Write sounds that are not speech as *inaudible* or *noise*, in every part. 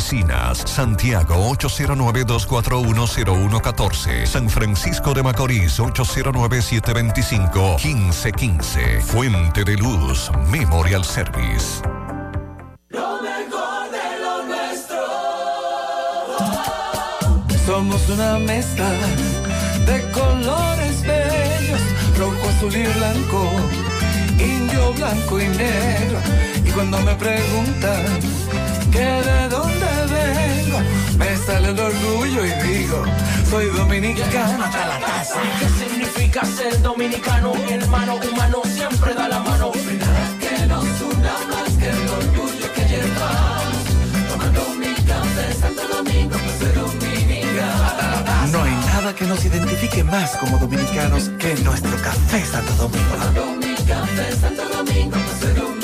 Santiago 809-241-0114. San Francisco de Macorís 809-725-1515. Fuente de Luz Memorial Service. Lo mejor de lo nuestro. Somos una mezcla de colores bellos, rojo, azul y blanco, indio, blanco y negro. Y cuando me preguntan que de dónde vengo, me sale el orgullo y digo, soy dominicano hasta la casa. ¿Qué significa ser dominicano? Mi hermano humano siempre da la mano. Nada que nos una más que el orgullo que llevamos. Tomando mi café Santo Domingo, pues soy dominicano. No hay nada que nos identifique más como dominicanos que nuestro café Santo Domingo. Tomando mi café Santo Domingo, pues soy dominicano.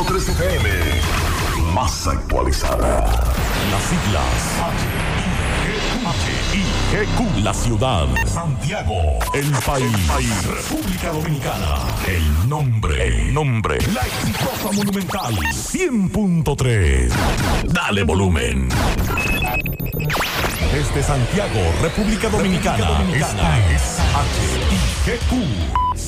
100.3 FM. Más actualizada. Las siglas H-I-G-Q. La ciudad. Santiago. El país. República Dominicana. El nombre. El nombre. La exitosa monumental. 100.3. Dale volumen. Desde Santiago, República Dominicana. Esta es HIGQ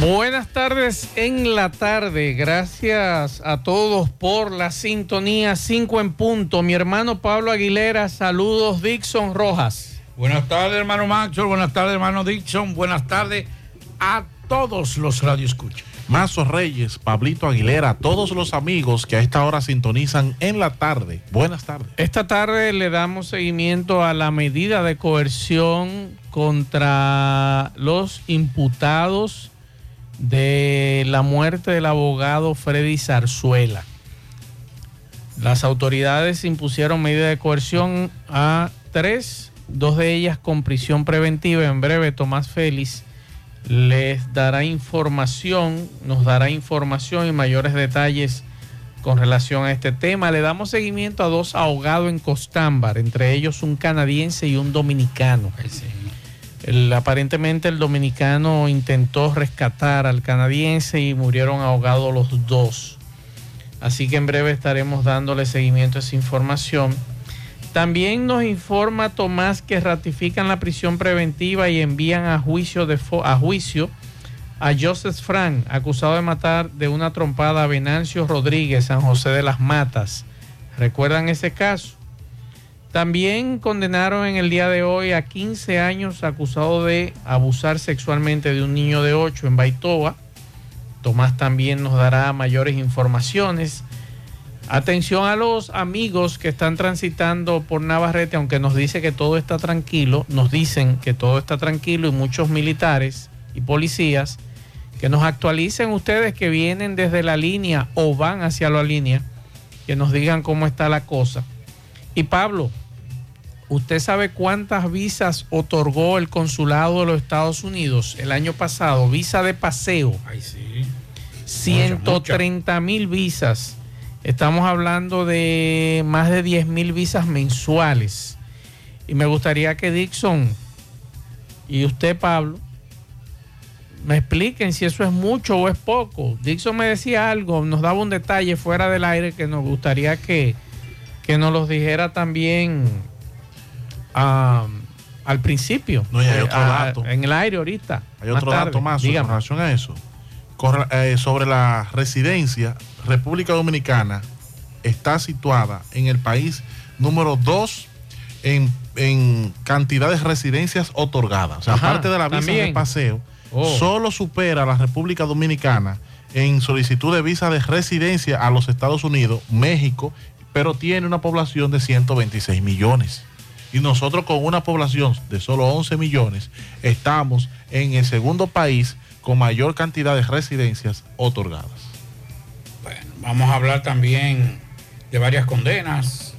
Buenas tardes en la tarde. Gracias a todos por la sintonía 5 en punto. Mi hermano Pablo Aguilera, saludos Dixon Rojas. Buenas tardes, hermano Maxwell. Buenas tardes, hermano Dixon. Buenas tardes a todos los radioescuchas. Mazo Reyes, Pablito Aguilera, todos los amigos que a esta hora sintonizan en la tarde. Buenas tardes. Esta tarde le damos seguimiento a la medida de coerción contra los imputados de la muerte del abogado Freddy Zarzuela. Las autoridades impusieron medida de coerción a tres, dos de ellas con prisión preventiva. En breve, Tomás Félix les dará información, nos dará información y mayores detalles con relación a este tema. Le damos seguimiento a dos ahogados en Costámbar, entre ellos un canadiense y un dominicano. Aparentemente el dominicano intentó rescatar al canadiense y murieron ahogados los dos. Así que en breve estaremos dándole seguimiento a esa información. También nos informa Tomás que ratifican la prisión preventiva y envían a juicio, de a, juicio a Joseph Frank, acusado de matar de una trompada a Venancio Rodríguez, San José de las Matas. ¿Recuerdan ese caso? También condenaron en el día de hoy a 15 años acusado de abusar sexualmente de un niño de 8 en Baitoa. Tomás también nos dará mayores informaciones. Atención a los amigos que están transitando por Navarrete, aunque nos dice que todo está tranquilo, nos dicen que todo está tranquilo y muchos militares y policías que nos actualicen ustedes que vienen desde la línea o van hacia la línea, que nos digan cómo está la cosa. Y Pablo, ¿usted sabe cuántas visas otorgó el consulado de los Estados Unidos el año pasado? Visa de paseo. Ay, sí. 130 mil visas. Estamos hablando de más de 10 mil visas mensuales. Y me gustaría que Dixon y usted, Pablo, me expliquen si eso es mucho o es poco. Dixon me decía algo, nos daba un detalle fuera del aire que nos gustaría que, que nos los dijera también al principio. No, y hay Eh, otro dato. En el aire ahorita. Hay otro dato más Dígame. relación a eso. Eh, sobre la residencia, República Dominicana está situada en el país número 2 en, en cantidad de residencias otorgadas. O sea, Ajá, aparte de la visa de paseo, Oh. solo supera a la República Dominicana en solicitud de visa de residencia a los Estados Unidos, México, pero tiene una población de 126 millones. Y nosotros con una población de solo 11 millones estamos en el segundo país con mayor cantidad de residencias otorgadas. Bueno, vamos a hablar también de varias condenas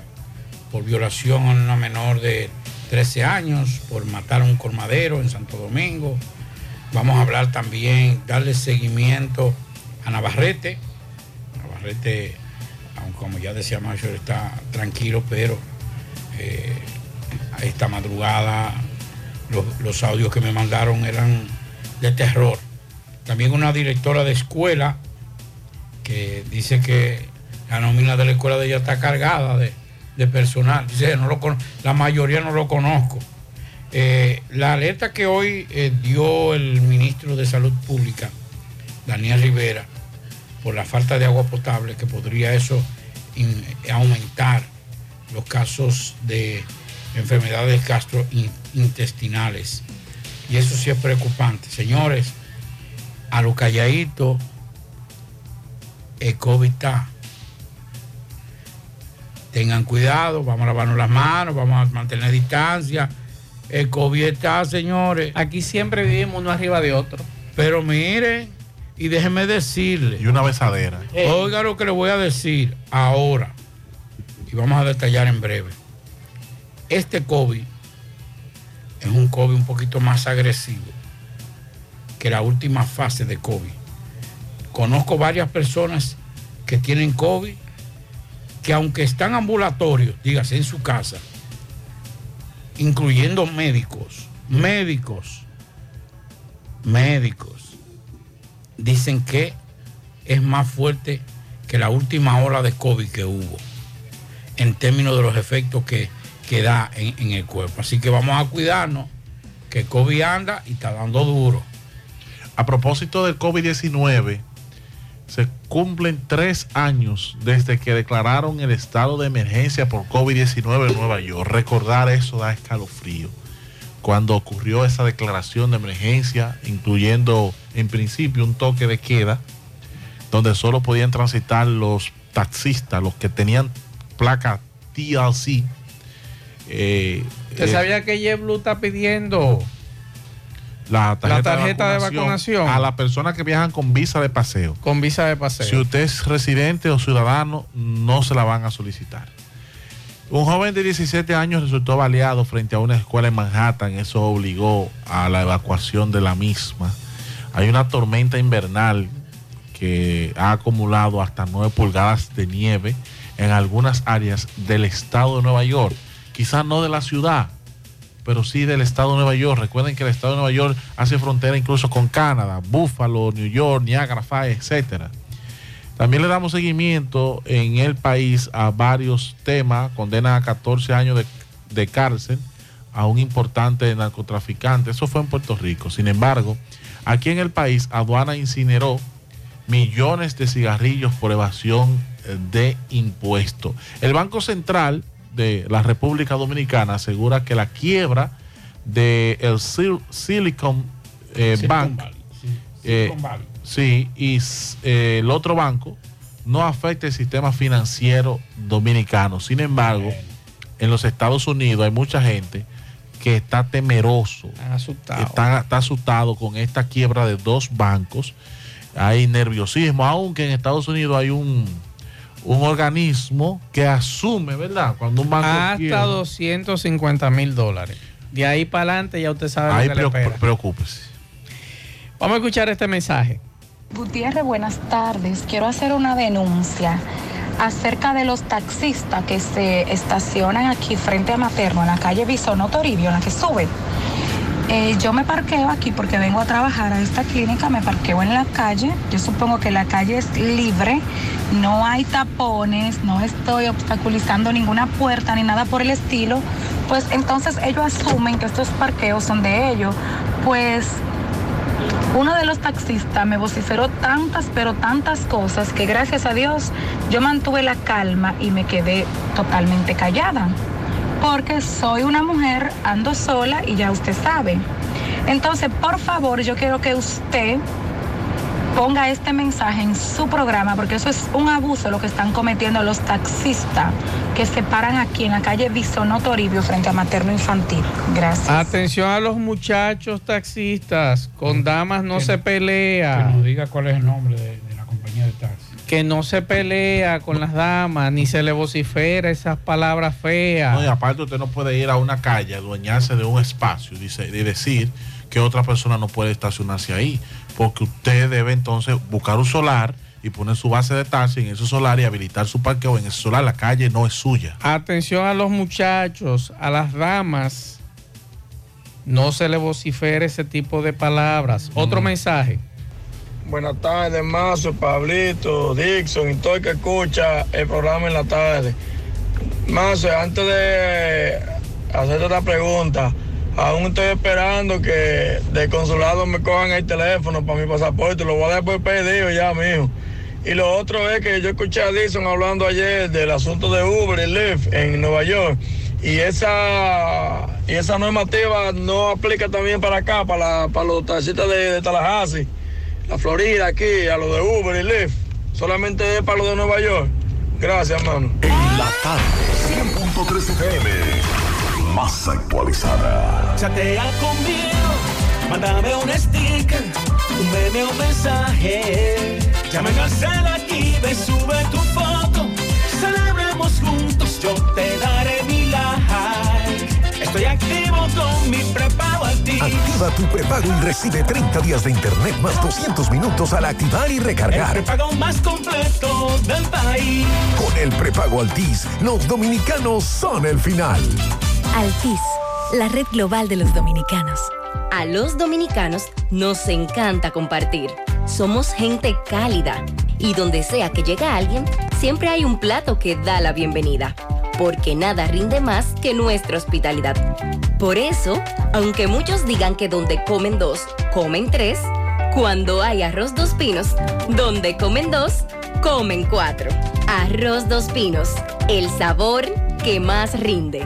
por violación a una menor de 13 años, por matar a un colmadero en Santo Domingo. Vamos a hablar también, darle seguimiento a Navarrete. Navarrete, como ya decía Macho, está tranquilo, pero eh, esta madrugada los, los audios que me mandaron eran de terror. También una directora de escuela que dice que la nómina de la escuela de ella está cargada de, de personal. Dice, no lo, la mayoría no lo conozco. Eh, la alerta que hoy eh, dio el ministro de Salud Pública, Daniel Rivera, por la falta de agua potable, que podría eso aumentar los casos de enfermedades gastrointestinales. Y eso sí es preocupante. Señores, a lo calladito, el COVID está. Tengan cuidado, vamos a lavarnos las manos, vamos a mantener distancia. El COVID está, señores. Aquí siempre vivimos uno arriba de otro. Pero miren, y déjenme decirle. Y una besadera. Oiga lo que le voy a decir ahora. Y vamos a detallar en breve. Este COVID es un COVID un poquito más agresivo que la última fase de COVID. Conozco varias personas que tienen COVID que aunque están ambulatorios, dígase en su casa, incluyendo médicos, médicos, médicos, dicen que es más fuerte que la última ola de COVID que hubo en términos de los efectos que, que da en, en el cuerpo. Así que vamos a cuidarnos, que COVID anda y está dando duro. A propósito del COVID-19, se cumplen tres años desde que declararon el estado de emergencia por COVID-19 en Nueva York. Recordar eso da escalofrío. Cuando ocurrió esa declaración de emergencia, incluyendo en principio un toque de queda, donde solo podían transitar los taxistas, los que tenían placa TLC. eh, ¿Usted eh, sabía que JetBlue está pidiendo la tarjeta, tarjeta de vacunación. a las personas que viajan con visa de paseo. con visa de paseo? Si usted es residente o ciudadano, no se la van a solicitar. Un joven de 17 años resultó baleado frente a una escuela en Manhattan. Eso obligó a la evacuación de la misma. Hay una tormenta invernal que ha acumulado hasta 9 pulgadas de nieve en algunas áreas del estado de Nueva York. Quizás no de la ciudad, pero sí del estado de Nueva York. Recuerden que el estado de Nueva York hace frontera incluso con Canadá, Buffalo, New York, Niagara Falls, etcétera. También le damos seguimiento en el país a varios temas. Condena a 14 años de, de cárcel a un importante narcotraficante. Eso fue en Puerto Rico. Sin embargo, aquí en el país, aduana incineró millones de cigarrillos por evasión eh, de impuestos. El Banco Central de la República Dominicana asegura que la quiebra del el Sil- Silicon eh, Silicon Bank Valley, sí, eh, Silicon Valley. Sí, y eh, el otro banco no afecta el sistema financiero dominicano. Sin embargo, en los Estados Unidos hay mucha gente que está temeroso, está, está asustado con esta quiebra de dos bancos. Hay nerviosismo, aunque en Estados Unidos hay un, un organismo que asume, ¿verdad? Cuando un banco Hasta quiebra, 250 mil dólares. De ahí para adelante ya usted sabe ahí lo que le espera. preocúpese. Vamos a escuchar este mensaje. Gutiérrez, buenas tardes. Quiero hacer una denuncia acerca de los taxistas que se estacionan aquí frente a Materno, en la calle Bisono Toribio, en la que suben. Eh, yo me parqueo aquí porque vengo a trabajar a esta clínica, me parqueo en la calle. Yo supongo que la calle es libre, no hay tapones, no estoy obstaculizando ninguna puerta ni nada por el estilo. Pues entonces ellos asumen que estos parqueos son de ellos. Pues uno de los taxistas me vociferó tantas, pero tantas cosas que gracias a Dios yo mantuve la calma y me quedé totalmente callada. Porque soy una mujer, ando sola y ya usted sabe. Entonces, por favor, yo quiero que usted ponga este mensaje en su programa, porque eso es un abuso lo que están cometiendo los taxistas que se paran aquí en la calle Bisono Toribio frente a Materno Infantil. Gracias. Atención a los muchachos taxistas. Con damas no Que- se Que pelea. nos diga cuál es el nombre de, de la compañía de taxi. Que no se pelea con las damas, ni se le vocifera esas palabras feas. No, y aparte usted no puede ir a una calle, adueñarse de un espacio dice, y decir que otra persona no puede estacionarse ahí, porque usted debe entonces buscar un solar y poner su base de taxi en ese solar y habilitar su parqueo en ese solar. La calle no es suya. Atención a los muchachos, a las damas. No se le vocifere ese tipo de palabras. Otro mensaje. Buenas tardes, Mazo, Pablito, Dixon y todo el que escucha el programa en la tarde. Mazo, antes de hacerte otra pregunta, aún estoy esperando que del consulado me cojan el teléfono para mi pasaporte. Lo voy a dar por pedido ya, mijo. Y lo otro es que yo escuché a Dixon hablando ayer del asunto de Uber y Lyft en Nueva York. Y esa, y esa normativa no aplica también para acá, para, para los taxistas de, de Tallahassee la Florida aquí, a lo de Uber y Lyft. Solamente es para lo de Nueva York. Gracias, hermano. En la tarde, 100.3 FM. Más actualizada. Chatea conmigo, mándame un sticker, un meme o mensaje. Llamen al cel aquí, ve, sube tu foto. Celebremos juntos, yo te daré mi like. Estoy activo con mi prepago Altis. Activa tu prepago y recibe 30 días de internet más 200 minutos al activar y El recargar. prepago más completo del país. Con el prepago Altis, los dominicanos son el final. Altis, la red global de los dominicanos. A los dominicanos nos encanta compartir. Somos gente cálida y donde sea que llega alguien, siempre hay un plato que da la bienvenida. Porque nada rinde más que nuestra hospitalidad. Por eso, aunque muchos digan que donde comen dos, comen tres, cuando hay arroz dos pinos, donde comen dos, comen cuatro. Arroz dos pinos, el sabor que más rinde.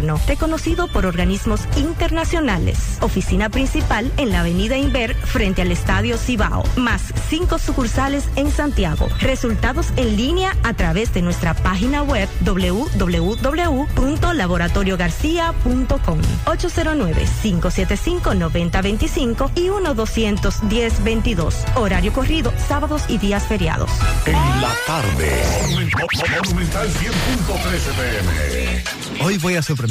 reconocido por organismos internacionales. Oficina principal en la avenida Inver frente al Estadio Cibao, más cinco sucursales en Santiago. Resultados en línea a través de nuestra página web www.laboratoriogarcia.com 809-575-9025 y 1-210-22. Horario corrido, sábados y días feriados. En la tarde. Monumental 100.13 pm. Hoy voy a sorprender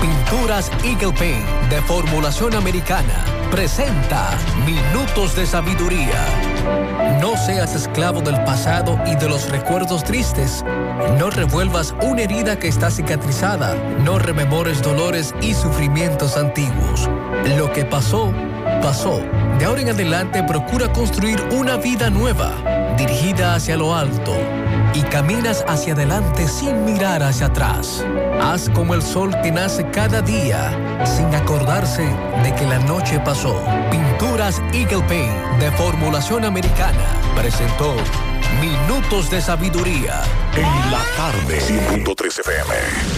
Pinturas Eagle Paint de formulación americana presenta Minutos de Sabiduría. No seas esclavo del pasado y de los recuerdos tristes. No revuelvas una herida que está cicatrizada. No rememores dolores y sufrimientos antiguos. Lo que pasó, pasó. De ahora en adelante procura construir una vida nueva, dirigida hacia lo alto y caminas hacia adelante sin mirar hacia atrás. Haz como el sol que nace cada día sin acordarse de que la noche pasó. Pinturas Eagle Paint de formulación americana presentó Minutos de Sabiduría. En la tarde. 100.3 FM.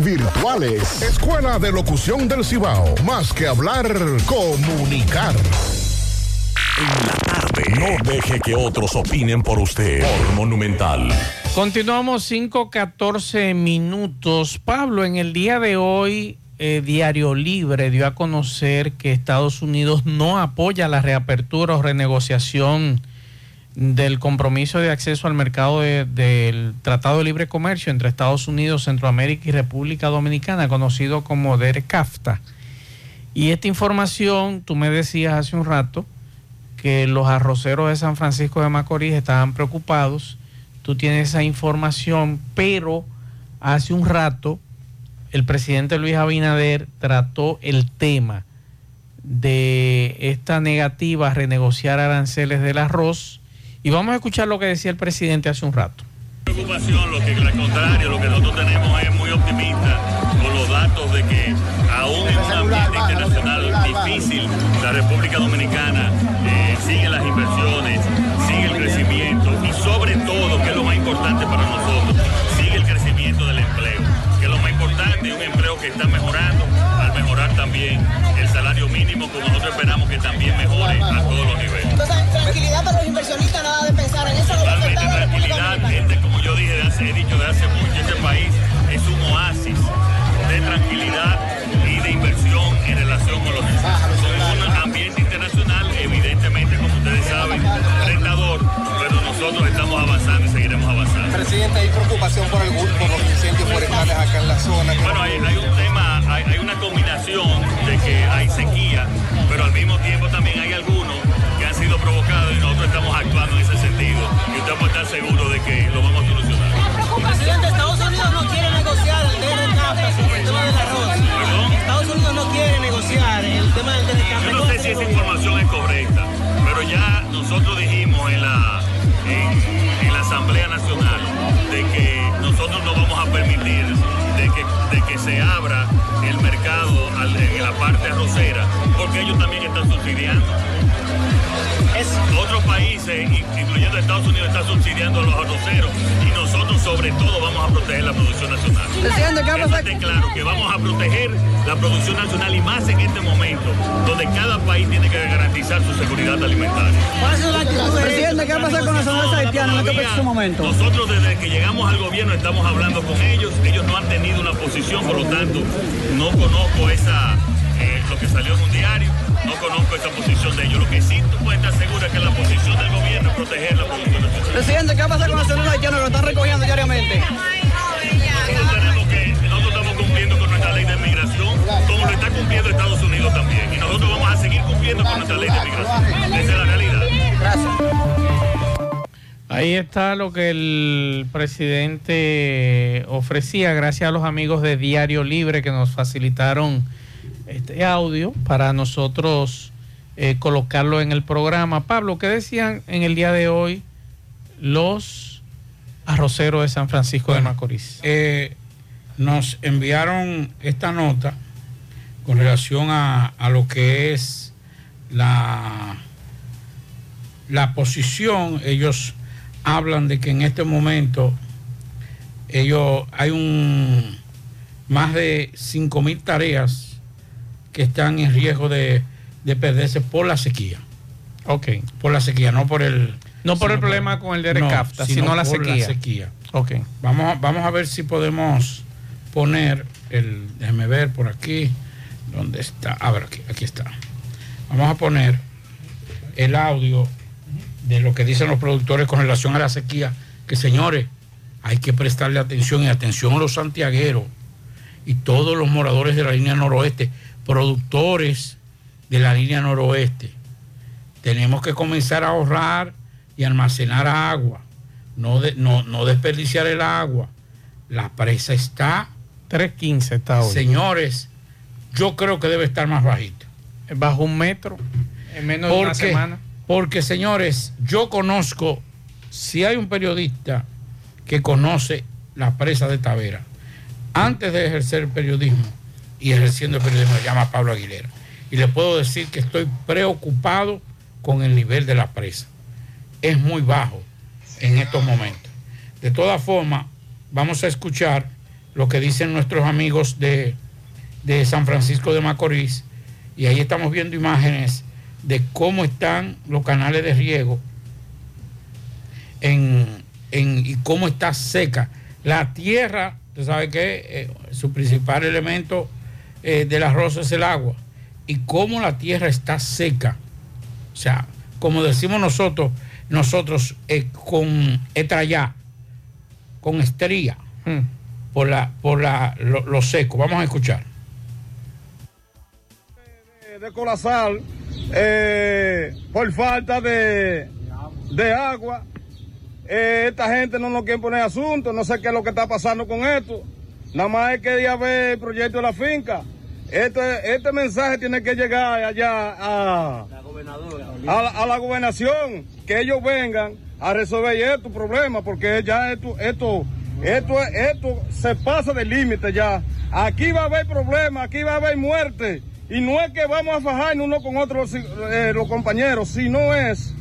virtuales. Escuela de Locución del Cibao. Más que hablar, comunicar. En la tarde. No deje que otros opinen por usted. Por Monumental. Continuamos 5-14 minutos. Pablo, en el día de hoy, eh, Diario Libre dio a conocer que Estados Unidos no apoya la reapertura o renegociación del compromiso de acceso al mercado de- del Tratado de Libre Comercio entre Estados Unidos, Centroamérica y República Dominicana, conocido como DERCAFTA. Y esta información, tú me decías hace un rato que los arroceros de San Francisco de Macorís estaban preocupados. Tú tienes esa información, pero hace un rato el presidente Luis Abinader trató el tema de esta negativa a renegociar aranceles del arroz. Y vamos a escuchar lo que decía el presidente hace un rato. preocupación, lo que al contrario, lo que nosotros tenemos es muy optimista con los datos de que aún en un ambiente internacional difícil, la República Dominicana eh, sigue las inversiones, sigue el crecimiento y sobre todo, que es lo más importante para nosotros, sigue el crecimiento del empleo, que es lo más importante, un empleo que está mejorando, también el salario mínimo, como nosotros esperamos que también mejore a todos los niveles. Entonces, tranquilidad para los inversionistas, nada de pensar en eso. Totalmente tranquilidad, este, como yo dije, de hace- he dicho de hace mucho, este país es un oasis de tranquilidad y de inversión en relación con los un ambiente internacional, evidentemente, como ustedes saben, retador, pero nosotros estamos avanzando y seguiremos avanzando. Presidente, ¿hay preocupación por, el, por los incendios forestales acá en la zona? Bueno, hay, hay un tema, hay, hay una combinación de que hay sequía, pero al mismo tiempo también hay algunos que han sido provocados y nosotros estamos actuando en ese sentido. Y usted puede estar seguro de que lo vamos a solucionar. Presidente, Estados Unidos no quiere negociar el tema del arroz. Estados Unidos no quiere negociar el tema del. Yo no sé si esa información es correcta, pero ya nosotros dijimos en la, en, la Asamblea Nacional de que nosotros no vamos a permitir de que, de que se abra el mercado al- en la parte arrocera, porque ellos también están subsidiando. Otros países, incluyendo Estados Unidos, están subsidiando a los arroceros y nosotros sobre todo vamos a proteger la producción nacional. Presidente, ¿qué va a Eso esté claro, que vamos a proteger la producción nacional y más en este momento, donde cada país tiene que garantizar su seguridad alimentaria. Presidente, ¿qué va a pasar con la zona haitiana en este preciso momento? Nosotros desde que llegamos al gobierno estamos hablando con ellos, ellos no han tenido una posición, por lo tanto no conozco esa, eh, lo que salió en un diario, no conozco esa posición de ellos. Lo que sí tú puedes estar seguro es que la posición del gobierno es proteger la producción nacional. Presidente, ¿qué va a pasar con la zona haitiana que lo están recogiendo diariamente? Nosotros tenemos que, nosotros estamos cumpliendo con nuestra ley de migración, como lo está cumpliendo Estados Unidos también. Y nosotros vamos a seguir cumpliendo con nuestra ley de migración. Esa es la realidad. Ahí está lo que el presidente ofrecía, gracias a los amigos de Diario Libre que nos facilitaron este audio para nosotros eh, colocarlo en el programa. Pablo, ¿qué decían en el día de hoy los arroceros de San Francisco de Macorís? Eh, nos enviaron esta nota con relación a, a lo que es la, la posición. Ellos hablan de que en este momento ellos hay un más de 5 mil tareas que están en riesgo de, de perderse por la sequía. Ok. Por la sequía, no por el... No por el sino problema con el de no, Recafta, sino la por sequía. sequía. Ok. Vamos, a- vamos a ver si podemos poner el. Déjeme ver por aquí. ¿Dónde está? A ver, aquí, aquí está. Vamos a poner el audio de lo que dicen los productores con relación a la sequía. Que señores, hay que prestarle atención y atención a los santiagueros y todos los moradores de la línea noroeste, productores de la línea noroeste. Tenemos que comenzar a ahorrar y almacenar agua, no, de- no, no desperdiciar el agua. La presa está... 3.15 está hoy. Señores, yo creo que debe estar más bajito. Bajo un metro en menos de una semana. Porque, señores, yo conozco, si hay un periodista que conoce la presa de Tavera, antes de ejercer el periodismo y ejerciendo el periodismo, se llama Pablo Aguilera. Y le puedo decir que estoy preocupado con el nivel de la presa. Es muy bajo en estos momentos. De todas formas, vamos a escuchar lo que dicen nuestros amigos de, de San Francisco de Macorís. Y ahí estamos viendo imágenes de cómo están los canales de riego en, en- y cómo está seca. La tierra, usted sabe que eh, su principal elemento eh, del arroz es el agua. Y cómo la tierra está seca. O sea, como decimos nosotros, nosotros eh, con estrellá, con estría, por, la, por la, lo, lo seco. Vamos a escuchar. de Colazal eh, por falta de, de agua. Eh, esta gente no nos quiere poner asunto, no sé qué es lo que está pasando con esto. Nada más hay que ir a ver el proyecto de la finca. Este, este mensaje tiene que llegar allá a, la, a la gobernación, que ellos vengan a resolver estos problemas, porque ya esto, esto, esto, esto se pasa del límite ya. Aquí va a haber problemas, aquí va a haber muerte. Y no es que vamos a fajarnos uno con otros eh, los compañeros, sino es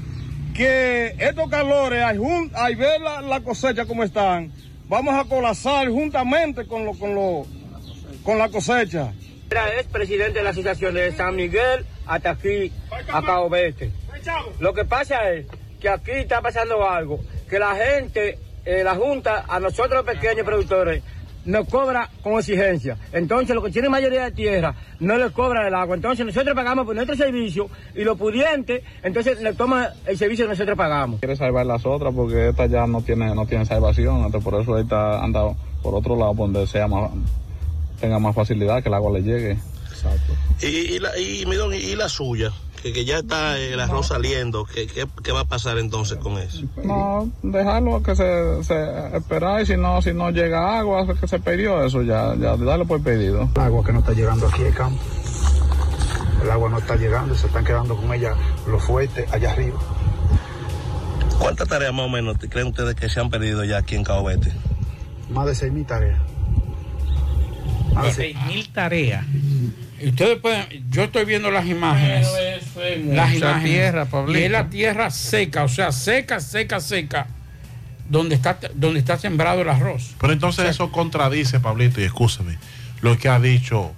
que estos calores, al, al ver la, la cosecha como están, vamos a colapsar juntamente con, lo, con, lo, con la cosecha. Es presidente de la asociación de San Miguel hasta aquí, a Cabo Verde. Lo que pasa es que aquí está pasando algo, que la gente, eh, la Junta, a nosotros pequeños productores, nos cobra con exigencia. Entonces, los que tienen mayoría de tierra no les cobra el agua. Entonces, nosotros pagamos por nuestro servicio y los pudientes, entonces le toman el servicio que nosotros pagamos. quiere salvar las otras porque esta ya no tiene no tiene salvación entonces por eso esta anda por otro lado donde sea más tenga más facilidad que el agua le llegue Y, y, la, y, y- y la suya, que, que ya está el arroz saliendo, ¿qué, qué, qué va a pasar entonces con eso? no dejarlo que se, se esperar y si no si no llega agua que se pidió eso ya ya darle por pedido El agua que no está llegando aquí al campo. El agua no está llegando, se están quedando con ella los fuertes allá arriba. ¿Cuántas tareas más o menos creen ustedes que se han perdido ya aquí en Cabo Verde? Más de 6.000 tareas. Seis mil tareas. Y ustedes pueden, yo estoy viendo las imágenes. las imágenes. tierra, Pablito. Y es la tierra seca, o sea, seca, seca, seca, donde está, donde está sembrado el arroz. Pero entonces eso contradice, Pablito, y escúchame, lo que ha dicho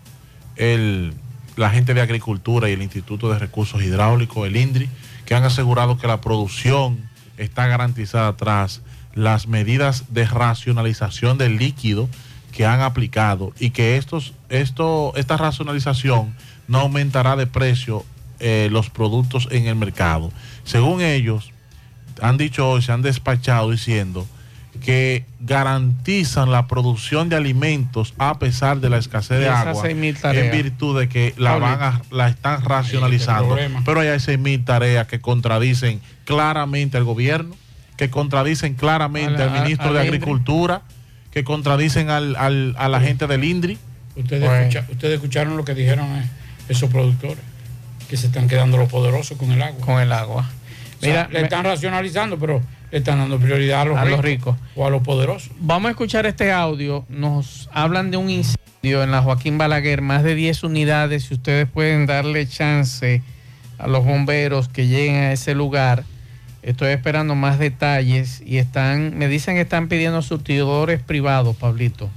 el, la gente de Agricultura y el Instituto de Recursos Hidráulicos, el INDRI, que han asegurado que la producción está garantizada tras las medidas de racionalización del líquido que han aplicado y que estos, esto, esta racionalización no aumentará de precio eh, los productos en el mercado. Según ellos, han dicho hoy, se han despachado diciendo que garantizan la producción de alimentos a pesar de la escasez de agua 6.000 tareas. en virtud de que la, van a- la están racionalizando. Pero hay 6.000 tareas que contradicen claramente al gobierno, que contradicen claramente A al ministro a- de INDRI. Que contradicen al, al- a la gente del INDRI. Ustedes, Bueno. escucha- ustedes escucharon lo que dijeron eh, esos productores, que se están quedando los poderosos con el agua. Con el agua. Mira, le me- están racionalizando, pero le están dando prioridad a los, A los ricos, o a los poderosos. Vamos a escuchar este audio. Nos hablan de un incendio en la Joaquín Balaguer, más de 10 unidades. Si ustedes pueden darle chance a los bomberos que lleguen a ese lugar. Estoy esperando más detalles y están, me dicen que están pidiendo surtidores privados, Pablito,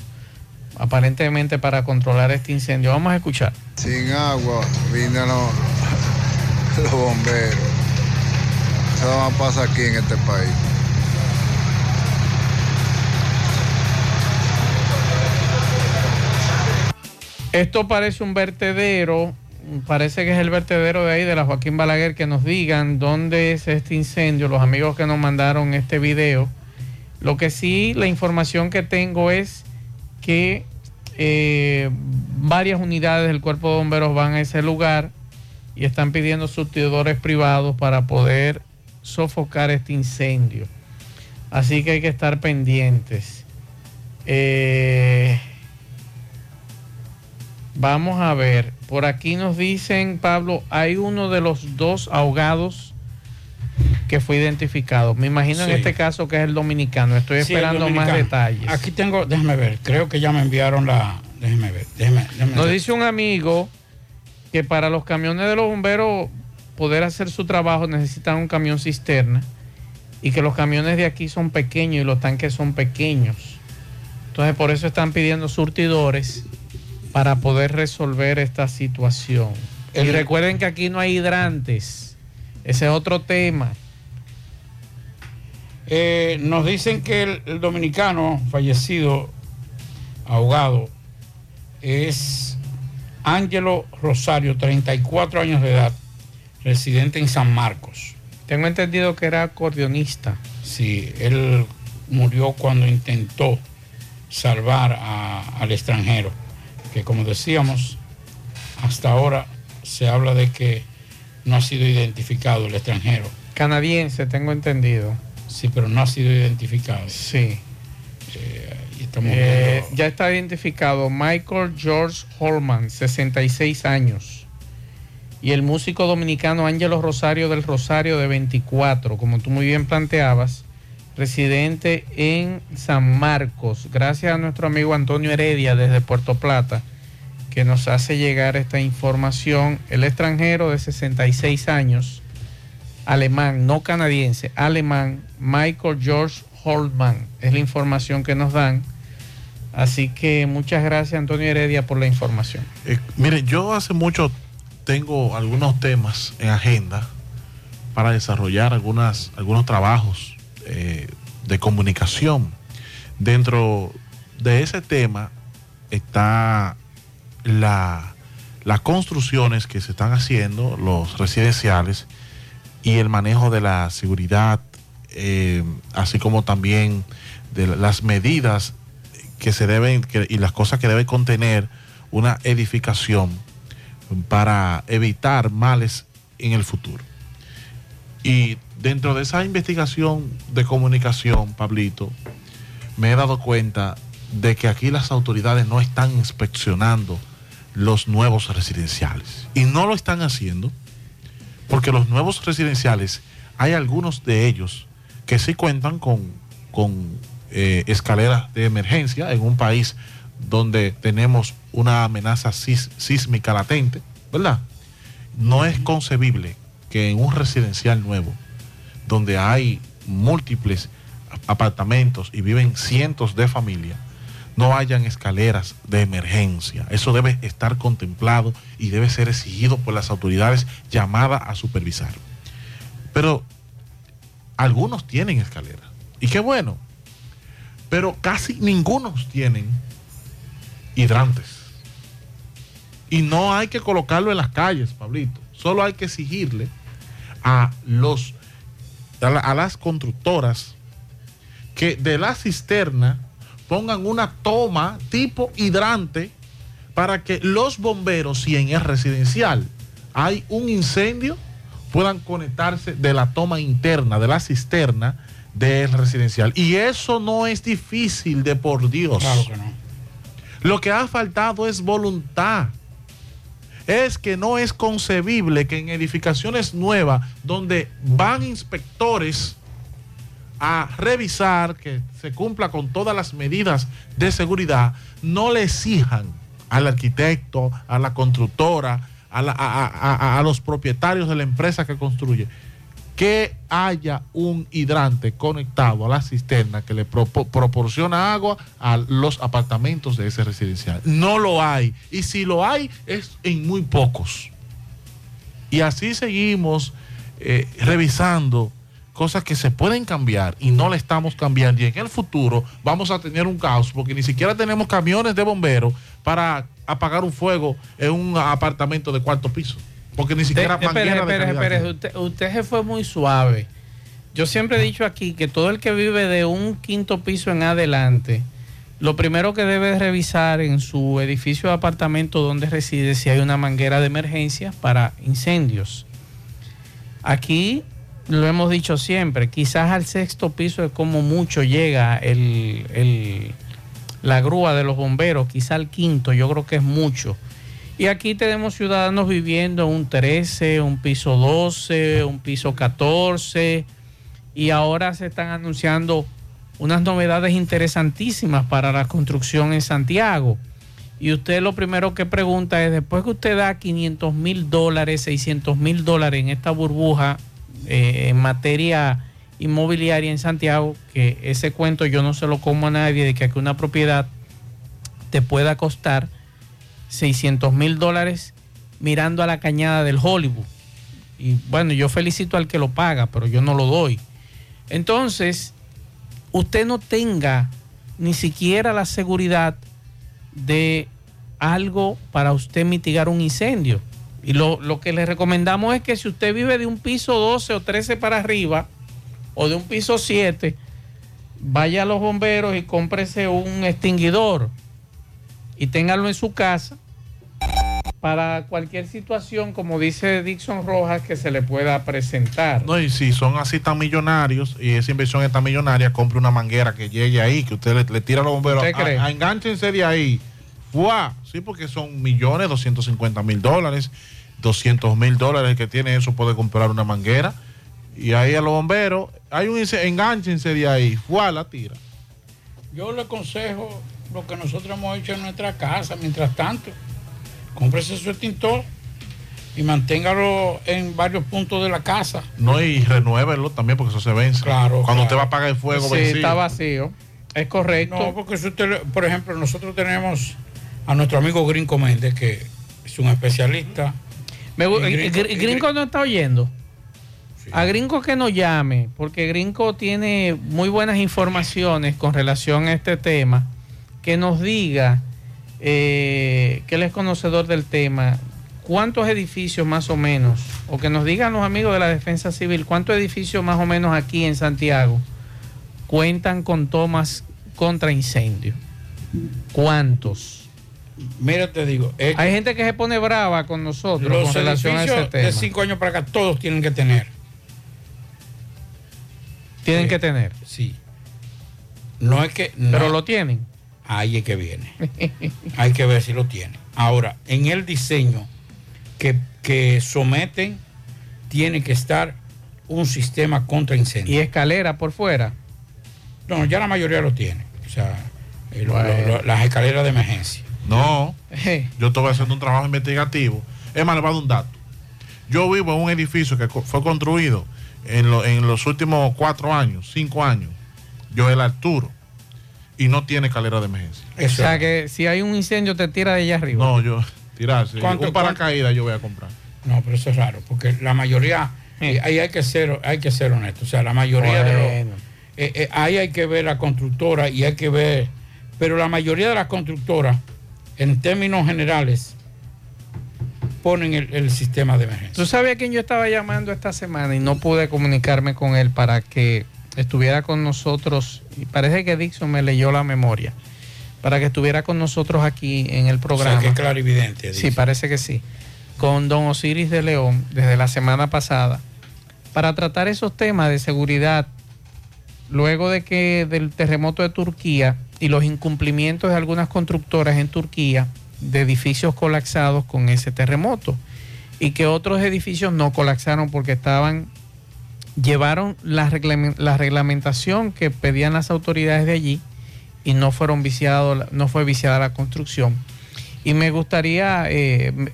aparentemente para controlar este incendio. Vamos a escuchar. Sin agua vinieron los *laughs* bomberos. Eso no pasa aquí en este país. Esto parece un vertedero, parece que es el vertedero de ahí, de la Joaquín Balaguer, que nos digan dónde es este incendio, los amigos que nos mandaron este video. Lo que sí, la información que tengo es que eh, varias unidades del cuerpo de bomberos van a ese lugar y están pidiendo surtidores privados para poder sofocar este incendio. Así que hay que estar pendientes. Eh, Vamos a ver, por aquí nos dicen, Pablo, hay uno de los dos ahogados que fue identificado. Me imagino en este caso que es el dominicano. Estoy Sí, esperando más detalles. Aquí tengo, déjame ver, creo que ya me enviaron la. Déjeme ver, déjeme, déjeme Nos ver. dice un amigo que para los camiones de los bomberos poder hacer su trabajo necesitan un camión cisterna y que los camiones de aquí son pequeños y los tanques son pequeños. Entonces por eso están pidiendo surtidores para poder resolver esta situación. y recuerden que aquí no hay hidrantes. Ese es otro tema. Eh, nos dicen que el, el dominicano fallecido, ahogado, es Ángelo Rosario, 34 años de edad, residente en San Marcos. Tengo entendido que era acordeonista. Sí, él murió cuando intentó salvar a- al extranjero, que como decíamos, hasta ahora se habla de que no ha sido identificado el extranjero. Canadiense, tengo entendido. Sí, pero no ha sido identificado. Sí. estamos Eh, viendo- ya está identificado Michael George Holman, 66 años. Y el músico dominicano Ángelo Rosario del Rosario, de 24, como tú muy bien planteabas, residente en San Marcos. Gracias a nuestro amigo Antonio Heredia desde Puerto Plata, que nos hace llegar esta información. El extranjero de 66 años, alemán, no canadiense, alemán, Michael George Holman, es la información que nos dan. Así que muchas gracias Antonio Heredia por la información. Eh, mire, yo hace mucho tengo algunos temas en agenda para desarrollar algunos trabajos eh, de comunicación. Dentro de ese tema está la, las construcciones que se están haciendo, los residenciales, y el manejo de la seguridad, eh, así como también de las medidas que se deben y las cosas que debe contener una edificación para evitar males en el futuro. Y dentro de esa investigación de comunicación, Pablito, me he dado cuenta de que aquí las autoridades no están inspeccionando los nuevos residenciales. Y no lo están haciendo porque los nuevos residenciales, hay algunos de ellos que sí cuentan con, con eh, escaleras de emergencia en un país donde tenemos una amenaza sis- sísmica latente, ¿verdad? No es concebible que en un residencial nuevo, donde hay múltiples apartamentos y viven cientos de familias, no hayan escaleras de emergencia. Eso debe estar contemplado y debe ser exigido por las autoridades llamadas a supervisar. Pero algunos tienen escaleras. Y qué bueno. Pero casi ninguno tienen hidrantes. Y no hay que colocarlo en las calles, Pablito. Solo hay que exigirle a los a, la- a las constructoras que de la cisterna pongan una toma tipo hidrante para que los bomberos, si en el residencial hay un incendio, puedan conectarse de la toma interna, de la cisterna del residencial. Y eso no es difícil de por Dios. Claro que no. Lo que ha faltado es voluntad. Es que no es concebible que en edificaciones nuevas, donde van inspectores a revisar que se cumpla con todas las medidas de seguridad, no le exijan al arquitecto, a la constructora, a, a los propietarios de la empresa que construye, que haya un hidrante conectado a la cisterna que le propo- proporciona agua a los apartamentos de ese residencial. No lo hay. Y si lo hay, es en muy pocos. Y así seguimos eh, revisando cosas que se pueden cambiar y no le estamos cambiando. Y en el futuro vamos a tener un caos porque ni siquiera tenemos camiones de bomberos para apagar un fuego en un apartamento de cuarto piso. Porque ni siquiera Espere, de espere, espere, tiene. usted, usted se fue muy suave. Yo siempre he dicho aquí que todo el que vive de un quinto piso en adelante, lo primero que debe revisar en su edificio de apartamento donde reside si hay una manguera de emergencia para incendios. Aquí lo hemos dicho siempre, quizás al sexto piso es como mucho llega el, el- la grúa de los bomberos, quizás al quinto, yo creo que es mucho. Y aquí tenemos ciudadanos viviendo un 13, un piso 12, un piso 14 y ahora se están anunciando unas novedades interesantísimas para la construcción en Santiago. Y usted lo primero que pregunta es, después que usted da 500 mil dólares, 600 mil dólares en esta burbuja eh, en materia inmobiliaria en Santiago, que ese cuento yo no se lo como a nadie de que aquí una propiedad te pueda costar 600 mil dólares mirando a la cañada del Hollywood. Y bueno, yo felicito al que lo paga, pero yo no lo doy. Entonces, usted no tenga ni siquiera la seguridad de algo para usted mitigar un incendio. Y lo, lo que le recomendamos es que si usted vive de un piso 12 o 13 para arriba, o de un piso 7, vaya a los bomberos y cómprese un extinguidor y téngalo en su casa para cualquier situación, como dice Dixon Rojas, que se le pueda presentar. No, y si son así tan millonarios y esa inversión es tan millonaria, compre una manguera que llegue ahí, que usted le, le tira a los bomberos. ¿Usted cree? A, a- enganchense de ahí. ¡Fua! Sí, porque son millones, 250 mil dólares, 200 mil dólares que tiene eso, puede comprar una manguera. Y ahí a los bomberos, hay un enganchense de ahí. ¡Fua! La tira. Yo le aconsejo lo que nosotros hemos hecho en nuestra casa. Mientras tanto, cómprese su extintor y manténgalo en varios puntos de la casa. No, y renuévelo también, porque eso se vence. Claro, Cuando claro. usted va a apagar el fuego, Sí, vencido. está vacío. Es correcto. No, porque si usted, por ejemplo, nosotros tenemos a nuestro amigo Grinco Méndez, que es un especialista. Me Gringo no está oyendo. A Gringo que nos llame, porque Gringo tiene muy buenas informaciones con relación a este tema, que nos diga, eh, que él es conocedor del tema, cuántos edificios más o menos, o que nos digan los amigos de la Defensa Civil, cuántos edificios más o menos aquí en Santiago cuentan con tomas contra incendio. ¿Cuántos? Mira, te digo, Hay gente que se pone brava con nosotros los con relación a ese tema. de cinco años para acá, todos tienen que tener. Tienen que tener. Sí. No es que. no- Pero lo tienen. Ahí es que viene. Hay que ver si lo tiene. Ahora, en el diseño que, que someten, tiene que estar un sistema contra incendios. ¿Y escalera por fuera? No, ya la mayoría lo tiene. O sea, eh, lo- Bueno. lo- lo- las escaleras de emergencia. No, yo estoy haciendo un trabajo investigativo. Es más, le voy a dar un dato. Yo vivo en un edificio que fue construido en, lo- en los últimos cuatro años, cinco años. Yo el Arturo. Y no tiene escalera de emergencia. O sea que si hay un incendio te tira de allá arriba. No, yo tirarse. ¿Cuánto- un paracaídas yo voy a comprar. No, pero eso es raro, porque la mayoría, eh, ahí hay que ser, hay que ser honesto. O sea, la mayoría de los. eh, eh, ahí hay que ver la constructora y hay que ver. Pero la mayoría de las constructoras, en términos generales, ponen el, el sistema de emergencia. ¿Tú sabes a quién yo estaba llamando esta semana y no pude comunicarme con él para que estuviera con nosotros? Y parece que Dixon me leyó la memoria. Para que estuviera con nosotros aquí en el programa. O sea, que es clarividente. Sí, parece que sí. Con don Osiris de León desde la semana pasada. Para tratar esos temas de seguridad, luego de que del terremoto de Turquía y los incumplimientos de algunas constructoras en Turquía de edificios colapsados con ese terremoto y que otros edificios no colapsaron porque estaban llevaron la, reglame- la reglamentación que pedían las autoridades de allí y no fueron viciados no fue viciada la construcción. Y me gustaría eh, m-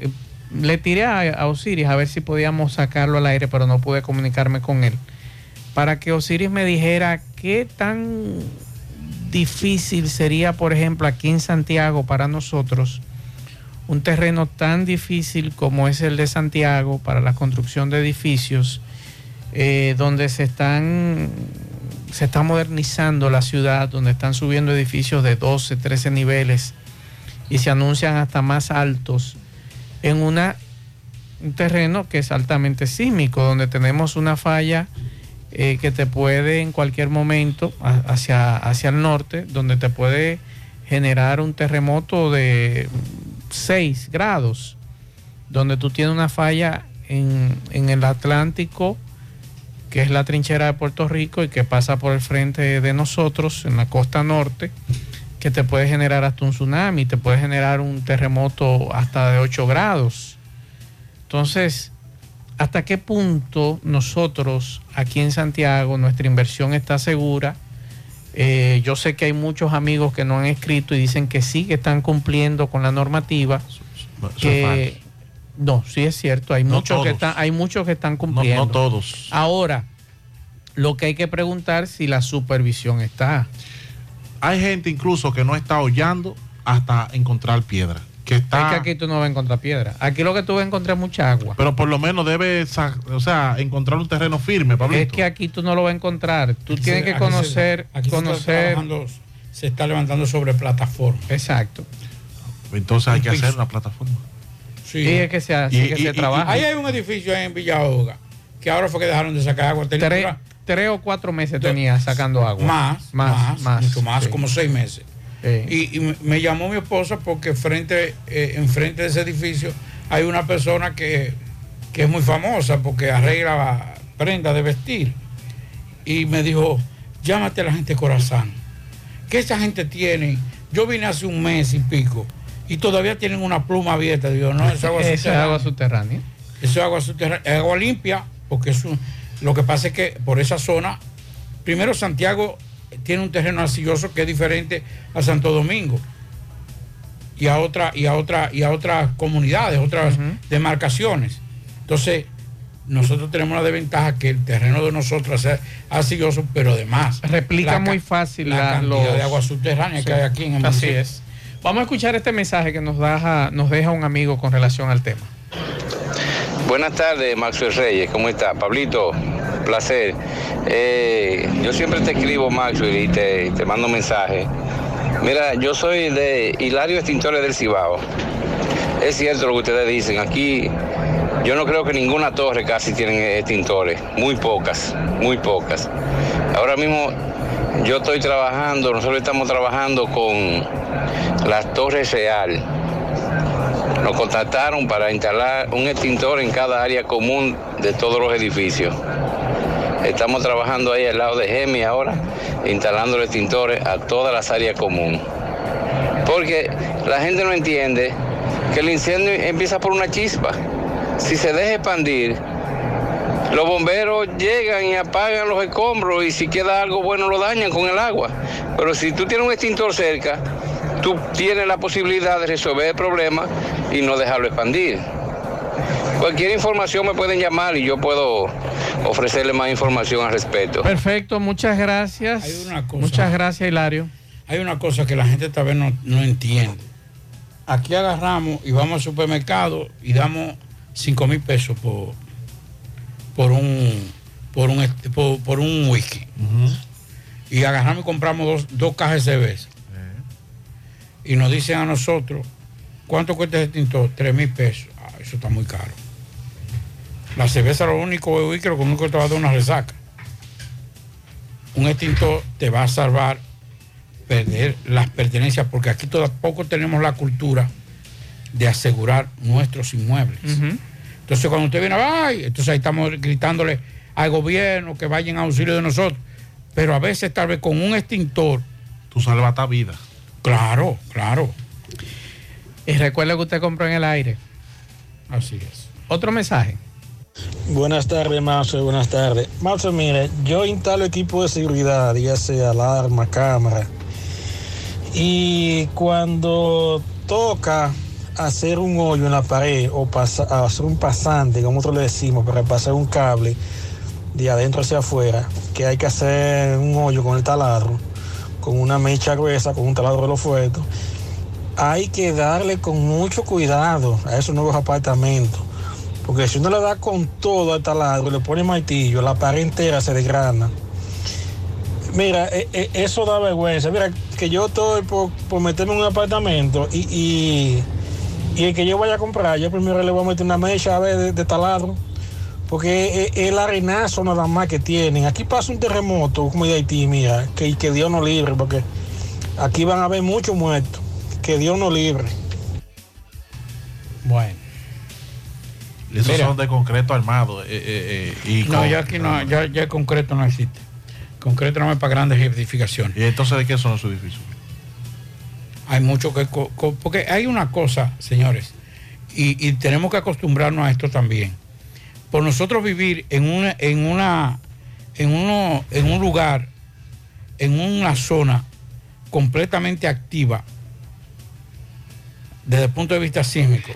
le tiré a, a Osiris a ver si podíamos sacarlo al aire pero no pude comunicarme con él. Para que Osiris me dijera qué tan difícil sería por ejemplo aquí en Santiago para nosotros un terreno tan difícil como es el de Santiago para la construcción de edificios, eh, donde se están se está modernizando la ciudad, donde están subiendo edificios de 12, 13 niveles y se anuncian hasta más altos en una un terreno que es altamente sísmico, donde tenemos una falla eh, que te puede en cualquier momento hacia, hacia el norte, donde te puede generar un terremoto de 6 grados, donde tú tienes una falla en, en el Atlántico, que es la trinchera de Puerto Rico y que pasa por el frente de nosotros en la costa norte, que te puede generar hasta un tsunami, te puede generar un terremoto hasta de 8 grados. Entonces, ¿hasta qué punto nosotros aquí en Santiago nuestra inversión está segura? Eh, yo sé que hay muchos amigos que no han escrito y dicen que sí, que están cumpliendo con la normativa. Que, no, sí es cierto, hay, No muchos que están, hay muchos que están No, cumpliendo. no todos. Ahora, lo que hay que preguntar si la supervisión está. Hay gente incluso que no está hollando hasta encontrar piedra. Que está, Es que aquí tú no vas a encontrar piedra. Aquí lo que tú vas a encontrar es mucha agua. pero por lo menos debe, sa- o sea, encontrar un terreno firme, Pablito. Es que aquí tú no lo vas a encontrar. Tú Aquí tienes se- que aquí se- conocer, aquí se está conocer. trabajando- se está levantando sobre plataforma. Exacto. Entonces hay que hacer una plataforma. Sí. Y es que se, hace, Y- que y- se y- trabaja. Ahí hay un edificio en Villahoga que ahora fue que dejaron de sacar agua. Tenía tres, tres o cuatro meses tenía sacando agua. Más, más, más, mucho más, sí. como seis meses. Sí. Y, me- llamó mi esposa porque frente, eh, enfrente de ese edificio hay una persona que, que es muy famosa porque arregla prendas de vestir. Y me dijo, llámate a la gente Corazán. ¿Qué esa gente tiene? Yo vine hace un mes y pico y todavía tienen una pluma abierta. Digo, no, es agua Eso es subterránea. agua subterránea. Eso es agua subterránea, es agua limpia, porque es un- lo que pasa es que por esa zona, primero Santiago tiene un terreno arcilloso que es diferente a Santo Domingo y a otra y a otra y a otras comunidades, otras demarcaciones. Entonces, nosotros tenemos la desventaja que el terreno de nosotros es arcilloso, pero además Replica la muy fácil la la- cantidad los- de agua subterránea Sí, que hay aquí en el Así municipio. es. Vamos a escuchar este mensaje que nos, deja, nos deja un amigo con relación al tema. Buenas tardes, Maxwell Reyes, ¿cómo está? Pablito, placer. Eh, yo siempre te escribo, Maxwell, y te, te mando mensajes. Mira, yo soy de Hilario Extintores del Cibao. Es cierto lo que ustedes dicen. Aquí yo no creo que ninguna torre casi tienen extintores. Muy pocas, muy pocas. Ahora mismo yo estoy trabajando, nosotros estamos trabajando con las torres real. Nos contactaron para instalar un extintor en cada área común de todos los edificios. Estamos trabajando ahí al lado de Gemi ahora, instalando extintores a todas las áreas comunes. Porque la gente no entiende que el incendio empieza por una chispa. Si se deja expandir, Los bomberos llegan y apagan los escombros y si queda algo bueno lo dañan con el agua. Pero si tú tienes un extintor cerca, tú tienes la posibilidad de resolver el problema y no dejarlo expandir. Cualquier información me pueden llamar y yo puedo ofrecerle más información al respecto. Perfecto, muchas gracias. Muchas gracias, Hilario. Hay una cosa que la gente tal vez no, no entiende. Aquí agarramos y vamos al supermercado y damos 5 mil pesos por, por un por un este, por, por un whisky. Y agarramos y compramos dos, dos cajas de cerveza. Y nos dicen a nosotros, ¿cuánto cuesta ese extintor? 3 mil pesos. Ah, eso está muy caro. La cerveza lo único es whisky, lo único que te va a dar una resaca. Un extintor te va a salvar perder las pertenencias, porque aquí tampoco tenemos la cultura de asegurar nuestros inmuebles. Entonces, cuando usted viene, ay, entonces ahí estamos gritándole al gobierno que vayan a auxilio de nosotros. Pero a veces, tal vez con un extintor. Tú salvas vida. Claro, claro. Y recuerde que usted compró en el aire. Así es. Otro mensaje. Buenas tardes, Marcio. Buenas tardes. Marcio, mire, yo instalo equipo de seguridad, ya sea alarma, cámara. Y cuando toca hacer un hoyo en la pared o pasa- hacer un pasante, como nosotros le decimos, para pasar un cable de adentro hacia afuera, que hay que hacer un hoyo con el taladro, con una mecha gruesa, con un taladro de los fuertes, hay que darle con mucho cuidado a esos nuevos apartamentos. Porque si uno le da con todo al taladro y le pone martillo, la pared entera se desgrana. Mira, e- e- eso da vergüenza. Mira, que yo estoy por, por meterme en un apartamento y, y, y el que yo vaya a comprar, yo primero le voy a meter una mecha a ver, de, de taladro. Porque es el arenazo nada más que tienen. Aquí pasa un terremoto como de Haití, mira, que, que Dios nos libre, porque aquí van a haber muchos muertos. Que Dios nos libre. Bueno. Esos Mira. son de concreto armado. eh, eh, eh, y No, con- ya aquí no, ya, ya el concreto no existe. Concreto no es para grandes edificaciones. ¿Y entonces de qué son los edificios? Hay mucho que... porque hay una cosa, señores, y, y tenemos que acostumbrarnos a esto también. Por nosotros vivir en una, en una, en uno, en un lugar, en una zona completamente activa, desde el punto de vista sísmico,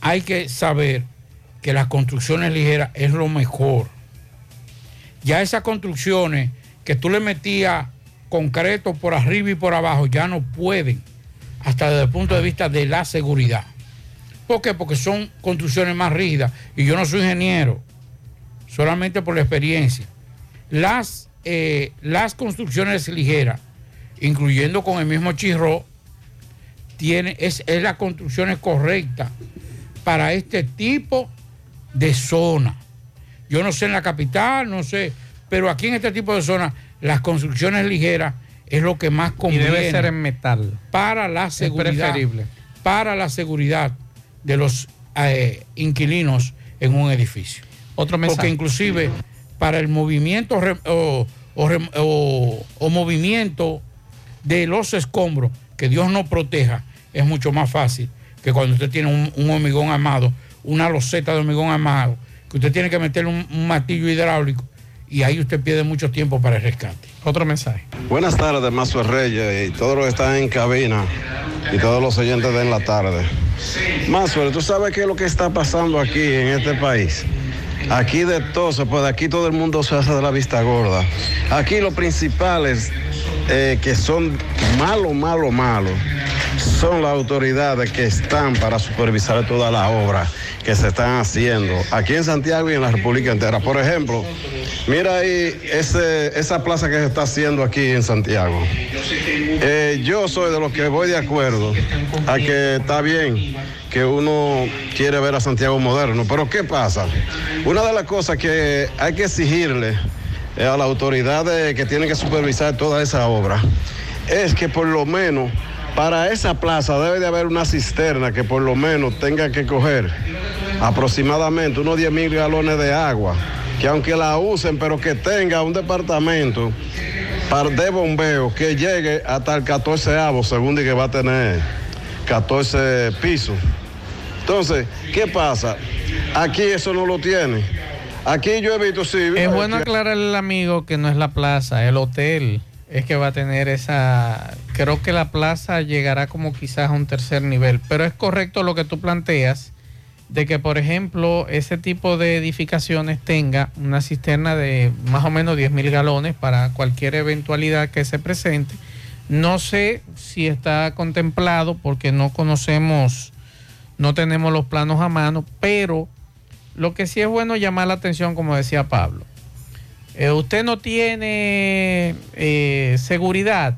hay que saber que las construcciones ligeras es lo mejor. Ya esas construcciones que tú le metías concreto por arriba y por abajo ya no pueden, hasta desde el punto de vista de la seguridad. ¿Por qué? Porque son construcciones más rígidas y yo no soy ingeniero, solamente por la experiencia. Las, eh, las construcciones ligeras, incluyendo con el mismo chirro, tiene, es, es la construcción correcta para este tipo de zona. Yo no sé en la capital, no sé, pero aquí en este tipo de zona, las construcciones ligeras es lo que más Y conviene. debe ser en metal. Para la seguridad. preferible. Para la seguridad de los eh, inquilinos en un edificio. Otro mensaje. Porque inclusive para el movimiento o, o rem- o- o movimiento de los escombros, que Dios nos proteja, es mucho más fácil que cuando usted tiene un, un hormigón armado, una loseta de hormigón armado, que usted tiene que meterle un, un martillo hidráulico y ahí usted pierde mucho tiempo para el rescate. Otro mensaje. Buenas tardes, Mazo Reyes y todos los que están en cabina y todos los oyentes de en la tarde. Mazo, ¿tú sabes qué es lo que está pasando aquí en este país? Aquí de todo se puede, aquí todo el mundo se hace de la vista gorda. Aquí los principales eh, que son malo, malo, malo, son las autoridades que están para supervisar toda la obra que se están haciendo aquí en Santiago y en la República entera. Por ejemplo, mira ahí ese, esa plaza que se está haciendo aquí en Santiago. Eh, yo soy de los que voy de acuerdo a que está bien que uno quiere ver a Santiago moderno, pero ¿qué pasa? Una de las cosas que hay que exigirle eh, a las autoridades que tienen que supervisar toda esa obra es que por lo menos para esa plaza debe de haber una cisterna que por lo menos tenga que coger aproximadamente unos 10 mil galones de agua, que aunque la usen, pero que tenga un departamento para- de bombeo que llegue hasta el 14 avo, según que va a tener 14 pisos. Entonces, ¿qué pasa? Aquí eso no lo tiene. Aquí yo he visto, sí. Es bueno aclararle al amigo que no es la plaza, el hotel es que va a tener esa... Creo que la plaza llegará como quizás a un tercer nivel, pero es correcto lo que tú planteas de que, por ejemplo, ese tipo de edificaciones tenga una cisterna de más o menos 10 mil galones para cualquier eventualidad que se presente. No sé si está contemplado porque no conocemos, no tenemos los planos a mano, pero lo que sí es bueno llamar la atención, como decía Pablo. Eh, usted no tiene eh, seguridad,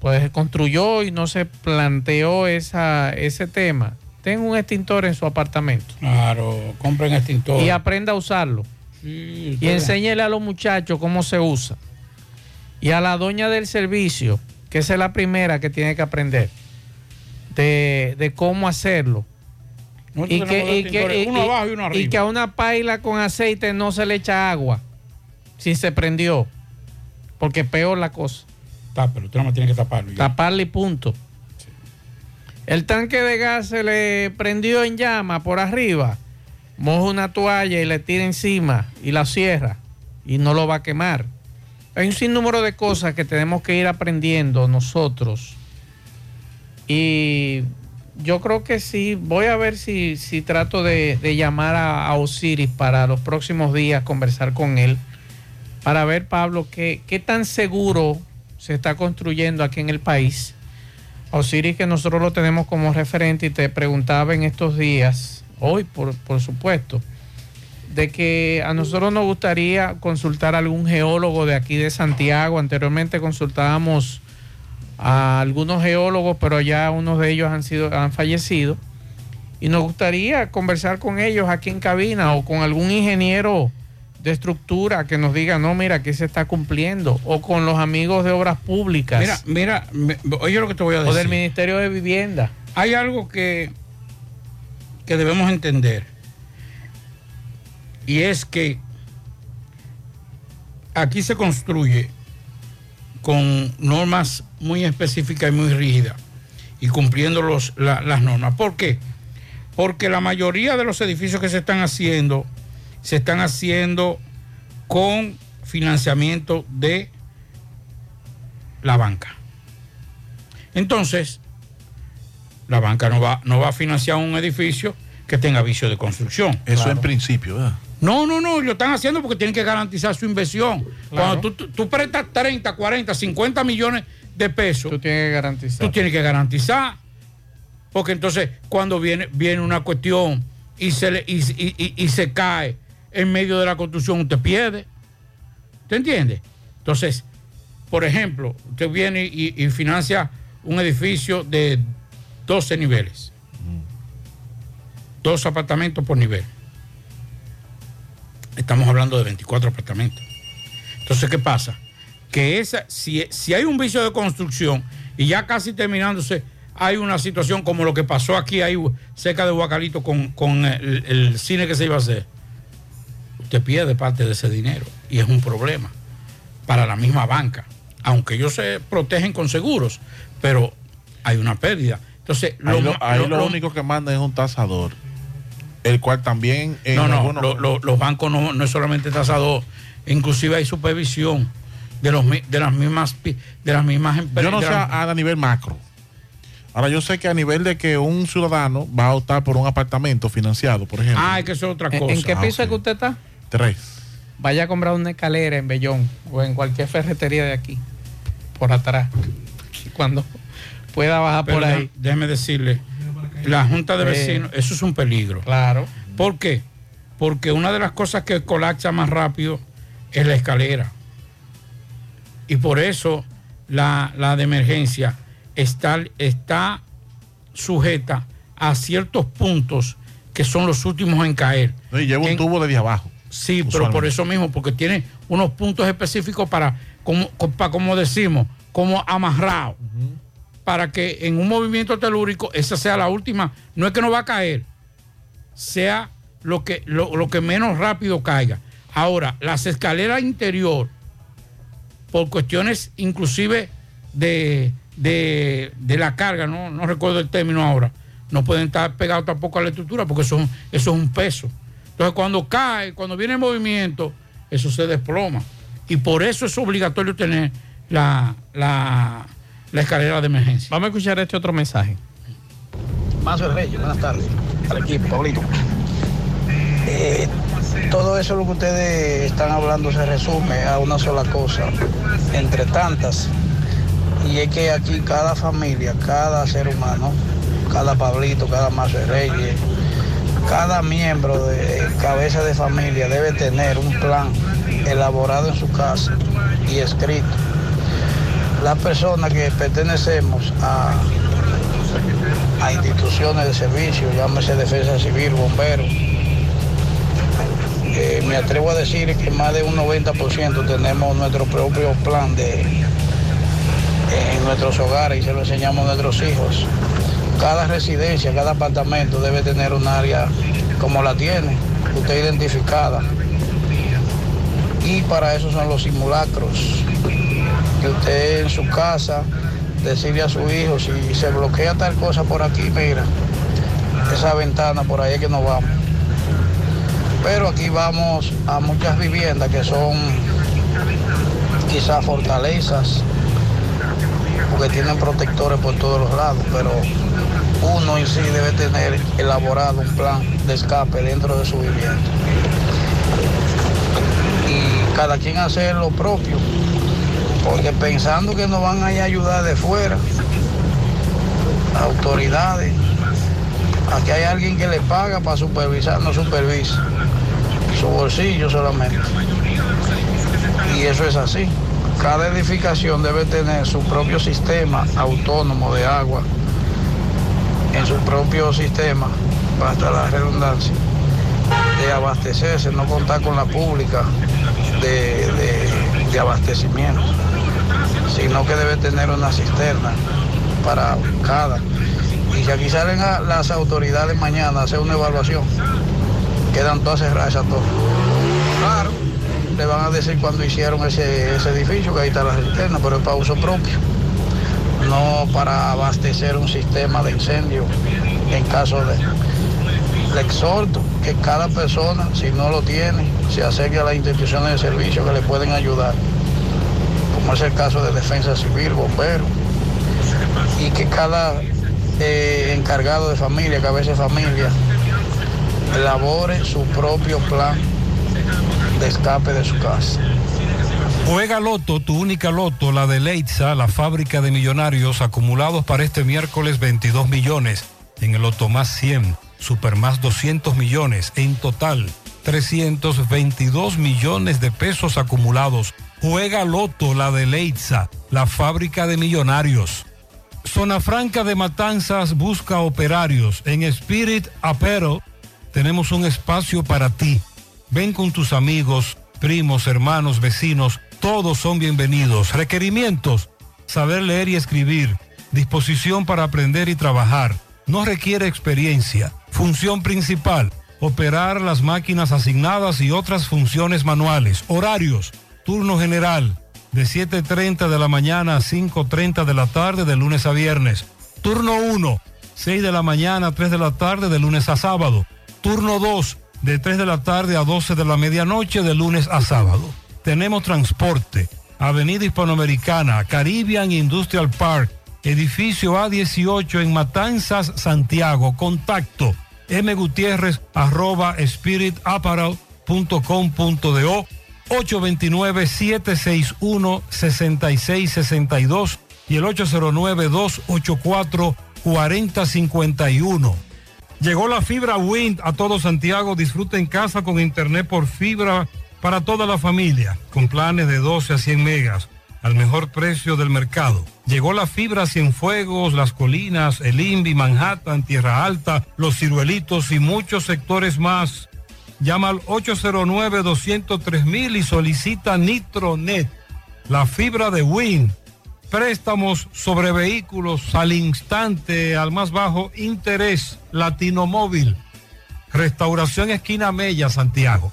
pues construyó y no se planteó esa, ese tema. Tenga un extintor en su apartamento. Claro, compren extintor. Y aprenda a usarlo. Sí, Y enséñele a los muchachos cómo se usa. Y a la doña del servicio, que esa es la primera que tiene que aprender, de, de cómo hacerlo. Y que, y, que a una paila con aceite no se le echa agua si se prendió. Porque peor la cosa. Tápelo, usted nada más tiene que taparlo. Taparle y punto. El tanque de gas se le prendió en llama por arriba. Moja una toalla y le tira encima y la cierra y no lo va a quemar. Hay un sinnúmero de cosas que tenemos que ir aprendiendo nosotros. Y yo creo que sí, voy a ver si, si trato de, de llamar a, a Osiris para los próximos días, conversar con él, para ver, Pablo, qué, qué tan seguro se está construyendo aquí en el país. Osiris, que nosotros lo tenemos como referente y te preguntaba en estos días, hoy por, por supuesto, de que a nosotros nos gustaría consultar a algún geólogo de aquí de Santiago. Anteriormente consultábamos a algunos geólogos, pero ya unos de ellos han sido han fallecido y nos gustaría conversar con ellos aquí en cabina o con algún ingeniero de estructura que nos diga, no, mira, aquí se está cumpliendo, o con los amigos de obras públicas. Mira, mira, oye lo que te voy a o decir. del Ministerio de Vivienda. Hay algo que, que debemos entender. Y es que aquí se construye con normas muy específicas y muy rígidas y cumpliendo los, la- las normas. ¿Por qué? Porque la mayoría de los edificios que se están haciendo se están haciendo con financiamiento de la banca. Entonces, la banca no va, no va a financiar un edificio que tenga vicio de construcción. Eso en principio, ¿verdad? No, no, no, lo están haciendo porque tienen que garantizar su inversión. Cuando tú, tú- tú prestas 30, 40, 50 millones de pesos, tú tienes que garantizar. Tú tienes que garantizar. Porque entonces, cuando viene, viene una cuestión y se, le, y, y- y- y se cae en medio de la construcción, usted pierde. ¿Te entiende? Entonces, por ejemplo, usted viene y, y financia un edificio de 12 niveles. Dos apartamentos por nivel. Estamos hablando de 24 apartamentos. Entonces, ¿qué pasa? Que esa, si, si hay un vicio de construcción y ya casi terminándose, hay una situación como lo que pasó aquí ahí cerca de Huacalito con, con el, el cine que se iba a hacer. Usted pierde parte de ese dinero y es un problema para la misma banca. Aunque ellos se protegen con seguros, pero hay una pérdida. Entonces, Ahí lo, ahí lo- lo lo- único que manda es un tasador, el cual también... en no, no, algunos- lo- lo- los bancos no, no es solamente tasador, inclusive hay supervisión de los de las mismas de las mismas empresas. Yo no sé a, a nivel macro. Ahora yo sé que a nivel de que un ciudadano va a optar por un apartamento financiado, por ejemplo. Ah, es que eso es otra ¿En, cosa. en qué Ah, piso es que usted está? Tres. Vaya a comprar una escalera en Bellón o en cualquier ferretería de aquí, por atrás. Cuando pueda bajar Pero por ahí. Déjeme decirle, la Junta de Eh, Vecinos, eso es un peligro. Claro. ¿Por qué? Porque una de las cosas que colapsa más rápido es la escalera. Y por eso la, la de emergencia está, está sujeta a ciertos puntos que son los últimos en caer. No, y lleva un En- tubo desde abajo. Sí, pero por eso mismo, porque tiene unos puntos específicos para, como, co- para, como decimos, como amarrado, para que en un movimiento telúrico esa sea la última. No es que no va a caer, sea lo que, lo, lo que menos rápido caiga. Ahora, las escaleras interior, por cuestiones inclusive de, de, de la carga, no, no recuerdo el término ahora, no pueden estar pegados tampoco a la estructura porque eso, eso es un peso. Entonces cuando cae, cuando viene el movimiento, eso se desploma. Y por eso es obligatorio tener la, la, la escalera de emergencia. Vamos a escuchar este otro mensaje. Mazo Reyes, buenas tardes al equipo, Pablito. Eh, todo eso lo que ustedes están hablando se resume a una sola cosa, entre tantas, y es que aquí cada familia, cada ser humano, cada Pablito, cada Mazo Reyes, cada miembro de cabeza de familia debe tener un plan elaborado en su casa y escrito. Las personas que pertenecemos a, a instituciones de servicio, llámese defensa civil, bomberos, eh, me atrevo a decir que más de un 90% tenemos nuestro propio plan de en nuestros hogares y se lo enseñamos a nuestros hijos. Cada residencia, cada apartamento debe tener un área como la tiene, usted identificada. Y para eso son los simulacros. Que usted en su casa decirle a su hijo, si se bloquea tal cosa por aquí, mira, esa ventana por ahí es que nos vamos. Pero aquí vamos a muchas viviendas que son quizás fortalezas, porque tienen protectores por todos los lados, pero uno en sí debe tener elaborado un plan de escape dentro de su vivienda. Y cada quien hacer lo propio, porque pensando que nos van a ayudar de fuera, autoridades, aquí hay alguien que le paga para supervisar, no supervisa, su bolsillo solamente. Y eso es así. Cada edificación debe tener su propio sistema autónomo de agua, en su propio sistema, basta la redundancia, de abastecerse, no contar con la pública de, de- abastecimiento, sino que debe tener una cisterna para cada. Y si aquí salen las autoridades mañana a hacer una evaluación, quedan todas cerradas esas torres. Claro, le van a decir cuando hicieron ese, ese edificio, que ahí está la cisterna, pero es para uso propio no para abastecer un sistema de incendio en caso de... Le exhorto que cada persona, si no lo tiene, se acerque a las instituciones de servicio que le pueden ayudar, como es el caso de defensa civil, bomberos, y que cada eh, encargado de familia, cabeza de familia, elabore su propio plan de escape de su casa. Juega Loto, tu única Loto, la de Leitza, la fábrica de millonarios acumulados para este miércoles 22 millones. En el Loto más 100, Super más 200 millones. En total, 322 millones de pesos acumulados. Juega Loto, la de Leitza, la fábrica de millonarios. Zona Franca de Matanzas busca operarios. En Spirit Apero tenemos un espacio para ti. Ven con tus amigos, primos, hermanos, vecinos, todos son bienvenidos. Requerimientos, saber leer y escribir, disposición para aprender y trabajar. No requiere experiencia. Función principal, operar las máquinas asignadas y otras funciones manuales. Horarios, turno general, de 7.30 de la mañana a 5.30 de la tarde de lunes a viernes. Turno 1, 6 de la mañana a 3 de la tarde de lunes a sábado. Turno 2, de 3 de la tarde a 12 de la medianoche de lunes a sábado. Tenemos transporte. Avenida Hispanoamericana, Caribbean Industrial Park, edificio A18 en Matanzas, Santiago. Contacto mgutierrez arroba spiritapparel.com.do 829-761-6662 y el 809-284-4051. Llegó la fibra Wind a todo Santiago. Disfruta en casa con internet por fibra para toda la familia, con planes de 12 a 100 megas al mejor precio del mercado. Llegó la fibra Cienfuegos, Las Colinas, El Invi, Manhattan, Tierra Alta, Los Ciruelitos y muchos sectores más. Llama al 809-203 y solicita Nitronet, la fibra de Win. Préstamos sobre vehículos al instante, al más bajo interés, Latino Móvil. Restauración Esquina Mella, Santiago.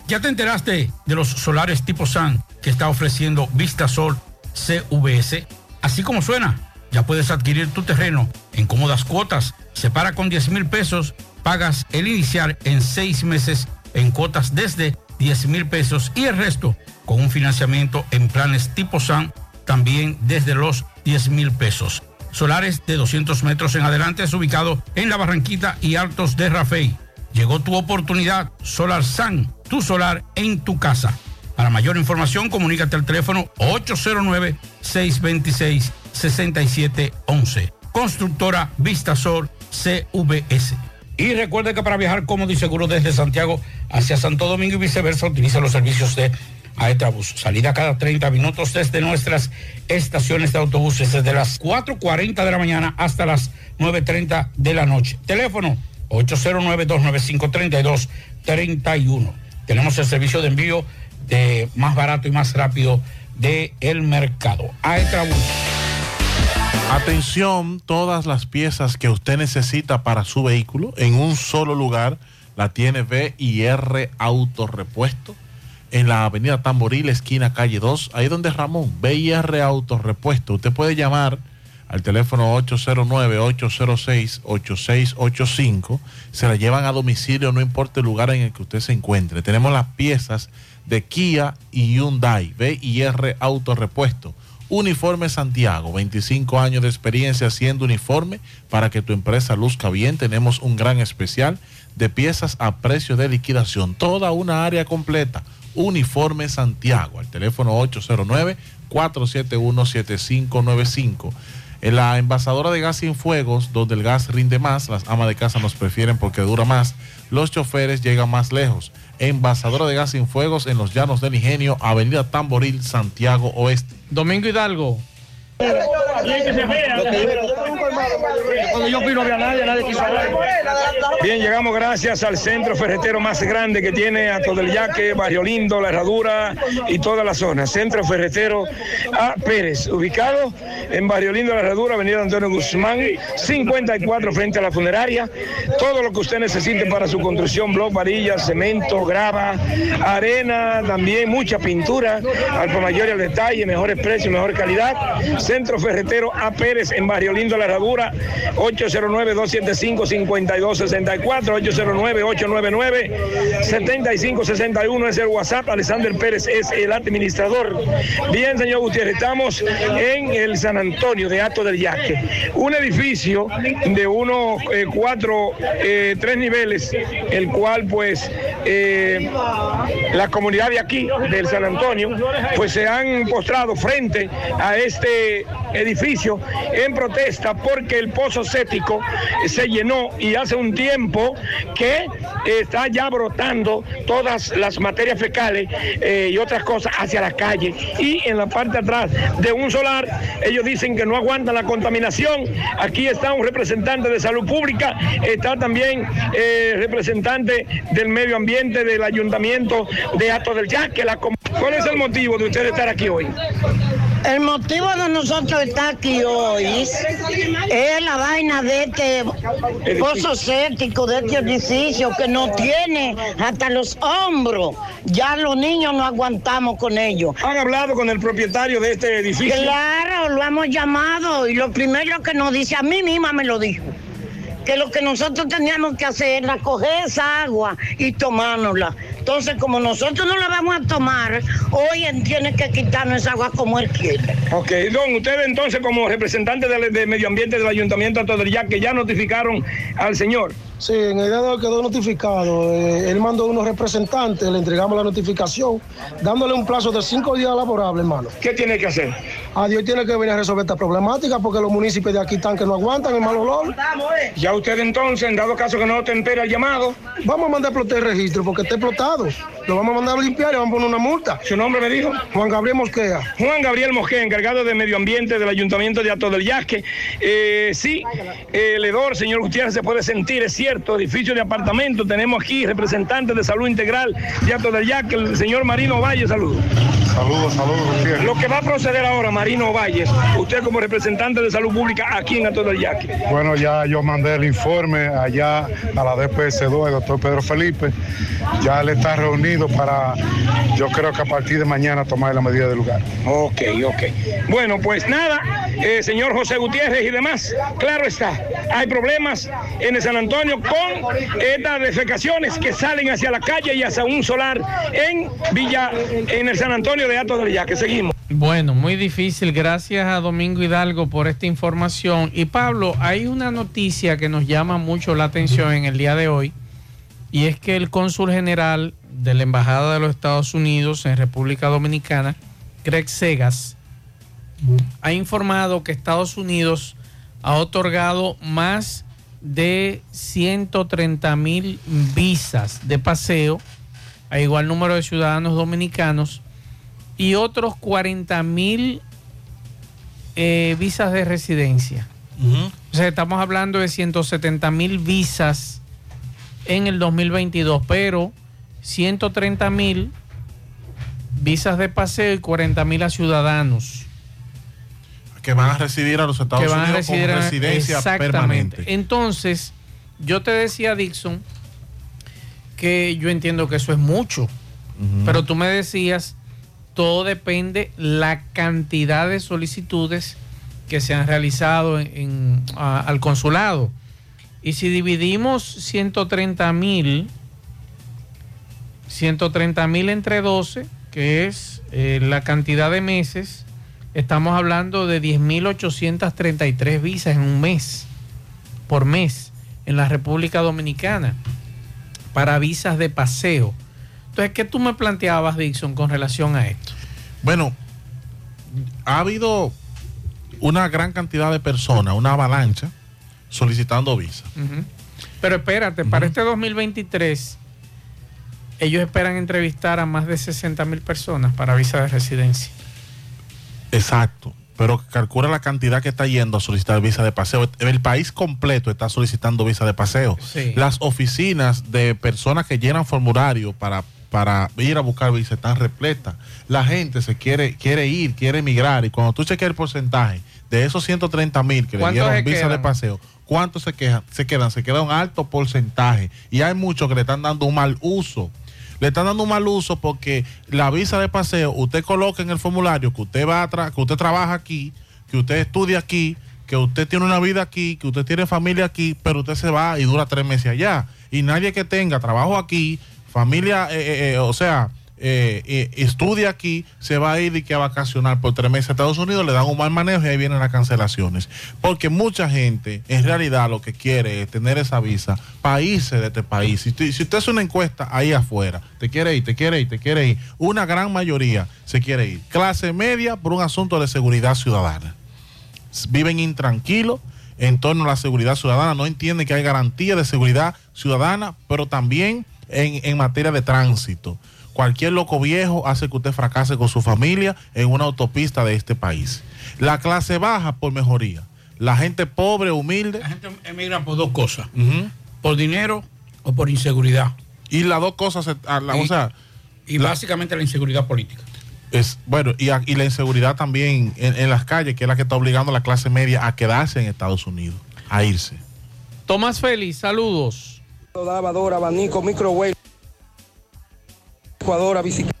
¿Ya te enteraste de los solares tipo SAN que está ofreciendo Vistasol CVS? Así como suena, ya puedes adquirir tu terreno en cómodas cuotas. Separa con 10 mil pesos, pagas el inicial en seis meses en cuotas desde 10 mil pesos y el resto con un financiamiento en planes tipo SAN también desde los 10 mil pesos. Solares de 200 metros en adelante es ubicado en la Barranquita y Altos de Rafey. Llegó tu oportunidad, Solar San, tu solar en tu casa. Para mayor información, comunícate al teléfono 809-626-6711. Constructora Vistasol CVS. Y recuerde que para viajar cómodo y seguro desde Santiago hacia Santo Domingo y viceversa, utiliza los servicios de Aetrabús. Salida cada 30 minutos desde nuestras estaciones de autobuses, desde las 4.40 de la mañana hasta las 9.30 de la noche. Teléfono 809-295-3231. Tenemos el servicio de envío de más barato y más rápido del el mercado. Aetrabús. Atención, todas las piezas que usted necesita para su vehículo en un solo lugar la tiene B y R Autorepuesto en la avenida Tamboril, esquina calle 2, ahí donde Ramón, B y R Autorepuesto. Usted puede llamar al teléfono 809-806-8685. Se la llevan a domicilio, no importa el lugar en el que usted se encuentre. Tenemos las piezas de Kia y Hyundai, B y R Autorepuesto. Uniforme Santiago, 25 años de experiencia haciendo uniforme para que tu empresa luzca bien. Tenemos un gran especial de piezas a precio de liquidación. Toda una área completa. Uniforme Santiago, al teléfono 809-471-7595. En la envasadora de gas sin fuegos, donde el gas rinde más, las amas de casa nos prefieren porque dura más, los choferes llegan más lejos. Envasadora de gas sin fuegos en los llanos del Ingenio, Avenida Tamboril, Santiago Oeste. Domingo Hidalgo. Cuando yo fui no había nadie, nadie quiso hablar. Bien, llegamos gracias al centro ferretero más grande que tiene a todo el Yaque, Barrio Lindo, La Herradura y toda la zona. Centro ferretero A. Pérez, ubicado en Barrio Lindo, La Herradura, Avenida Antonio Guzmán, 54 frente a la funeraria. Todo lo que usted necesite para su construcción, bloc, varillas, cemento, grava, arena, también mucha pintura, al por mayor y al detalle, mejores precios, mejor calidad. Centro Ferretero A. Pérez en Barrio Lindo, La Herradura, 809-275-5264, 809-899-7561 es el WhatsApp. Alexander Pérez es el administrador. Bien, señor Gutiérrez, estamos en el San Antonio de Ato del Yaque. Un edificio de unos eh, cuatro, eh, tres niveles, el cual pues eh, la comunidad de aquí, del San Antonio, pues se han postrado frente a este edificio en protesta porque el pozo séptico se llenó y hace un tiempo que está ya brotando todas las materias fecales eh, y otras cosas hacia la calle. Y en la parte de atrás de un solar, ellos dicen que no aguantan la contaminación. Aquí está un representante de salud pública, está también eh, representante del medio ambiente del ayuntamiento de Ato del Yaque. La... ¿Cuál es el motivo de usted estar aquí hoy? El motivo de nosotros estar aquí hoy es la vaina de este pozo séptico, de este edificio que no tiene hasta los hombros. Ya los niños no aguantamos con ellos. ¿Han hablado con el propietario de este edificio? Claro, lo hemos llamado y lo primero que nos dice, a mí misma me lo dijo que lo que nosotros teníamos que hacer era coger esa agua y tomárnosla. Entonces, como nosotros no la vamos a tomar, hoy él tiene que quitarnos esa agua como él quiere. Ok, don, ustedes entonces como representante de, medio ambiente del ayuntamiento de Todellá, que ya notificaron al señor. Sí, en el día de hoy quedó notificado. Eh, él mandó unos representantes, le entregamos la notificación, dándole un plazo de cinco días laborables, hermano. ¿Qué tiene que hacer? A Dios tiene que venir a resolver esta problemática porque los municipios de aquí están que no aguantan el mal olor. Ya usted entonces, en dado caso que no te entera el llamado. Vamos a mandar a explotar el registro porque está explotado. Lo vamos a mandar a limpiar y vamos a poner una multa. ¿Su nombre me dijo? Juan Gabriel Mosquea. Juan Gabriel Mosquea, encargado de medio ambiente del Ayuntamiento de Ato del Yasque. Eh, sí, el hedor, señor Gutiérrez, se puede sentir, es cierto, edificio de apartamento. Tenemos aquí representantes de salud integral de Ato del Yasque, el señor Marino Valle, saludos. Saludos, saludos, Gutiérrez. Lo que va a proceder ahora, Marino Valles, usted como representante de salud pública aquí en Ato del Yaque. Bueno, ya yo mandé el informe allá a la DPS2, el doctor Pedro Felipe. Ya él está reunido para, yo creo que a partir de mañana tomar la medida del lugar. Ok, ok. Bueno, pues nada, eh, señor José Gutiérrez y demás, claro está, hay problemas en el San Antonio con estas defecaciones que salen hacia la calle y hacia un solar en Villa, en el San Antonio de Ato del Yaque. Seguimos. Bueno, muy difícil. Gracias a Domingo Hidalgo por esta información. Y Pablo, hay una noticia que nos llama mucho la atención en el día de hoy, y es que el cónsul general de la Embajada de los Estados Unidos en República Dominicana, Greg Segas, ha informado que Estados Unidos ha otorgado más de 130 mil visas de paseo a igual número de ciudadanos dominicanos y otros 40 mil eh, visas de residencia. O sea, estamos hablando de 170 mil visas en el 2022, pero 130 mil visas de paseo y 40 mil a ciudadanos. Que van a residir a los Estados que van a Unidos residir con en- residencia exactamente. permanente. Entonces, yo te decía, Dixon, que yo entiendo que eso es mucho, pero tú me decías, todo depende la cantidad de solicitudes que se han realizado en- al consulado. Y si dividimos 130 mil, 130 mil entre 12, que es eh, la cantidad de meses, estamos hablando de 10.833 visas en un mes, por mes, en la República Dominicana, para visas de paseo. Entonces, ¿qué tú me planteabas, Dixon, con relación a esto? Bueno, ha habido una gran cantidad de personas, una avalancha, solicitando visa. Pero espérate, para este 2023, ellos esperan entrevistar a más de 60 mil personas para visa de residencia. Exacto. Pero calcula la cantidad que está yendo a solicitar visa de paseo. El país completo está solicitando visa de paseo. Sí. Las oficinas de personas que llenan formulario para, para ir a buscar visa están repletas. La gente se quiere, quiere ir, quiere emigrar. Y cuando tú chequeas el porcentaje de esos 130 mil que le ¿Cuántos dieron visa de paseo, ¿cuántos se, quejan, se quedan? Se queda un alto porcentaje. Y hay muchos que le están dando un mal uso. Le están dando un mal uso porque la visa de paseo, usted coloca en el formulario que usted va a tra- que usted trabaja aquí, que usted estudia aquí, que usted tiene una vida aquí, que usted tiene familia aquí, pero usted se va y dura tres meses allá. Y nadie que tenga trabajo aquí, familia, eh, eh, eh, o sea, eh, eh, estudia aquí, se va a ir y que a vacacionar por tres meses a Estados Unidos, le dan un mal manejo y ahí vienen las cancelaciones. Porque mucha gente en realidad lo que quiere es tener esa visa para irse de este país. Si si usted hace una encuesta ahí afuera, te quiere ir, te quiere ir, te quiere ir, una gran mayoría se quiere ir. Clase media por un asunto de seguridad ciudadana. Viven intranquilos en torno a la seguridad ciudadana, no entienden que hay garantía de seguridad ciudadana, pero también en, en materia de tránsito. Cualquier loco viejo hace que usted fracase con su familia en una autopista de este país. La clase baja por mejoría. La gente pobre, humilde. La gente emigra por dos cosas. Por dinero o por inseguridad. Y las dos cosas, la- Y- o sea... Y básicamente la inseguridad política. Es, bueno, y, a- y la inseguridad también en, en las calles, que es la que está obligando a la clase media a quedarse en Estados Unidos, a irse. Tomás Félix, saludos. Lavadora, abanico, microwave, licuadora, bicicleta.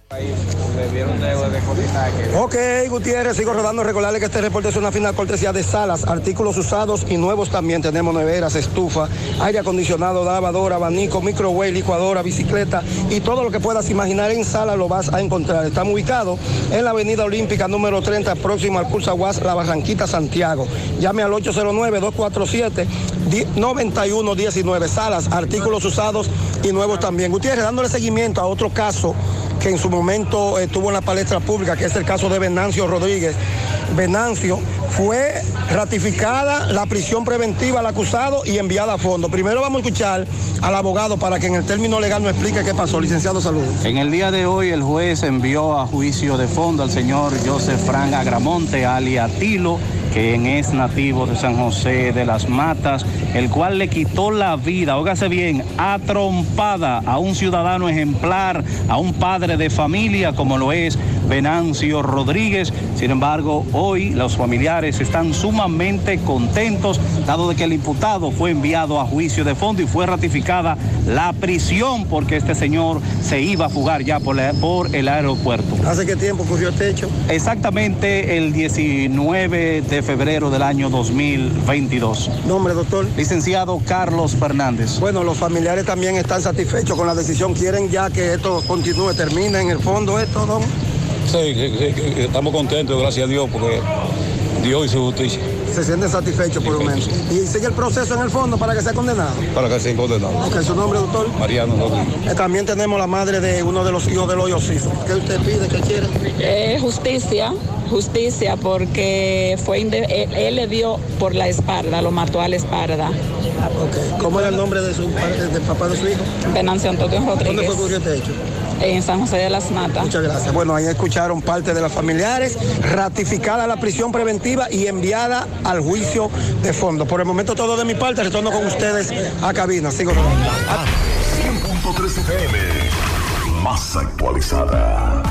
Ok, Gutiérrez, sigo rodando. Recordarle que este reporte es una final cortesía de salas, artículos usados y nuevos también. Tenemos neveras, estufa, aire acondicionado, lavadora, abanico, microwave, licuadora, bicicleta y todo lo que puedas imaginar en sala lo vas a encontrar. Estamos ubicados en la Avenida Olímpica número 30, próximo al Pulsa Guas, La Barranquita, Santiago. Llame al 809-247-9119. Salas, artículos usados y nuevos también. Gutiérrez, dándole seguimiento a otro caso que en su momento estuvo en la palestra pública, que es el caso de Venancio Rodríguez. Venancio fue ratificada la prisión preventiva al acusado y enviada a fondo. Primero vamos a escuchar al abogado para que en el término legal nos explique qué pasó. Licenciado, saludos. En el día de hoy el juez envió a juicio de fondo al señor Joseph Fran Agramonte, alia Tilo, quien es nativo de San José de las Matas, el cual le quitó la vida, ógase bien, a trompada a un ciudadano ejemplar, a un padre de familia como lo es Venancio Rodríguez. Sin embargo, hoy los familiares están sumamente contentos, dado de que el imputado fue enviado a juicio de fondo y fue ratificada la prisión porque este señor se iba a fugar ya por, la- por el aeropuerto. ¿Hace qué tiempo ocurrió este hecho? Exactamente el 19 de febrero del año 2022. Nombre, doctor. Licenciado Carlos Fernández. Bueno, los familiares también están satisfechos con la decisión. Quieren ya que esto continúe, termine en el fondo esto, don. Sí, sí, sí, que estamos contentos, gracias a Dios, porque Dios hizo justicia Se sienten satisfechos por lo menos. Y sigue el proceso en el fondo para que sea condenado. para que sea condenado. Ok, su nombre, doctor. Mariano Rodríguez. Eh, también tenemos la madre de uno de los hijos del hoyo Ciso. ¿Qué usted pide? ¿Qué quiere? Eh, justicia, justicia, porque fue inde- él, él le dio por la espalda, lo mató a la espalda. ¿Cómo era el nombre de su padre- del papá de su hijo? Venancio Antonio ¿Dónde Rodríguez. fue ocurrió este hecho? En San José de las Matas. Muchas gracias. Bueno, ahí escucharon parte de los familiares, ratificada la prisión preventiva y enviada al juicio de fondo. Por el momento todo de mi parte, retorno con ustedes a cabina. Sigo rodando. 100.3 FM, más actualizada.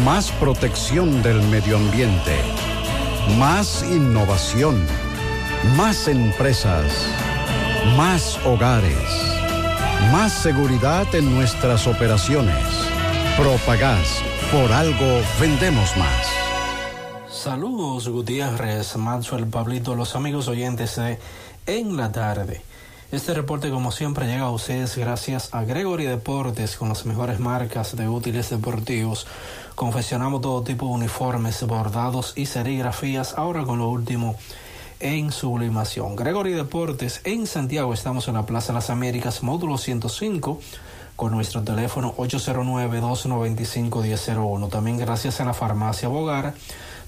Más protección del medio ambiente. Más innovación. Más empresas. Más hogares. Más seguridad en nuestras operaciones. Propagás. Por algo vendemos más. Saludos Gutiérrez, Maxwell, Pablito, los amigos oyentes de En la Tarde. Este reporte como siempre llega a ustedes gracias a Gregory Deportes con las mejores marcas de útiles deportivos. Confeccionamos todo tipo de uniformes, bordados y serigrafías, ahora con lo último en sublimación. Gregory Deportes en Santiago, estamos en la Plaza Las Américas, módulo 105 con nuestro teléfono 809-295-1001. También gracias a la farmacia Bogar,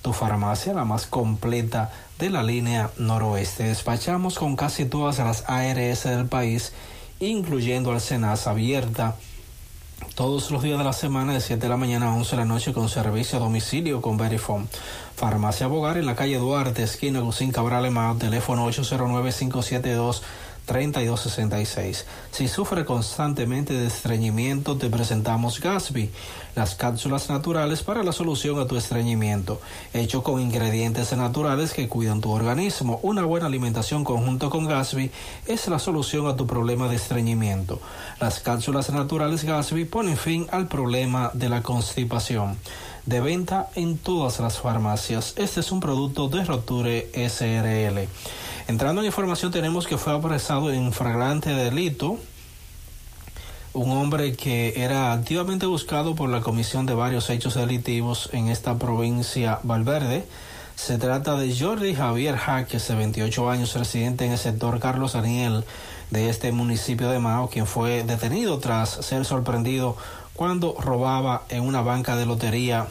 tu farmacia la más completa de la línea noroeste. Despachamos con casi todas las ARS del país, incluyendo al Senas abierta todos los días de la semana de 7 de la mañana a 11 de la noche con servicio a domicilio con Verifone. Farmacia Bogar en la calle Duarte, esquina Gusín Cabral Emao, teléfono 809-572 3266. Si sufre constantemente de estreñimiento, te presentamos Gasby, las cápsulas naturales para la solución a tu estreñimiento, hecho con ingredientes naturales que cuidan tu organismo. Una buena alimentación conjunto con Gasby es la solución a tu problema de estreñimiento. Las cápsulas naturales Gasby ponen fin al problema de la constipación. De venta en todas las farmacias. Este es un producto de Roture SRL. Entrando en información tenemos que fue apresado en flagrante delito un hombre que era activamente buscado por la comisión de varios hechos delictivos en esta provincia Valverde. Se trata de Jordi Javier Jaques, de 28 años, residente en el sector Carlos Daniel de este municipio de Mao, quien fue detenido tras ser sorprendido cuando robaba en una banca de lotería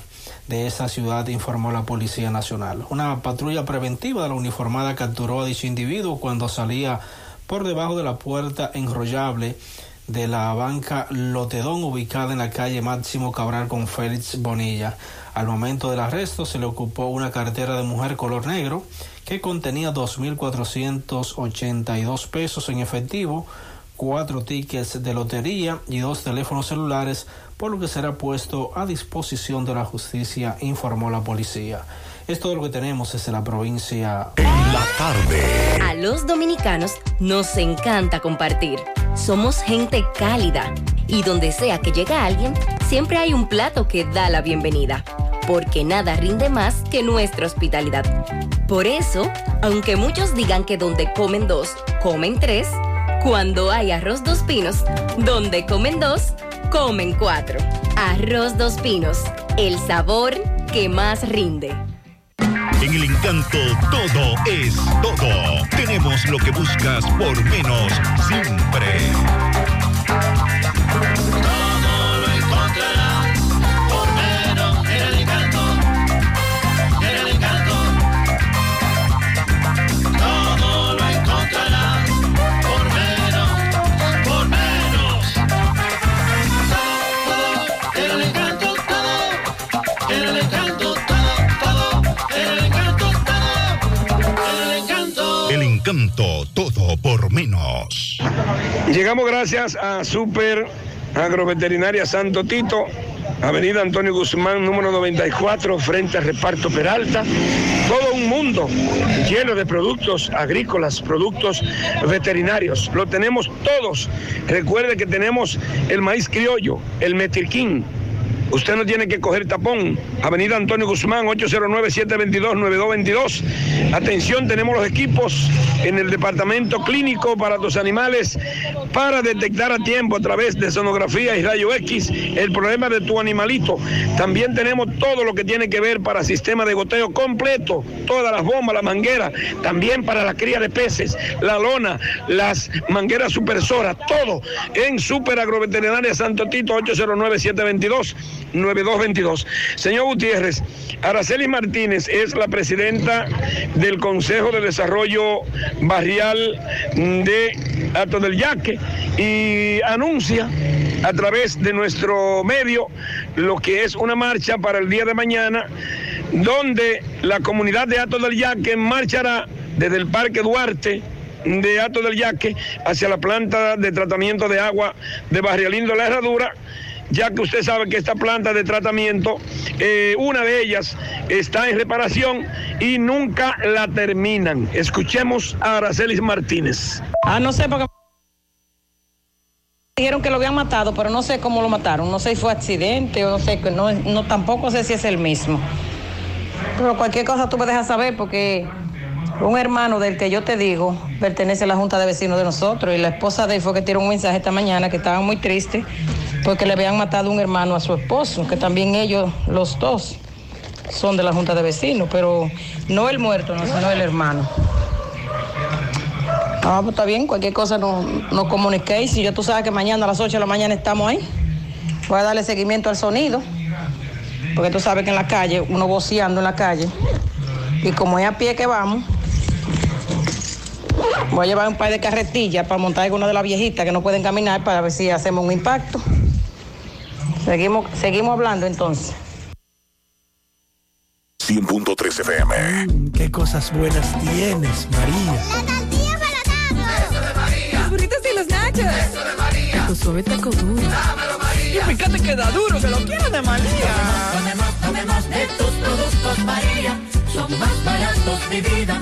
de esa ciudad, informó la Policía Nacional. Una patrulla preventiva de la uniformada capturó a dicho individuo cuando salía por debajo de la puerta enrollable de la banca Lotedón ubicada en la calle Máximo Cabral con Félix Bonilla. Al momento del arresto se le ocupó una cartera de mujer color negro que contenía 2.482 pesos en efectivo, cuatro tickets de lotería y dos teléfonos celulares, por lo que será puesto a disposición de la justicia, informó la policía. Es todo lo que tenemos desde la provincia. La tarde. A los dominicanos nos encanta compartir. Somos gente cálida y donde sea que llega alguien, siempre hay un plato que da la bienvenida. porque nada rinde más que nuestra hospitalidad. Por eso, aunque muchos digan que donde comen dos, comen tres, cuando hay arroz dos pinos, donde comen dos, comen cuatro. Arroz dos pinos, el sabor que más rinde. En el encanto todo es todo. Tenemos lo que buscas por menos siempre. Todo por menos. Llegamos gracias a Super Agroveterinaria Santo Tito, Avenida Antonio Guzmán, número 94, frente al reparto Peralta. Todo un mundo lleno de productos agrícolas, productos veterinarios. Lo tenemos todos. Recuerde que tenemos el maíz criollo, el metirquín. Usted no tiene que coger tapón. Avenida Antonio Guzmán, 809-722-9222. Atención, tenemos los equipos en el departamento clínico para tus animales para detectar a tiempo a través de sonografía y rayo X el problema de tu animalito. También tenemos todo lo que tiene que ver para sistema de goteo completo, todas las bombas, la manguera, también para la cría de peces, la lona, las mangueras supersoras, todo en Super Agroveterinaria Santo Tito, 809-722-9222. Señor Gutiérrez, Araceli Martínez es la presidenta del Consejo de Desarrollo Barrial de Alto del Yaque y anuncia a través de nuestro medio lo que es una marcha para el día de mañana, donde la comunidad de Alto del Yaque marchará desde el Parque Duarte de Alto del Yaque hacia la planta de tratamiento de agua de Barrialindo La Herradura ya que usted sabe que esta planta de tratamiento, eh, una de ellas está en reparación y nunca la terminan. Escuchemos a Aracelis Martínez. Ah, no sé porque dijeron que lo habían matado, pero no sé cómo lo mataron. No sé si fue accidente o no sé, no, no tampoco sé si es el mismo. Pero cualquier cosa tú me dejas saber porque un hermano del que yo te digo pertenece a la Junta de Vecinos de nosotros y la esposa de él fue que tiró un mensaje esta mañana que estaban muy tristes porque le habían matado un hermano a su esposo, que también ellos, los dos, son de la Junta de Vecinos, pero no el muerto, no, sino el hermano. Ah, pues está bien, cualquier cosa nos, nos comuniquéis. Si yo tú sabes que mañana a las 8 de la mañana estamos ahí, voy a darle seguimiento al sonido, porque tú sabes que en la calle, uno voceando en la calle, y como es a pie que vamos, voy a llevar un par de carretillas para montar alguna de las viejitas que no pueden caminar para ver si hacemos un impacto. Seguimos, seguimos hablando entonces. 100.3 FM. Qué cosas buenas tienes, María. La tortilla para Eso de María. Los burritos y los nachos. Eso de María. Tu suave taco duro. Dámelo, María. Y fíjate que da duro, que lo quiero de María. Tomemos, tomemos de tus productos, María. Son más baratos, de vida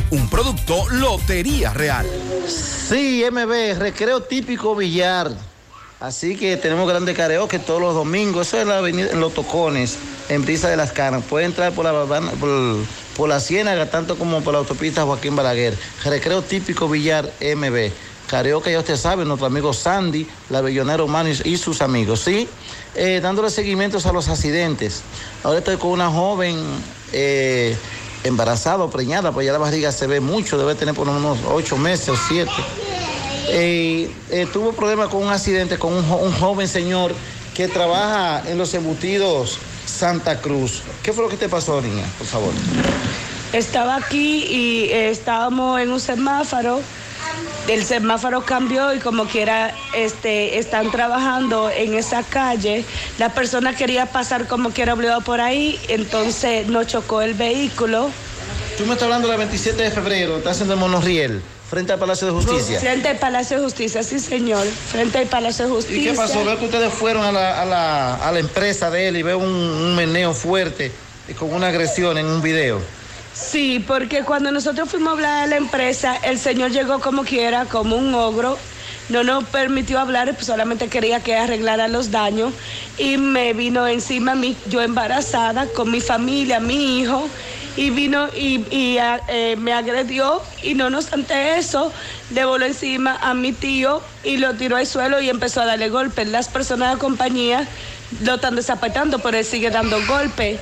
Un producto Lotería Real. Sí, MB, recreo típico billar. Así que tenemos grandes karaoke todos los domingos. Eso es la avenida en Los Tocones, en Brisa de las Canas. Puede entrar por la, por, por la Ciénaga, tanto como por la autopista Joaquín Balaguer. Recreo típico billar MB. Karaoke, ya usted sabe, nuestro amigo Sandy, la bellonera humana y y sus amigos, ¿sí? Eh, dándole seguimientos a los accidentes. Ahora estoy con una joven eh, embarazada o preñada, pues ya la barriga se ve mucho, debe tener por unos ocho meses o siete. Eh, tuvo problemas con un accidente con un, jo- un joven señor que que trabaja en los embutidos Santa Cruz. ¿Qué fue lo que te pasó, niña? Por favor. Estaba aquí y eh, estábamos en un semáforo. El semáforo cambió y como quiera este, están trabajando en esa calle. La persona quería pasar como quiera obligado por ahí, entonces nos chocó el vehículo. Tú me estás hablando del 27 de febrero, estás haciendo el monorriel, frente al Palacio de Justicia. Frente al Palacio de Justicia, sí señor. Frente al Palacio de Justicia. ¿Y qué pasó? Veo que ustedes fueron a la, a la- a la empresa de él y veo un, un meneo fuerte y con una agresión en un video. Sí, porque cuando nosotros fuimos a hablar a la empresa, el señor llegó como quiera, como un ogro. No nos permitió hablar, pues solamente quería que arreglara los daños. Y me vino encima a mí, yo embarazada, con mi familia, mi hijo. Y vino y, eh, me agredió. Y no obstante eso, le voló encima a mi tío y lo tiró al suelo y empezó a darle golpes. Las personas de la compañía lo están desapartando, pero él sigue dando golpes.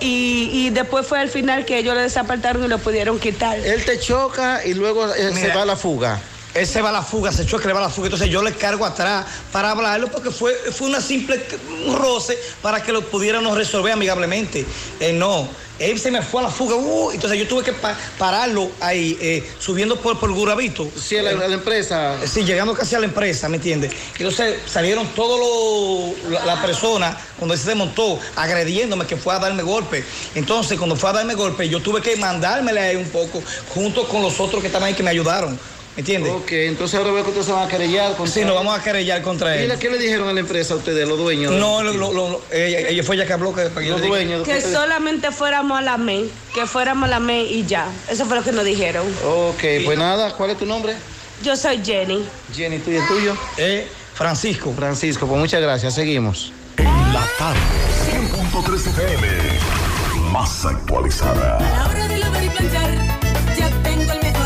Y, y después fue al final que ellos lo desapartaron y lo pudieron quitar. Él te choca y luego eh, se va a la fuga. Él se va a la fuga, se choca, le va a la fuga. Entonces yo le cargo atrás para hablarlo porque fue, fue una simple un roce para que lo pudiéramos resolver amigablemente. Eh, no, él se me fue a la fuga. uh, entonces yo tuve que pa- pararlo ahí, eh, subiendo por, por Gurabito. Sí, a la, a la empresa. Sí, llegando casi a la empresa, ¿me entiendes? Entonces salieron todos los, la, la persona, cuando él se desmontó, agrediéndome, que fue a darme golpe. Entonces, cuando fue a darme golpe, yo tuve que mandármele ahí un poco, junto con los otros que estaban ahí que me ayudaron. ¿Me entiendes? Ok, entonces ahora veo que ustedes se van a querellar contra Sí, nos vamos a querellar contra ¿Y él. ¿Qué le dijeron a la empresa a ustedes, los dueños? No, lo- lo- lo- ella, ella fue ella que habló que, Los dueños. Que solamente fuéramos a la MEI, que fuéramos a la MEI y ya. Eso fue lo que nos dijeron. Ok, pues nada, ¿cuál es tu nombre? Yo soy Jenny. Jenny, ¿tú y el tuyo? Eh, Francisco. Francisco, pues muchas gracias, seguimos. La tarde, 100.3 FM. Más actualizada. La hora de lavar y planchar, ya tengo el mejor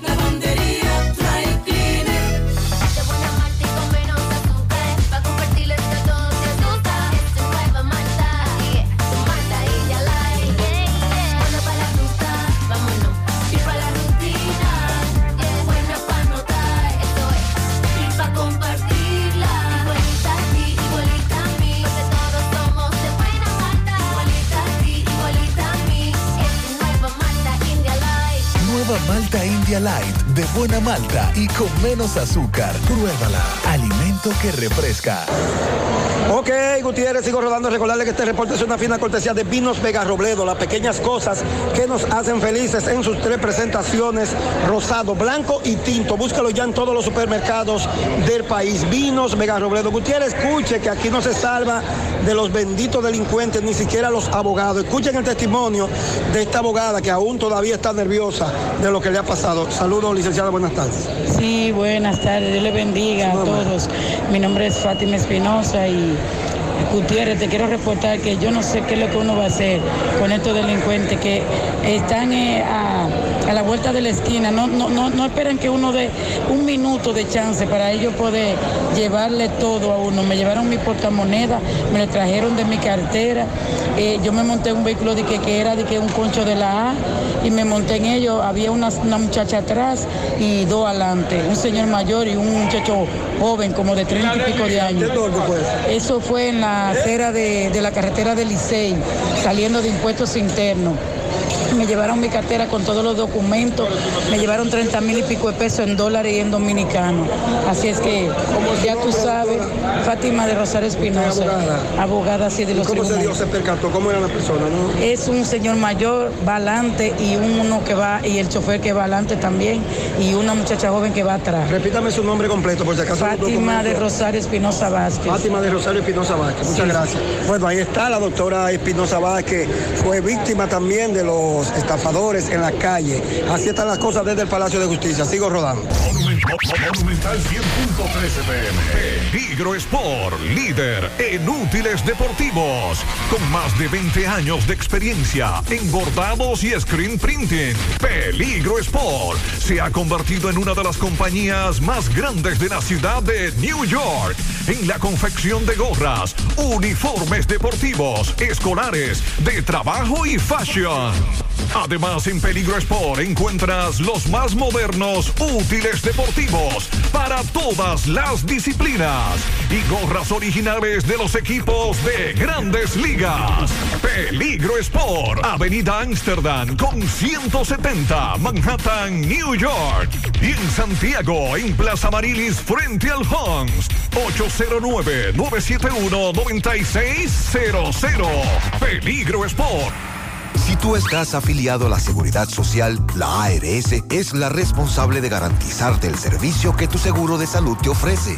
Light, de buena malta y con menos azúcar. Pruébala. Alimento que refresca. Ok, Gutiérrez, sigo rodando. Recordarle que este reporte es una fina cortesía de Vinos Vega Robledo, las pequeñas cosas que nos hacen felices en sus tres presentaciones, rosado, blanco y tinto. Búscalo ya en todos los supermercados del país. Vinos Vega Robledo. Gutiérrez, escuche que aquí no se salva de los benditos delincuentes, ni siquiera los abogados. Escuchen el testimonio de esta abogada que aún todavía está nerviosa de lo que le ha pasado. Saludos, licenciada, buenas tardes. Sí, buenas tardes, Dios le bendiga a todos. Mi nombre es Fátima Espinosa y Gutiérrez, te quiero reportar que yo no sé qué es lo que uno va a hacer con estos delincuentes que están eh, a, a la vuelta de la esquina. No, no, no, no esperan que uno dé un minuto de chance para ellos poder llevarle todo a uno. Me llevaron mi portamoneda, me lo trajeron de mi cartera. Eh, yo me monté un vehículo de que, que era de que un concho de la A y me monté en ello. Había una, una muchacha atrás y dos adelante, un señor mayor y un muchacho joven, como de treinta y pico de años. Eso fue en la acera de, de la carretera de Licey, saliendo de impuestos internos. Me llevaron mi cartera con todos los documentos, me llevaron 30 mil y pico de pesos en dólares y en dominicano. Así es que, ya tú sabes, Fátima de Rosario Espinosa, abogada así de los ¿Cómo se dio, se percató? ¿Cómo era la persona? no? Es un señor mayor, va adelante y uno que va, y el chofer que va adelante también, y una muchacha joven que va atrás. Repítame su nombre completo, por si acaso. Fátima de Rosario Espinosa Vázquez. Fátima de Rosario Espinosa Vázquez, muchas Sí. gracias. Bueno, ahí está la doctora Espinosa Vázquez, fue víctima también de los estafadores en la calle. Así están las cosas desde el Palacio de Justicia. Sigo rodando. Monumental 100.13 pm. Peligro Sport, líder en útiles deportivos. Con más de 20 años de experiencia en bordados y screen printing. Peligro Sport se ha convertido en una de las compañías más grandes de la ciudad de New York. En la confección de gorras, uniformes deportivos, escolares, de trabajo y fashion. Además, en Peligro Sport encuentras los más modernos útiles deportivos para todas las disciplinas y gorras originales de los equipos de grandes ligas. Peligro Sport, Avenida Amsterdam con 170, Manhattan, New York. Y en Santiago, en Plaza Marilis, frente al Hans, 809-971-9600. Peligro Sport. Si tú estás afiliado a la Seguridad Social, la ARS es la responsable de garantizarte el servicio que tu seguro de salud te ofrece.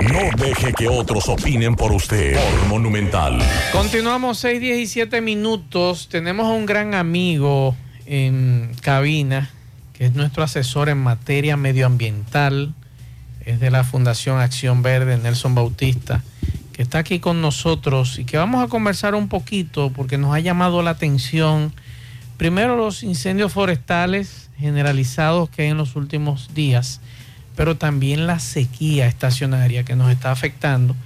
No deje que otros opinen por usted. Monumental. Continuamos 6, 17 minutos. Tenemos a un gran amigo en cabina, que es nuestro asesor en materia medioambiental. Es de la Fundación Acción Verde, Nelson Bautista, que está aquí con nosotros y que vamos a conversar un poquito porque nos ha llamado la atención. Primero los incendios forestales generalizados que hay en los últimos días, pero también la sequía estacionaria que nos está afectando.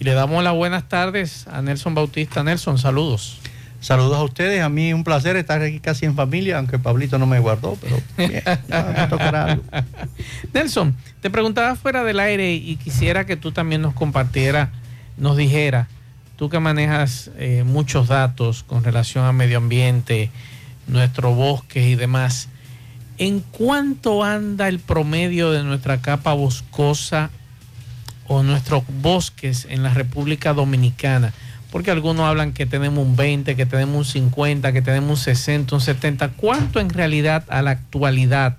Y le damos las buenas tardes a Nelson Bautista. Nelson, saludos. Saludos a ustedes, a mí un placer estar aquí casi en familia, aunque Pablito no me guardó, pero bien, me tocará algo. *laughs* Nelson, te preguntaba fuera del aire y quisiera que tú también nos compartieras, nos dijera, tú que manejas eh, muchos datos con relación a medio ambiente, nuestro bosque y demás, ¿en cuánto anda el promedio de nuestra capa boscosa o nuestros bosques en la República Dominicana? Porque algunos hablan que tenemos un 20, que tenemos un 50, que tenemos un 60, un 70. ¿Cuánto en realidad a la actualidad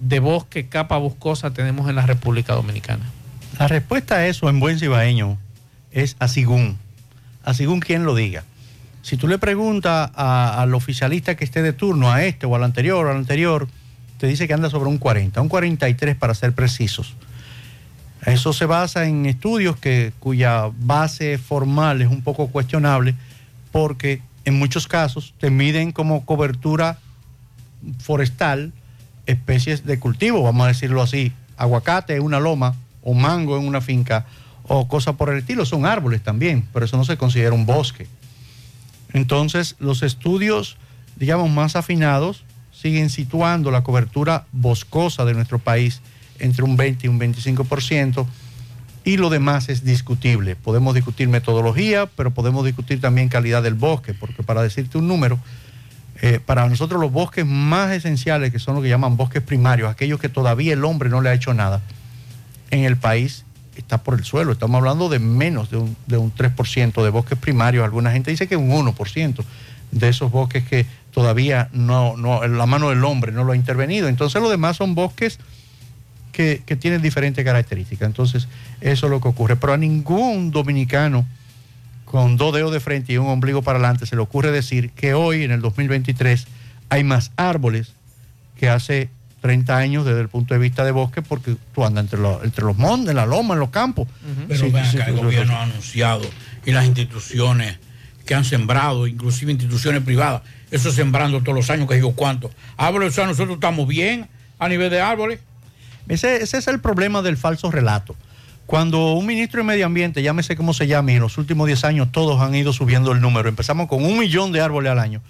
de bosque, capa boscosa tenemos en la República Dominicana? La respuesta a eso en buen cibaeño es a según, a según quien lo diga. Si tú le preguntas al oficialista que esté de turno, a este o al anterior o al anterior, te dice que anda sobre un 40, un 43 para ser precisos. Eso se basa en estudios que, cuya base formal es un poco cuestionable porque en muchos casos te miden como cobertura forestal especies de cultivo, vamos a decirlo así, aguacate en una loma o mango en una finca o cosa por el estilo, son árboles también, pero eso no se considera un bosque. Entonces, los estudios, digamos, más afinados siguen situando la cobertura boscosa de nuestro país entre un 20 y un 25%, y lo demás es discutible. Podemos discutir metodología, pero podemos discutir también calidad del bosque, porque para decirte un número, eh, para nosotros los bosques más esenciales, que son lo que llaman bosques primarios, aquellos que todavía el hombre no le ha hecho nada, en el país está por el suelo. Estamos hablando de menos de un, de un 3% de bosques primarios. Alguna gente dice que un 1% de esos bosques que todavía no, no, la mano del hombre no lo ha intervenido. Entonces los demás son bosques que, que tienen diferentes características. Entonces eso es lo que ocurre. Pero a ningún dominicano con dos dedos de frente y un ombligo para adelante se le ocurre decir que hoy, en el 2023, hay más árboles que hace 30 años desde el punto de vista de bosque, porque tú andas entre los, entre los montes, en la loma, en los campos. Pero Sí, vean sí, que el gobierno ha anunciado y las instituciones que han sembrado, inclusive instituciones privadas, eso sembrando todos los años, que digo cuánto. Árboles, o sea, nosotros estamos bien a nivel de árboles. Ese, ese es el problema del falso relato. Cuando un ministro de Medio Ambiente, llámese como se llame, y en los últimos 10 años todos han ido subiendo el número. Empezamos con un millón de árboles al año.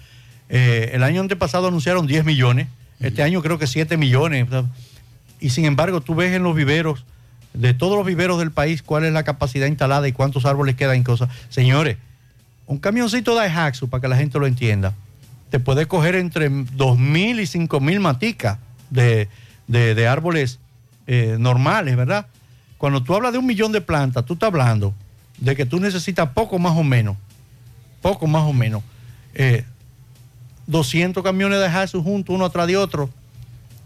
Eh, el año antepasado anunciaron 10 millones. Este año creo que 7 millones. Y sin embargo, tú ves en los viveros, de todos los viveros del país, cuál es la capacidad instalada y cuántos árboles quedan en cosas. Señores, un camioncito de Daihatsu, para que la gente lo entienda, te puede coger entre 2.000 y 5.000 maticas de, de- de árboles eh, normales, ¿verdad? Cuando tú hablas de un millón de plantas, tú estás hablando de que tú necesitas poco más o menos, poco más o menos, eh, 200 camiones de Hasu juntos, uno atrás de otro,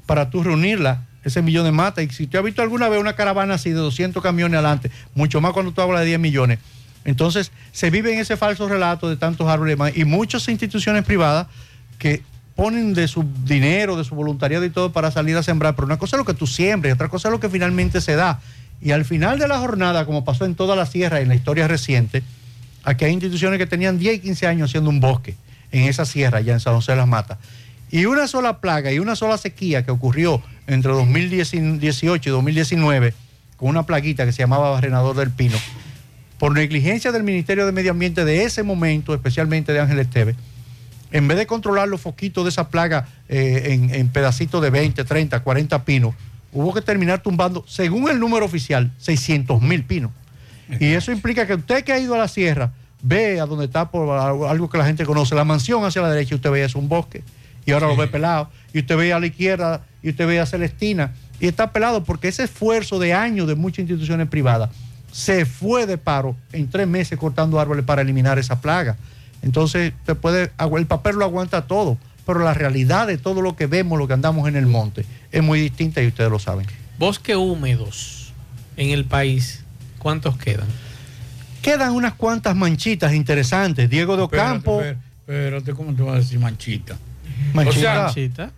para tú reunirla, ese millón de matas. Y si tú has visto alguna vez una caravana así de 200 camiones adelante, mucho más cuando tú hablas de 10 millones, entonces se vive en ese falso relato de tantos árboles. Y muchas instituciones privadas que ponen de su dinero, de su voluntariado y todo para salir a sembrar. Pero una cosa es lo que tú siembres, otra cosa es lo que finalmente se da. Y al final de la jornada, como pasó en toda la sierra en la historia reciente, aquí hay instituciones que tenían 10 y 15 años haciendo un bosque en esa sierra, ya en San José de las Matas. Y una sola plaga y una sola sequía que ocurrió entre 2018 y 2019, con una plaguita que se llamaba Barrenador del Pino, por negligencia del Ministerio de Medio Ambiente de ese momento, especialmente de Ángel Esteve, en vez de controlar los foquitos de esa plaga eh, en, en pedacitos de 20, 30, 40 pinos, hubo que terminar tumbando, según el número oficial, 600 mil pinos. Y eso implica que usted que ha ido a la sierra, ve a donde está por algo que la gente conoce, la mansión hacia la derecha, usted ve es un bosque, y ahora lo ve pelado, y usted ve a la izquierda, y usted ve a Celestina, y está pelado porque ese esfuerzo de años de muchas instituciones privadas se fue de paro en tres meses cortando árboles para eliminar esa plaga. Entonces, puede, el papel lo aguanta todo, pero la realidad de todo lo que vemos, lo que andamos en el monte, es muy distinta y ustedes lo saben. Bosques húmedos en el país, ¿cuántos quedan? Quedan unas cuantas manchitas interesantes. Diego de Ocampo. Espérate, espérate, ¿cómo te vas a decir manchita? Manchita. O sea,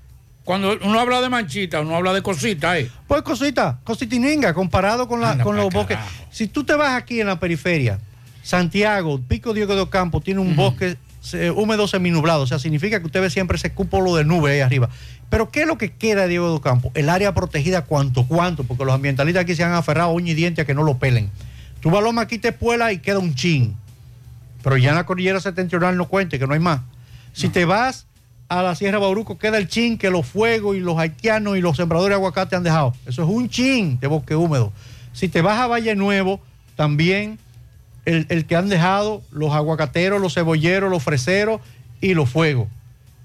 Cuando uno habla de manchita, uno habla de cosita, ¿eh? Pues cosita, cositininga, comparado con, la, Anda con los bosques. Si tú te vas aquí en la periferia, Santiago, Pico Diego de Ocampo tiene un bosque eh, húmedo seminublado, o sea, significa que usted ve siempre ese cúpulo de nube ahí arriba. Pero ¿qué es lo que queda de Diego de Ocampo? El área protegida cuanto cuanto, porque los ambientalistas aquí se han aferrado uña y diente a que no lo pelen. Tú vas a Loma aquí te puela y queda un chin. Pero ya en la cordillera septentrional no cuente, que no hay más. Si te vas a la Sierra Bauruco, queda el chin que los fuegos y los haitianos y los sembradores de aguacate han dejado. Eso es un chin de bosque húmedo. Si te vas a Valle Nuevo, también el, el que han dejado los aguacateros, los cebolleros, los freseros y los fuegos.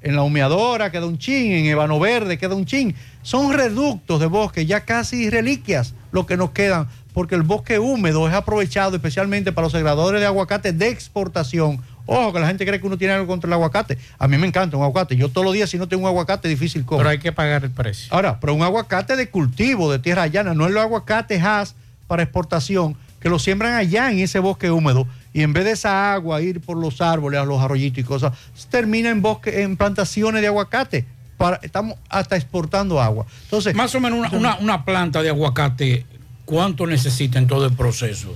En la humeadora queda un chin, en Ébano Verde queda un chin. Son reductos de bosque, ya casi reliquias lo que nos quedan, porque el bosque húmedo es aprovechado especialmente para los sembradores de aguacate de exportación. Ojo, que la gente cree que uno tiene algo contra el aguacate. A mí me encanta un aguacate. Yo todos los días, si no tengo un aguacate, difícil como. Pero hay que pagar el precio. Ahora, pero un aguacate de cultivo, de tierra llana, no es los aguacates has para exportación, que lo siembran allá en ese bosque húmedo y en vez de esa agua ir por los árboles, a los arroyitos y cosas, termina en bosque, en plantaciones de aguacate. Para, estamos hasta exportando agua. Entonces, Más o menos una, una- una planta de aguacate, ¿cuánto necesita en todo el proceso?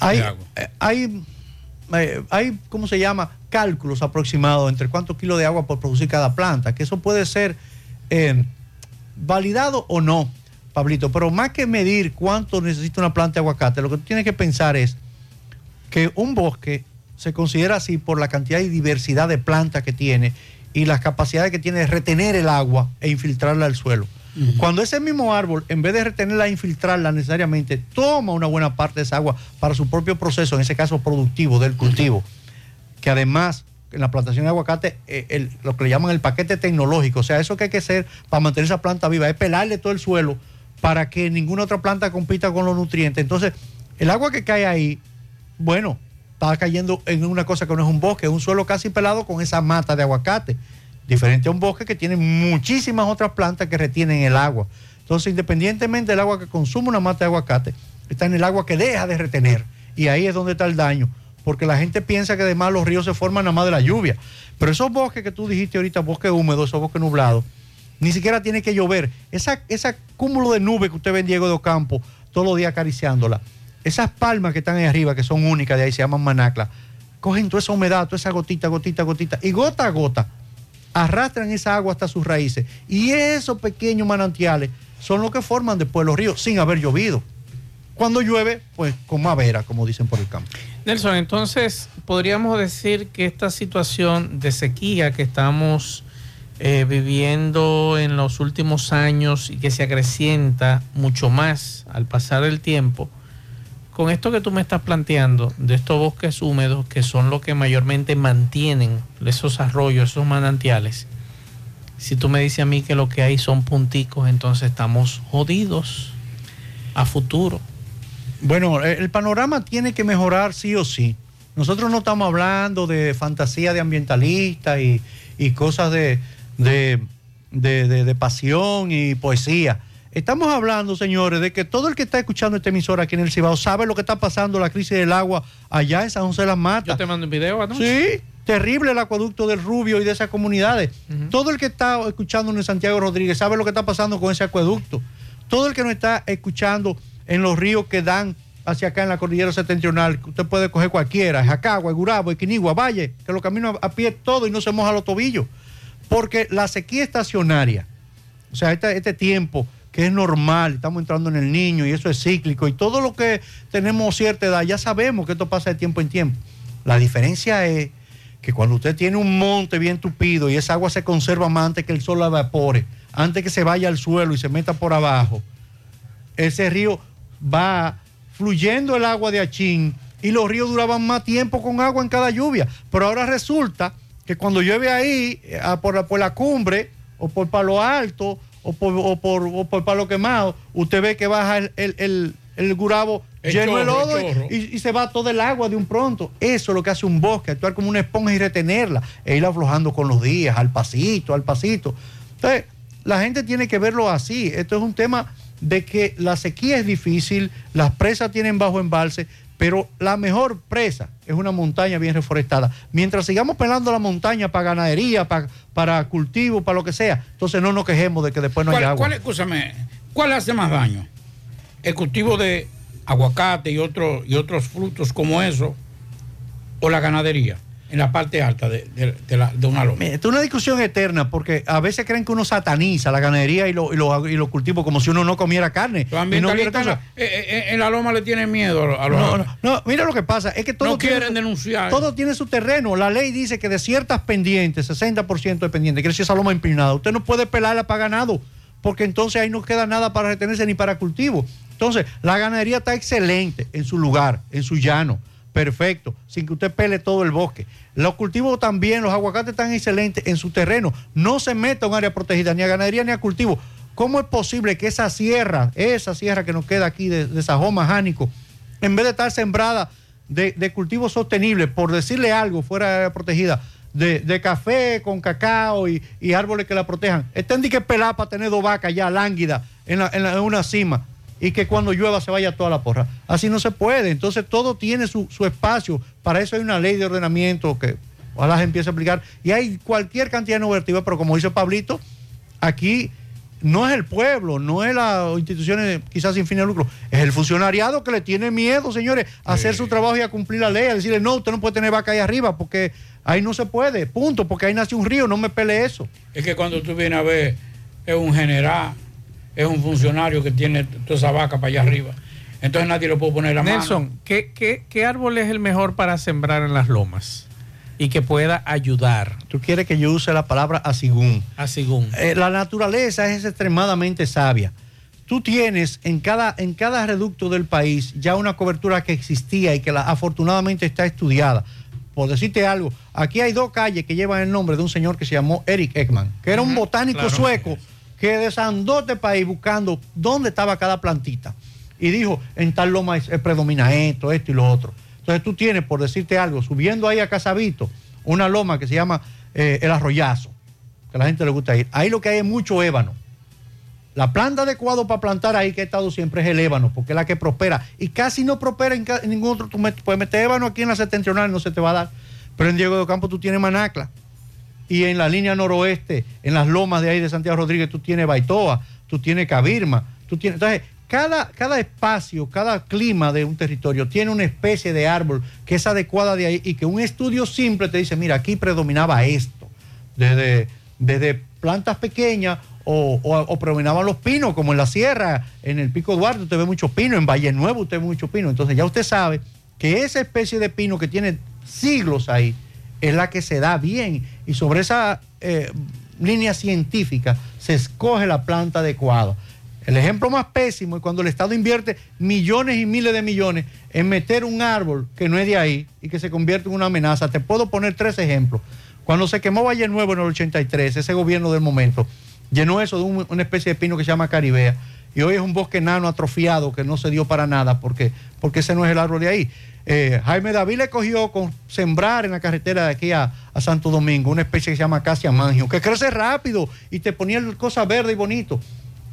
hay, eh, hay, eh, hay, ¿cómo se llama? Cálculos aproximados entre cuántos kilos de agua por producir cada planta, que eso puede ser eh, validado o no, Pablito, pero más que medir cuánto necesita una planta de aguacate, lo que tú tienes que pensar es que un bosque se considera así por la cantidad y diversidad de plantas que tiene y las capacidades que tiene de retener el agua e infiltrarla al suelo. Cuando ese mismo árbol, en vez de retenerla infiltrarla necesariamente, toma una buena parte de esa agua para su propio proceso, en ese caso productivo del cultivo, que además en la plantación de aguacate, eh, lo que le llaman el paquete tecnológico, o sea, eso que hay que hacer para mantener esa planta viva, es pelarle todo el suelo para que ninguna otra planta compita con los nutrientes. Entonces, el agua que cae ahí, bueno, está cayendo en una cosa que no es un bosque, es un suelo casi pelado con esa mata de aguacate. Diferente a un bosque que tiene muchísimas otras plantas que retienen el agua. Entonces, independientemente del agua que consume una mata de aguacate, está en el agua que deja de retener. Y ahí es donde está el daño. Porque la gente piensa que además los ríos se forman nada más de la lluvia. Pero esos bosques que tú dijiste ahorita, bosques húmedos, esos bosques nublados, ni siquiera tiene que llover. Esa, ese cúmulo de nubes que usted ve en Diego de Ocampo todos los días acariciándola, esas palmas que están ahí arriba, que son únicas, de ahí se llaman manaclas, cogen toda esa humedad, toda esa gotita, gotita, gotita, y gota a gota arrastran esa agua hasta sus raíces. Y esos pequeños manantiales son los que forman después los ríos sin haber llovido. Cuando llueve, pues con madera, como dicen por el campo. Nelson, entonces podríamos decir que esta situación de sequía que estamos eh, viviendo en los últimos años y que se acrecienta mucho más al pasar el tiempo, con esto que tú me estás planteando, de estos bosques húmedos que son los que mayormente mantienen esos arroyos, esos manantiales, si tú me dices a mí que lo que hay son punticos, entonces estamos jodidos a futuro. Bueno, el panorama tiene que mejorar sí o sí. Nosotros no estamos hablando de fantasía de ambientalistas y, y cosas de- de- de pasión y poesía. Estamos hablando, señores, de que todo el que está escuchando esta emisora aquí en el Cibao sabe lo que está pasando, la crisis del agua allá en San José de las Matas. Yo te mando un video anoche. Sí, terrible el acueducto del Rubio y de esas comunidades. Todo el que está escuchando en Santiago Rodríguez sabe lo que está pasando con ese acueducto. Todo el que nos está escuchando en los ríos que dan hacia acá en la cordillera septentrional, usted puede coger cualquiera, Jacagua, Gurabo, Equinigua, Valle, que los caminos a pie todo y no se moja los tobillos. Porque la sequía estacionaria, o sea, este, este tiempo que es normal, estamos entrando en el niño y eso es cíclico y todo lo que tenemos cierta edad, ya sabemos que esto pasa de tiempo en tiempo. La diferencia es que cuando usted tiene un monte bien tupido y esa agua se conserva más antes que el sol la evapore, antes que se vaya al suelo y se meta por abajo, ese río va fluyendo el agua de Achín y los ríos duraban más tiempo con agua en cada lluvia. Pero ahora resulta que cuando llueve ahí, eh, por, la- por la cumbre, o por Palo Alto, o por, o por, o por Palo Quemado, usted ve que baja el, el, el- el Gurabo El lleno de lodo y, y se va todo el agua de un pronto. Eso es lo que hace un bosque, actuar como una esponja y retenerla, e ir aflojando con los días, al pasito, al pasito. Entonces, la gente tiene que verlo así. Esto es un tema de que la sequía es difícil, las presas tienen bajo embalse, pero la mejor presa es una montaña bien reforestada. Mientras sigamos pelando la montaña para ganadería, para, para cultivo, para lo que sea, entonces no nos quejemos de que después no ¿Cuál, haya agua. cuál- escúchame, ¿cuál hace más daño? ¿El cultivo de aguacate y, otro- y otros frutos como eso o la ganadería en la parte alta de, de- de la- de una loma? Esto es una discusión eterna porque a veces creen que uno sataniza la ganadería y los lo, y los cultivos como si uno no comiera carne. Y no cosas. eh, eh, en la loma le tienen miedo a los... No, no, no, mira lo que pasa, es que todo No quieren denunciar. Todo tiene su terreno. La ley dice que de ciertas pendientes, 60% de pendientes, quiere decir esa loma empinada, usted no puede pelarla para ganado, porque entonces ahí no queda nada para retenerse ni para cultivo. Entonces, la ganadería está excelente en su lugar, en su llano, perfecto, sin que usted pele todo el bosque. Los cultivos también, los aguacates están excelentes en su terreno. No se meta a un área protegida, ni a ganadería ni a cultivo. ¿Cómo es posible que esa sierra, esa sierra que nos queda aquí de, de Sajoma, Jánico, en vez de estar sembrada de, cultivos sostenibles, por decirle algo fuera de área protegida, de, café con cacao y, árboles que la protejan, estén de que pelar para tener dos vacas ya lánguidas en una cima y que cuando llueva se vaya toda la porra. Así no se puede. Entonces todo tiene su, su espacio. Para eso hay una ley de ordenamiento que ojalá se empiece a aplicar. Y hay cualquier cantidad de normativas, pero como dice Pablito, aquí no es el pueblo, no es las instituciones quizás sin fin de lucro, es el funcionariado que le tiene miedo, señores, a hacer su trabajo y a cumplir la ley, a decirle, no, usted no puede tener vaca ahí arriba porque ahí no se puede, punto, porque ahí nace un río, no me pele eso. Es que cuando tú vienes a ver, es un general, es un funcionario que tiene toda esa vaca para allá arriba. Entonces nadie le puede poner la mano. Nelson, ¿qué, qué, qué árbol es el mejor para sembrar en las lomas? Y que pueda ayudar. Tú quieres que yo use la palabra asigún. Asigún. Eh, la naturaleza es extremadamente sabia. Tú tienes en cada, en cada reducto del país ya una cobertura que existía y que la- afortunadamente está estudiada. Por decirte algo, aquí hay dos calles que llevan el nombre de un señor que se llamó Eric Ekman, que era un botánico claro. sueco que desandó este país buscando dónde estaba cada plantita. Y dijo, en tal loma es- predomina esto, esto y lo otro. Entonces tú tienes, por decirte algo, subiendo ahí a Casabito, una loma que se llama eh, El Arroyazo, que a la gente le gusta ir. Ahí lo que hay es mucho ébano. La planta adecuada para plantar ahí que he estado siempre es el ébano, porque es la que prospera. Y casi no prospera en, ningún otro. Tú puedes meter ébano aquí en la septentrional, no se te va a dar. Pero en Diego de Campo tú tienes manacla. Y en la línea noroeste, en las lomas de ahí de Santiago Rodríguez, tú tienes Baitoa, tú tienes Cabirma, tú tienes. Entonces, cada, cada espacio, cada clima de un territorio tiene una especie de árbol que es adecuada de ahí y que un estudio simple te dice, mira, aquí predominaba esto. Desde, desde plantas pequeñas o, predominaban los pinos, como en la sierra, en el Pico Duarte usted ve mucho pino, en Valle Nuevo usted ve mucho pino. Entonces ya usted sabe que esa especie de pino que tiene siglos ahí es la que se da bien y sobre esa eh, línea científica se escoge la planta adecuada. El ejemplo más pésimo es cuando el Estado invierte millones y miles de millones en meter un árbol que no es de ahí y que se convierte en una amenaza. Te puedo poner tres ejemplos. Cuando se quemó Valle Nuevo en el 83, ese gobierno del momento llenó eso de un- una especie de pino que se llama caribea. Y hoy es un bosque enano atrofiado que no se dio para nada porque, porque ese no es el árbol de ahí. Eh, Jaime David le cogió con sembrar en la carretera de aquí a, a Santo Domingo una especie que se llama acacia mangio, que crece rápido y te ponía cosas verdes y bonito.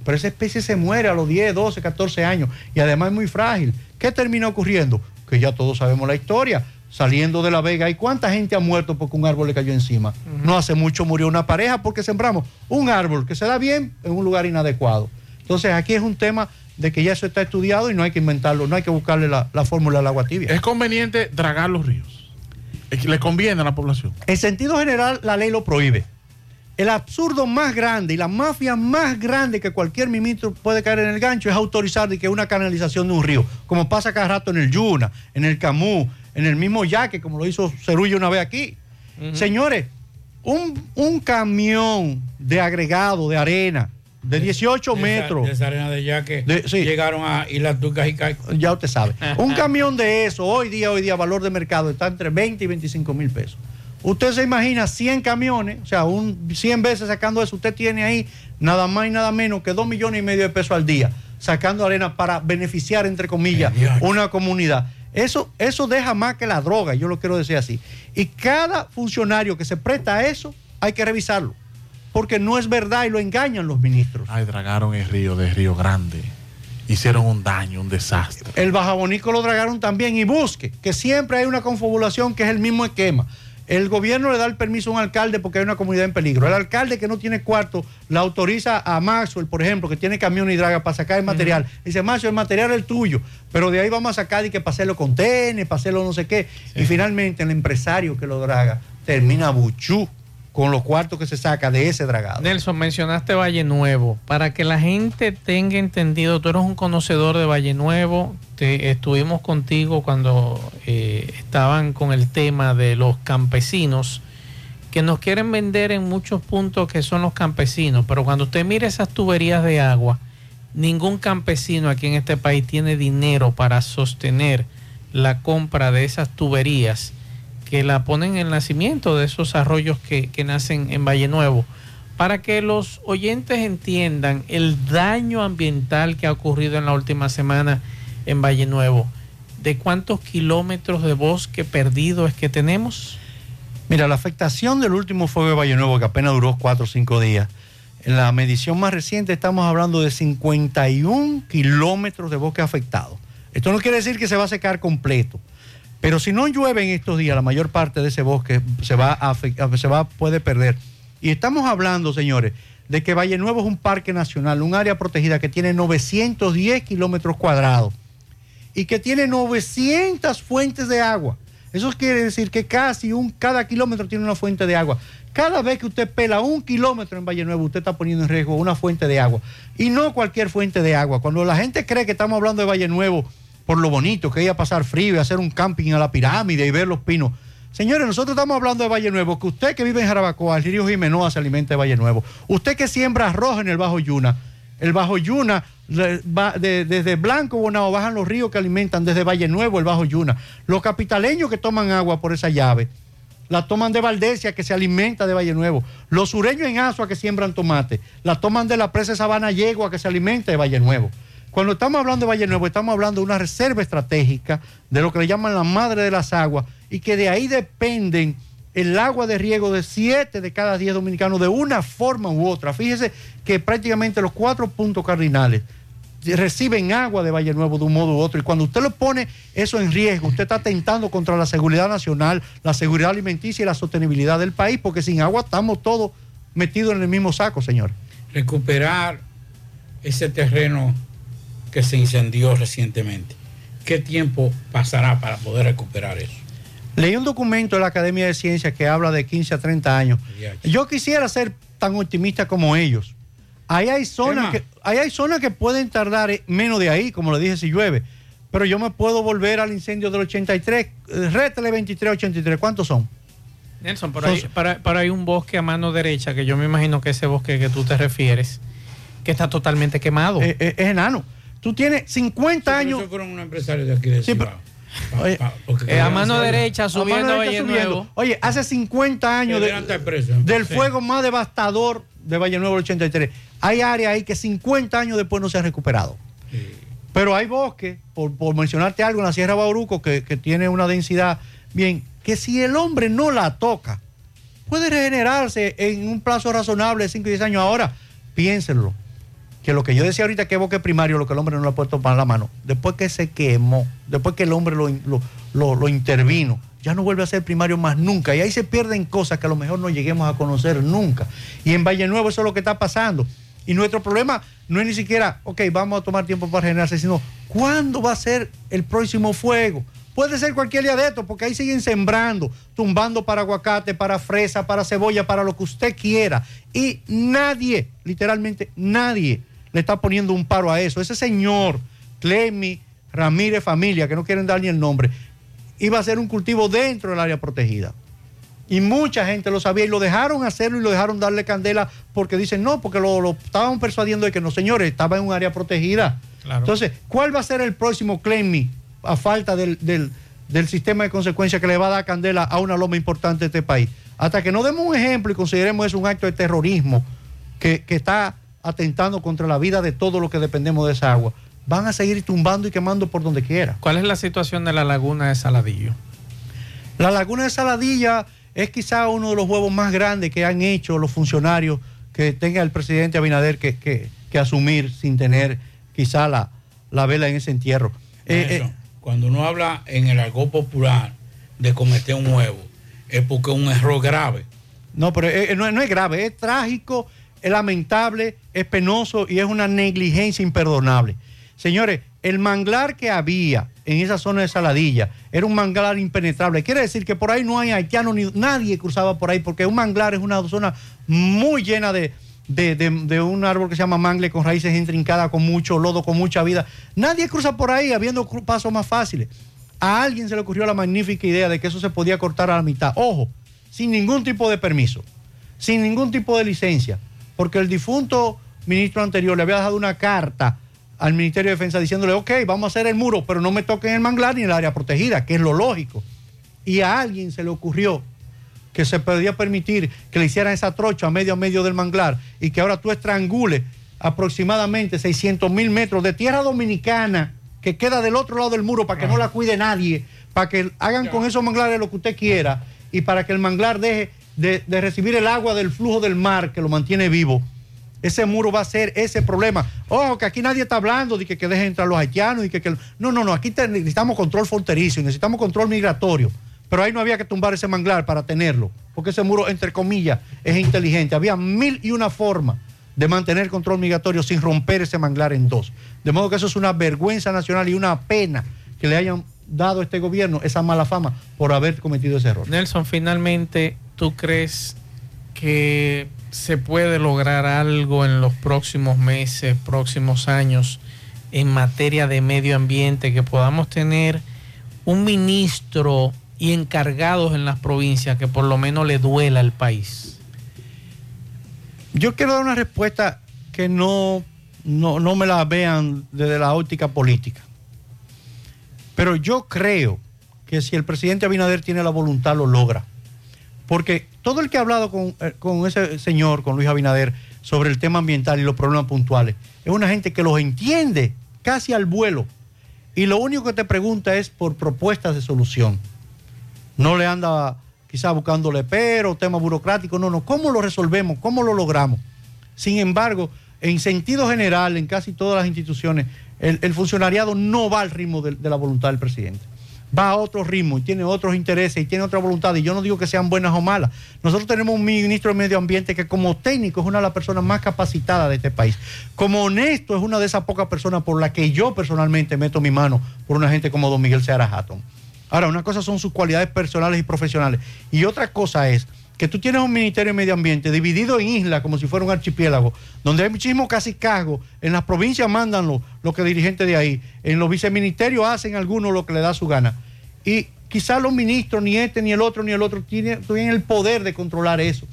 Pero esa especie se muere a los 10, 12, 14 años y además es muy frágil. ¿Qué termina ocurriendo? Que ya todos sabemos la historia. Saliendo de la vega, ¿y cuánta gente ha muerto porque un árbol le cayó encima? No hace mucho murió una pareja porque sembramos un árbol que se da bien en un lugar inadecuado. Entonces aquí es un tema de que ya eso está estudiado y no hay que inventarlo, no hay que buscarle la, la fórmula del agua tibia. Es conveniente dragar los ríos. Le conviene a la población. En sentido general, la ley lo prohíbe. El absurdo más grande y la mafia más grande que cualquier ministro puede caer en el gancho es autorizar de que una canalización de un río, como pasa cada rato en el Yuna, en el Camú, en el mismo Yaque, como lo hizo Cerullo una vez aquí. Señores, un, un camión de agregado de arena de 18 De esa- metros. De esa arena de ya que De- sí. llegaron a Islas Turcas y Caicos. Ya usted sabe. *laughs* Un camión de eso, hoy día, hoy día, valor de mercado está entre 20 y 25 mil pesos. Usted se imagina 100 camiones, o sea, un 100 veces sacando eso, usted tiene ahí nada más y nada menos que 2 millones y medio de pesos al día, sacando arena para beneficiar, entre comillas, una comunidad. Eso, eso deja más que la droga, yo lo quiero decir así. Y cada funcionario que se presta a eso, hay que revisarlo, porque no es verdad y lo engañan los ministros. Ay, dragaron el río de Río Grande. Hicieron un daño, un desastre. El bajabonico lo dragaron también y busque, que siempre hay una confabulación que es el mismo esquema. El gobierno le da el permiso a un alcalde porque hay una comunidad en peligro. El alcalde que no tiene cuarto la autoriza a Maxwell, por ejemplo, que tiene camión y draga para sacar el material. Dice, Maxwell, el material es el tuyo, pero de ahí vamos a sacar y que hacerlo con tenis, hacerlo no sé qué. Y finalmente el empresario que lo draga termina buchú con los cuartos que se saca de ese dragado. Nelson, mencionaste Valle Nuevo. Para que la gente tenga entendido, tú eres un conocedor de Valle Nuevo. Estuvimos contigo cuando eh, estaban con el tema de los campesinos que nos quieren vender en muchos puntos que son los campesinos. Pero cuando usted mire esas tuberías de agua, ningún campesino aquí en este país tiene dinero para sostener la compra de esas tuberías que la ponen en el nacimiento de esos arroyos que, que nacen en Valle Nuevo, para que los oyentes entiendan el daño ambiental que ha ocurrido en la última semana en Valle Nuevo. ¿De cuántos kilómetros de bosque perdido es que tenemos? Mira, la afectación del último fuego de Valle Nuevo, que apenas duró cuatro o cinco días, en la medición más reciente estamos hablando de 51 kilómetros de bosque afectado. Esto no quiere decir que se va a secar completo, pero si no llueve en estos días, la mayor parte de ese bosque se va a, se va puede perder. Y estamos hablando, señores, de que Valle Nuevo es un parque nacional, un área protegida que tiene 910 kilómetros cuadrados y que tiene 900 fuentes de agua. Eso quiere decir que casi un, cada kilómetro tiene una fuente de agua. Cada vez que usted pela un kilómetro en Valle Nuevo, usted está poniendo en riesgo una fuente de agua. Y no cualquier fuente de agua. Cuando la gente cree que estamos hablando de Valle Nuevo por lo bonito, que ir a pasar frío y hacer un camping a la pirámide y ver los pinos. Señores, nosotros estamos hablando de Valle Nuevo, que usted que vive en Jarabacoa, el río Jimenoa se alimenta de Valle Nuevo. Usted que siembra arroz en el Bajo Yuna, el Bajo Yuna, desde Blanco Bonao bajan los ríos que alimentan desde Valle Nuevo, el Bajo Yuna. Los capitaleños que toman agua por esa llave, la toman de Valdesia que se alimenta de Valle Nuevo. Los sureños en Asua que siembran tomate, la toman de la presa Sabana Yegua que se alimenta de Valle Nuevo. Cuando estamos hablando de Valle Nuevo, estamos hablando de una reserva estratégica, de lo que le llaman la madre de las aguas, y que de ahí dependen el agua de riego de siete de cada diez dominicanos de una forma u otra. Fíjese que prácticamente los cuatro puntos cardinales reciben agua de Valle Nuevo de un modo u otro. Y cuando usted lo pone eso en riesgo, usted está atentando contra la seguridad nacional, la seguridad alimenticia y la sostenibilidad del país, porque sin agua estamos todos metidos en el mismo saco, señor. Recuperar ese terreno que se incendió recientemente. ¿Qué tiempo pasará para poder recuperar eso? Leí un documento de la Academia de Ciencias que habla de 15 a 30 años. Yo quisiera ser tan optimista como ellos. Ahí hay zonas que, ahí hay zonas que pueden tardar menos de ahí, como le dije, si llueve. Pero yo me puedo volver al incendio del 83. eh, Rétale 23, 83. ¿Cuántos son? Nelson, pero hay, para- pero hay un bosque a mano derecha, que yo me imagino que ese bosque que tú te refieres, Que está totalmente quemado. Eh, eh, es enano. Tú tienes 50 años. Esos fueron unos empresarios de aquí de Sí, Cibao. Pa- Oye, pa- porque Eh, a mano derecha, A subiendo mano a derecha subiendo. Nuevo. Oye, hace 50 años de- del sí. fuego más devastador de Valle Nuevo del 83. Hay áreas ahí que 50 años después no se han recuperado. Pero hay bosques, por, por mencionarte algo, en la Sierra Bauruco, que, que tiene una densidad bien, que si el hombre no la toca, puede regenerarse en un plazo razonable de 5 y 10 años. Ahora, piénsenlo, que lo que yo decía ahorita que es bosque primario, lo que el hombre no le ha puesto tomar la mano, después que se quemó, después que el hombre lo, lo- lo- intervino, ya no vuelve a ser primario más nunca. Y ahí se pierden cosas que a lo mejor no lleguemos a conocer nunca. Y en Valle Nuevo eso es lo que está pasando. Y nuestro problema no es ni siquiera, ok, vamos a tomar tiempo para regenerarse, sino cuándo va a ser el próximo fuego. Puede ser cualquier día de esto, porque ahí siguen sembrando, tumbando para aguacate, para fresa, para cebolla, para lo que usted quiera. Y nadie, literalmente nadie, le está poniendo un paro a eso. Ese señor, Clemi Ramírez Familia, que no quieren dar ni el nombre, iba a hacer un cultivo dentro del área protegida. Y mucha gente lo sabía y lo dejaron hacerlo y lo dejaron darle candela porque dicen no, porque lo, lo estaban persuadiendo de que no, señores, estaba en un área protegida. Claro. Entonces, ¿cuál va a ser el próximo claim a falta del, del- del sistema de consecuencias que le va a dar candela a una loma importante de este país? Hasta que no demos un ejemplo y consideremos eso un acto de terrorismo que, que está atentando contra la vida de todo lo que dependemos de esa agua, van a seguir tumbando y quemando por donde quiera. ¿Cuál es la situación de la laguna de Saladillo? La laguna de Saladilla es quizá uno de los huevos más grandes que han hecho los funcionarios que tenga el presidente Abinader que, que- que asumir sin tener quizá la, la vela en ese entierro. Eh, Eso, eh, Cuando uno habla en el argot popular de cometer un huevo, es porque es un error grave. no, pero eh, eh, no, no es grave, es trágico, es lamentable, es penoso y es una negligencia imperdonable. Señores, el manglar que había en esa zona de Saladilla era un manglar impenetrable. Quiere decir que por ahí no hay haitianos ni nadie cruzaba por ahí porque un manglar es una zona muy llena de, de- un árbol que se llama mangle con raíces intrincadas, con mucho lodo, con mucha vida. Nadie cruza por ahí habiendo pasos más fáciles. A alguien se le ocurrió la magnífica idea de que eso se podía cortar a la mitad. Ojo, sin ningún tipo de permiso, sin ningún tipo de licencia, porque el difunto ministro anterior le había dejado una carta al Ministerio de Defensa diciéndole, ok, vamos a hacer el muro, pero no me toquen el manglar ni el área protegida, que es lo lógico. Y a alguien se le ocurrió que se podía permitir que le hicieran esa trocha a medio a medio del manglar y que ahora tú estrangules aproximadamente 600 mil metros de tierra dominicana que queda del otro lado del muro para que no la cuide nadie, para que hagan con esos manglares lo que usted quiera y para que el manglar deje de, recibir el agua del flujo del mar que lo mantiene vivo. Ese muro va a ser ese problema. Ojo, que aquí nadie está hablando de que, que dejen entrar los haitianos y que, que- No, no, no, aquí necesitamos control fronterizo y necesitamos control migratorio. Pero ahí no había que tumbar ese manglar para tenerlo, porque ese muro, entre comillas, es inteligente. Había mil y una formas de mantener control migratorio sin romper ese manglar en dos. De modo que eso es una vergüenza nacional y una pena que le hayan dado a este gobierno esa mala fama por haber cometido ese error. Nelson, finalmente, ¿tú crees que se puede lograr algo en los próximos meses, próximos años en materia de medio ambiente, que podamos tener un ministro y encargados en las provincias que por lo menos le duela al país? Yo quiero dar una respuesta que no, no, no me la vean desde la óptica política. Pero yo creo que si el presidente Abinader tiene la voluntad, lo logra. Porque todo el que ha hablado con, eh, con ese señor, con Luis Abinader, sobre el tema ambiental y los problemas puntuales, es una gente que los entiende casi al vuelo. Y lo único que te pregunta es por propuestas de solución. No le anda quizá buscándole pero, tema burocrático, no, no, ¿cómo lo resolvemos? ¿Cómo lo logramos? Sin embargo, en sentido general, en casi todas las instituciones, el, funcionariado no va al ritmo de la voluntad del presidente. Va a otro ritmo y tiene otros intereses y tiene otra voluntad. Y yo no digo que sean buenas o malas. Nosotros tenemos un ministro de Medio Ambiente que como técnico es una de las personas más capacitadas de este país. Como honesto es una de esas pocas personas por las que yo personalmente meto mi mano por una gente como don Miguel Seara Hatton. Ahora, una cosa son sus cualidades personales y profesionales. Y otra cosa es que tú tienes un Ministerio de Medio Ambiente dividido en islas como si fuera un archipiélago, donde hay muchísimos casicazgos, en las provincias mandan los lo que dirigentes de ahí, en los viceministerios hacen algunos lo que le da su gana. Y quizás los ministros, ni este, ni el otro, ni el otro, tienen, tienen el poder de controlar eso.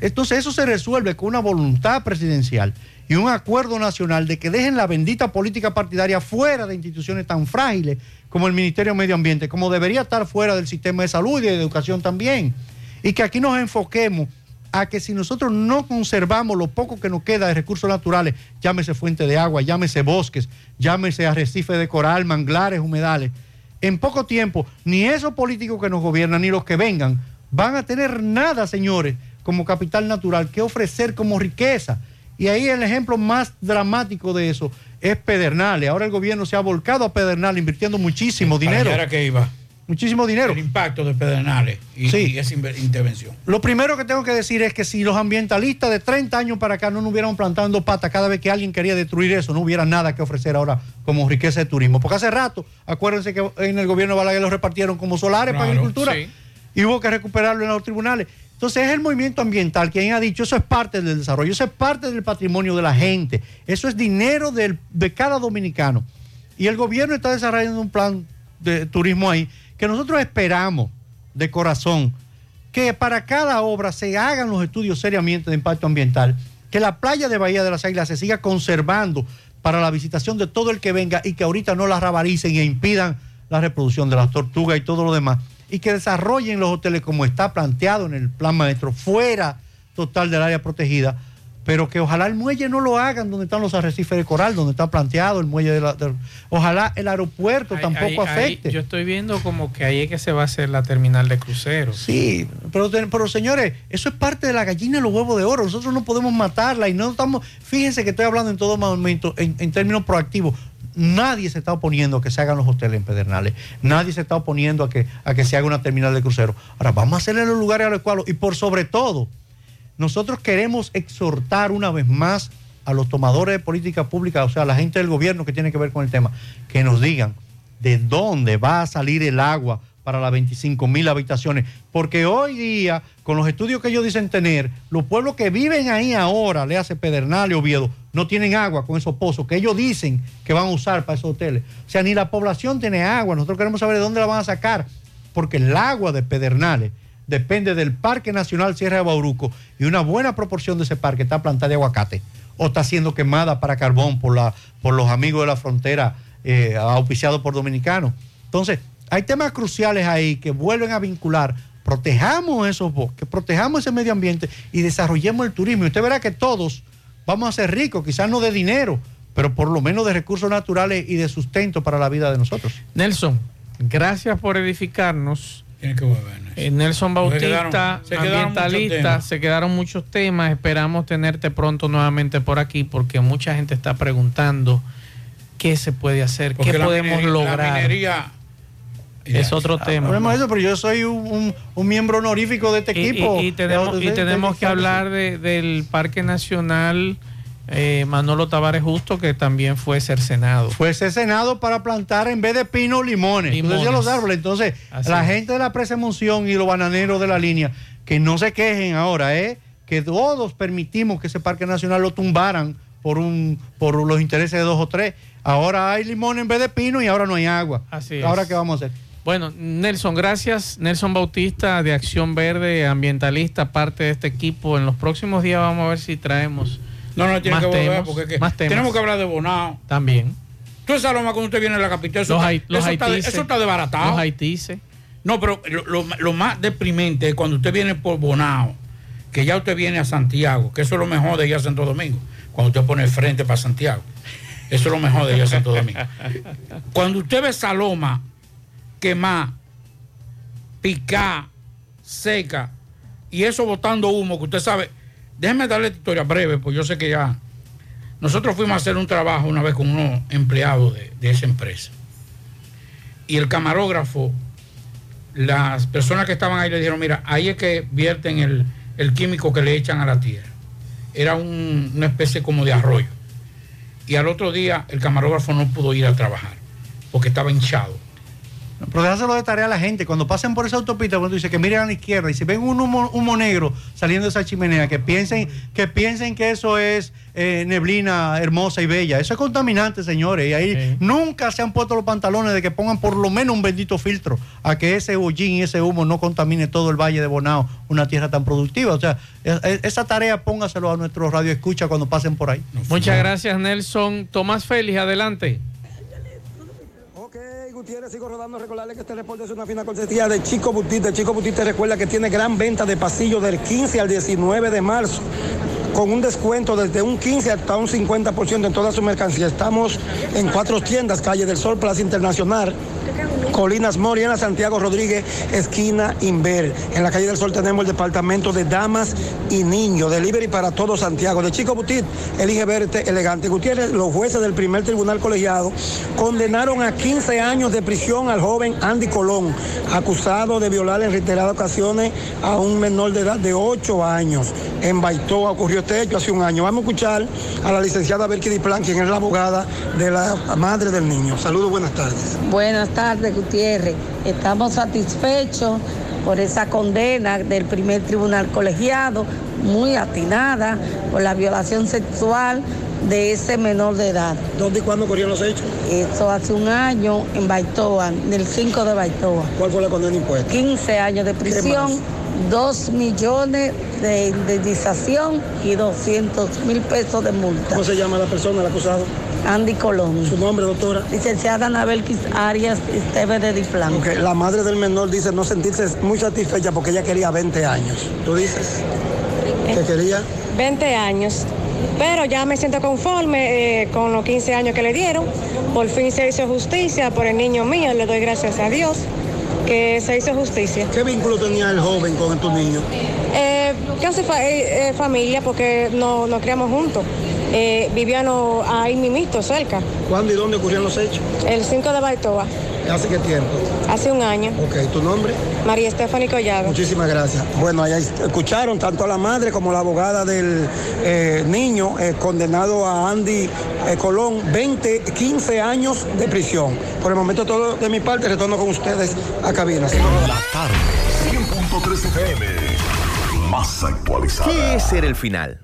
Entonces eso se resuelve con una voluntad presidencial y un acuerdo nacional de que dejen la bendita política partidaria fuera de instituciones tan frágiles como el Ministerio de Medio Ambiente, como debería estar fuera del sistema de salud y de educación también. Y que aquí nos enfoquemos a que si nosotros no conservamos lo poco que nos queda de recursos naturales, llámese fuente de agua, llámese bosques, llámese arrecife de coral, manglares, humedales, en poco tiempo, ni esos políticos que nos gobiernan, ni los que vengan, van a tener nada, señores, como capital natural que ofrecer como riqueza. Y ahí el ejemplo más dramático de eso es Pedernales. Ahora el gobierno se ha volcado a Pedernales invirtiendo muchísimo dinero. Para iba. Muchísimo dinero. El impacto de Pedernales y, Sí. y esa intervención. Lo primero que tengo que decir es que si los ambientalistas de 30 años para acá no nos hubieran plantando patas cada vez que alguien quería destruir eso, no hubiera nada que ofrecer ahora como riqueza de turismo. Porque hace rato, acuérdense que en el gobierno de Balaguer los repartieron como solares para agricultura sí. y hubo que recuperarlo en los tribunales. Entonces es el movimiento ambiental quien ha dicho eso es parte del desarrollo, eso es parte del patrimonio de la gente, eso es dinero del- de cada dominicano. Y el gobierno está desarrollando un plan de turismo ahí que nosotros esperamos de corazón que para cada obra se hagan los estudios seriamente de impacto ambiental, que la playa de Bahía de las Águilas se siga conservando para la visitación de todo el que venga y que ahorita no la rabaricen e impidan la reproducción de las tortugas y todo lo demás, y que desarrollen los hoteles como está planteado en el plan maestro, fuera total del área protegida, pero que ojalá el muelle no lo hagan donde están los arrecifes de coral, donde está planteado el muelle de la... de- ojalá el aeropuerto Ahí- tampoco ahí- ahí afecte. yo estoy viendo como que ahí es que se va a hacer la terminal de cruceros. Sí, pero, pero señores, eso es parte de la gallina y los huevos de oro. Nosotros no podemos matarla y no estamos. Fíjense que estoy hablando en todo momento en, en términos proactivos. Nadie se está oponiendo a que se hagan los hoteles en Pedernales. Nadie se está oponiendo a que, a que se haga una terminal de crucero. Ahora, vamos a hacerle los lugares adecuados y por sobre todo, nosotros queremos exhortar una vez más a los tomadores de política pública, o sea, a la gente del gobierno que tiene que ver con el tema, que nos digan de dónde va a salir el agua para las 25 mil habitaciones. Porque hoy día, con los estudios que ellos dicen tener, los pueblos que viven ahí ahora, le hace Pedernal y Oviedo, no tienen agua con esos pozos que ellos dicen que van a usar para esos hoteles. O sea, ni la población tiene agua. Nosotros queremos saber de dónde la van a sacar. Porque el agua de Pedernales depende del Parque Nacional Sierra de Bauruco y una buena proporción de ese parque está plantada de aguacate o está siendo quemada para carbón por, la, por los amigos de la frontera eh, auspiciados por dominicanos. Entonces, hay temas cruciales ahí que vuelven a vincular. Protejamos esos bosques, protejamos ese medio ambiente y desarrollemos el turismo. Y usted verá que todos vamos a ser ricos, quizás no de dinero, pero por lo menos de recursos naturales y de sustento para la vida de nosotros. Nelson, gracias por edificarnos. Tiene que volver. Eh, Nelson Se Bautista, se quedaron muchos ambientalista, se quedaron muchos temas. Esperamos tenerte pronto nuevamente por aquí porque mucha gente está preguntando qué se puede hacer, Porque qué podemos minería- lograr. La minería es otro tema. Hablemos de eso, pero yo soy un, un- un miembro honorífico de este Y- y- equipo. Y, tenemos, De- y de- tenemos de- que hablar de- del Parque Nacional eh, Manolo Tavares Justo, que también fue cercenado. Fue cercenado para plantar en vez de pino limones. Limones. decías los árboles. Entonces, Así la es. gente de la Monción y los bananeros de la línea, que no se quejen ahora, ¿eh? que todos permitimos que ese parque nacional lo tumbaran por un por los intereses de dos o tres. Ahora hay limón en vez de pino y ahora no hay agua. Así es. Ahora qué vamos a hacer. Bueno, Nelson, gracias. Nelson Bautista de Acción Verde, ambientalista, parte de este equipo. En los próximos días vamos a ver si traemos No, no, tiene que volver temas, porque es que más tenemos que hablar de Bonao. También. Tú esa loma cuando usted viene a la capital, eso, Los está, los eso, está, eso está desbaratado. Los haitises. No, pero lo, lo- lo más deprimente es cuando usted viene por Bonao, que ya usted viene a Santiago, que eso es lo mejor de ir a Santo Domingo, cuando usted pone el frente para Santiago. Eso es lo mejor de ir a Santo Domingo. Cuando usted ve Saloma quemar, picar, seca, y eso botando humo, que usted sabe, déjeme darle esta historia breve, pues yo sé que ya. Nosotros fuimos a hacer un trabajo una vez con unos empleados de, de esa empresa. Y el camarógrafo, las personas que estaban ahí le dijeron, mira, ahí es que vierten el, el químico que le echan a la tierra. Era un- una especie como de arroyo. Y al otro día el camarógrafo no pudo ir a trabajar porque estaba hinchado. Pero déjaselo de tarea a la gente. Cuando pasen por esa autopista, cuando dice que miren a la izquierda y si ven un humo, humo negro saliendo de esa chimenea, que piensen que, piensen que eso es eh, neblina hermosa y bella. Eso es contaminante, señores. Y ahí nunca se han puesto los pantalones de que pongan por lo menos un bendito filtro a que ese hollín y ese humo no contamine todo el Valle de Bonao, una tierra tan productiva. O sea, e- e- esa tarea póngaselo a nuestro radio escucha cuando pasen por ahí. Muchas gracias, Nelson. Tomás Félix, adelante. Gutiérrez, sigo rodando. Recordarle que este reporte es una fina cortesía de Chico Butite. Chico Butite recuerda que tiene gran venta de pasillos del 15 al 19 de marzo. Con un descuento desde un 15 hasta un 50% en toda su mercancía. Estamos en cuatro tiendas, calle del Sol, Plaza Internacional, Colinas Moriana, Santiago Rodríguez, esquina Inver. En la calle del Sol tenemos el departamento de damas y niños, delivery para todo Santiago. De Chico Butit, elige verte elegante. Gutiérrez, los jueces del primer tribunal colegiado condenaron a 15 años de prisión al joven Andy Colón, acusado de violar en reiteradas ocasiones a un menor de edad de 8 años. En Baitoa ocurrió este hecho hace un año. Vamos a escuchar a la licenciada Berky Diplan, quien es la abogada de la madre del niño. Saludos, buenas tardes. Buenas tardes, Gutiérrez. Estamos satisfechos por esa condena del primer tribunal colegiado, muy atinada por la violación sexual de ese menor de edad. ¿Dónde y cuándo ocurrieron los hechos? Eso hace un año en Baitoa, del 5 de Baitoa. ¿Cuál fue la condena impuesta? 15 años de prisión, más? 2 millones de indemnización y 200 mil pesos de multa. ¿Cómo se llama la persona, el acusado? Andy Colón. ¿Su nombre, doctora? Licenciada Anabelquis Arias Esteve de Diplan. Ok, La madre del menor dice no sentirse muy satisfecha porque ella quería 20 años. ¿Tú dices? ¿Que quería? 20 años. Pero ya me siento conforme eh, con los 15 años que le dieron. Por fin se hizo justicia por el niño mío. Le doy gracias a Dios que se hizo justicia. ¿Qué vínculo tenía el joven con tu niño? Eh, casi fa- eh, eh, familia porque no- nos criamos juntos. Eh, vivíamos ahí mimito, cerca. ¿Cuándo y dónde ocurrieron los hechos? El 5 de Baitoa, ¿Hace qué tiempo? hace un año. Ok, ¿tu nombre? María Estefani Collado. Muchísimas gracias. Bueno, allá escucharon tanto a la madre como a la abogada del eh, niño eh, condenado a Andy eh, Colón, 20, 15 años de prisión. Por el momento todo de mi parte, retorno con ustedes a cabina. La tarde, 100.3 FM, más actualizada. ¿Qué es ser el final?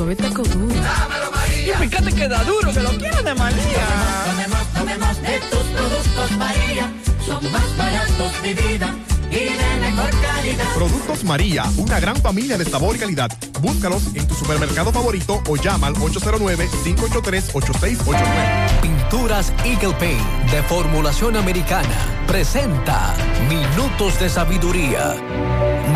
Suave taco duro. Dámelo, María. Y fíjate que da duro, que lo quiero de María. Tomemos, tomemos de tus productos María. Son más baratos de vida y de mejor calidad. Productos María, una gran familia de sabor y calidad. Búscalos en tu supermercado favorito o llama al 809-583-8689. Pinturas Eagle Paint de formulación americana presenta Minutos de Sabiduría.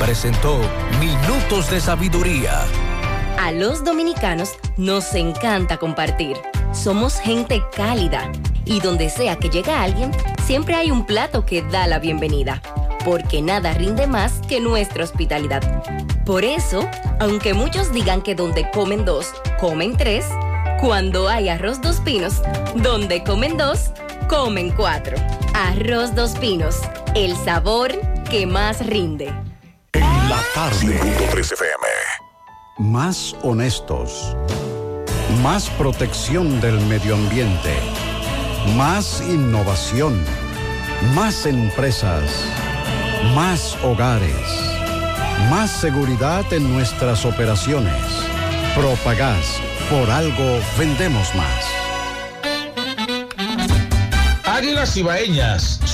presentó Minutos de Sabiduría. A los dominicanos nos encanta compartir. Somos gente cálida y donde sea que llega alguien, siempre hay un plato que da la bienvenida, porque nada rinde más que nuestra hospitalidad. Por eso, aunque muchos digan que donde comen dos, comen tres, cuando hay arroz dos pinos, donde comen dos, comen cuatro. Arroz dos pinos, el sabor que más rinde. En la tarde. 3 FM. Más honestos. Más protección del medio ambiente. Más innovación. Más empresas. Más hogares. Más seguridad en nuestras operaciones. Propagás. Por algo vendemos más. Águilas Ibaeñas,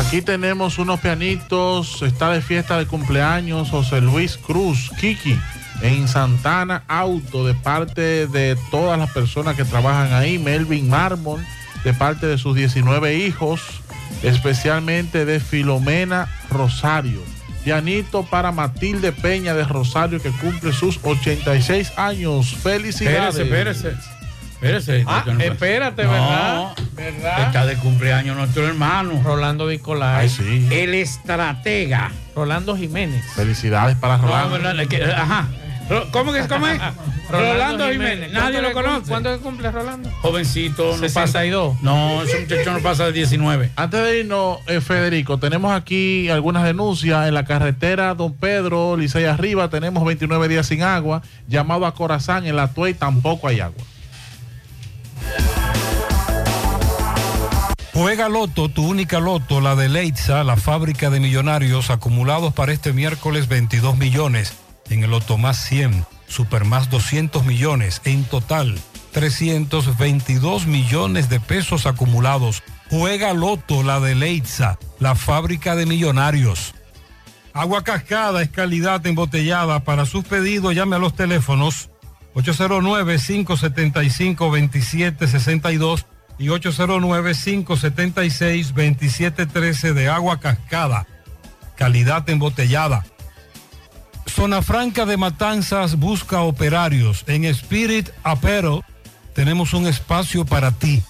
Aquí tenemos unos pianitos. Está de fiesta de cumpleaños José Luis Cruz, Kiki, en Santana Auto, de parte de todas las personas que trabajan ahí. Melvin Mármol, de parte de sus 19 hijos, especialmente de Filomena Rosario. Pianito para Matilde Peña de Rosario, que cumple sus 86 años. Felicidades. Espérese, espérese. Espérese. Ah, No, espérate, no, ¿verdad? ¿Verdad? Está de cumpleaños nuestro hermano. Rolando Nicolás. Ay, sí. El estratega. Rolando Jiménez. Felicidades para Rolando. ajá. ¿Cómo que cómo es? *laughs* Rolando Jiménez. Nadie ¿Cuánto lo conoce. ¿Cuánto que cumple Rolando? Jovencito, no pasa. 62. No, ese muchacho no pasa de 19. Antes de irnos, eh, Federico, tenemos aquí algunas denuncias en la carretera Don Pedro, Licey arriba, tenemos 29 días sin agua, llamado a Corazán, en la Tuey tampoco hay agua. Juega Loto, tu única Loto, la de Leitza, la fábrica de millonarios acumulados para este miércoles 22 millones. En el Loto más 100, Super más 200 millones. En total, 322 millones de pesos acumulados. Juega Loto, la de Leitza, la fábrica de millonarios. Agua Cascada es calidad embotellada. Para sus pedidos, llame a los teléfonos 809-575-2762 y 809-576-2713 de agua cascada. Calidad embotellada. Zona Franca de Matanzas busca operarios. En Spirit Apero tenemos un espacio para ti.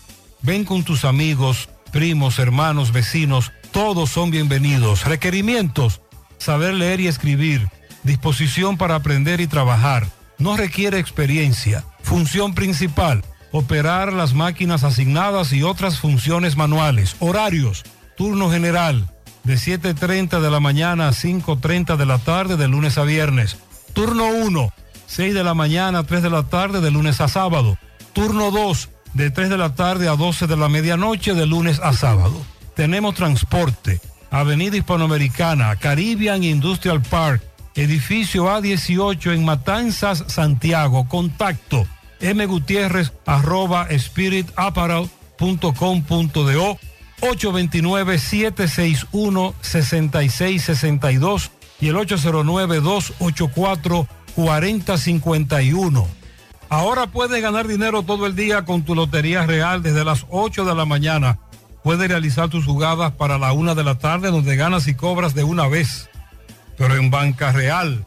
Ven con tus amigos, primos, hermanos, vecinos. Todos son bienvenidos. Requerimientos. Saber leer y escribir. Disposición para aprender y trabajar. No requiere experiencia. Función principal. Operar las máquinas asignadas y otras funciones manuales. Horarios. Turno general. De 7.30 de la mañana a 5.30 de la tarde de lunes a viernes. Turno 1. 6 de la mañana a 3 de la tarde de lunes a sábado. Turno 2. De 3 de la tarde a 12 de la medianoche de lunes a sábado. Tenemos transporte. Avenida Hispanoamericana, Caribbean Industrial Park, edificio A18 en Matanzas, Santiago. Contacto mgutierrez arroba spiritapparel.com.do 829-761-6662 y el 809-284-4051. Ahora puedes ganar dinero todo el día con tu Lotería Real desde las 8 de la mañana. Puedes realizar tus jugadas para la una de la tarde donde ganas y cobras de una vez. Pero en Banca Real,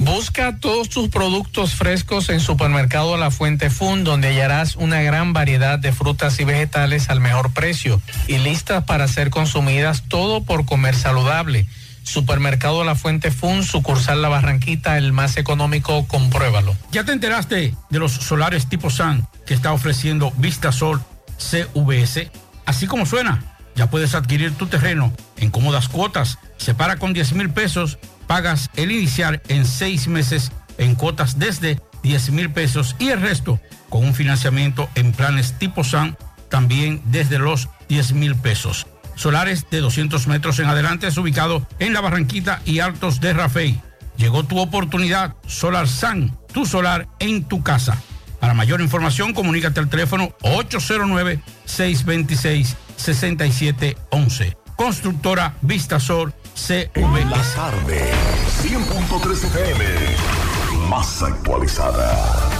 Busca todos tus productos frescos en Supermercado La Fuente Fun, donde hallarás una gran variedad de frutas y vegetales al mejor precio y listas para ser consumidas, todo por comer saludable. Supermercado La Fuente Fun, sucursal La Barranquita, el más económico, compruébalo. ¿Ya te enteraste de los solares tipo SAN que está ofreciendo Vistasol CVS? Así como suena, ya puedes adquirir tu terreno en cómodas cuotas. Separa con 10 mil pesos, pagas el iniciar en seis meses en cuotas desde 10 mil pesos y el resto con un financiamiento en planes tipo SAN también desde los 10 mil pesos. Solares de 200 metros en adelante es ubicado en la Barranquita y Altos de Rafey. Llegó tu oportunidad, Solar San, tu solar en tu casa. Para mayor información, comunícate al teléfono 809-626-6711. Constructora Vistasol CVS. La tarde, 100.3 FM, más actualizada.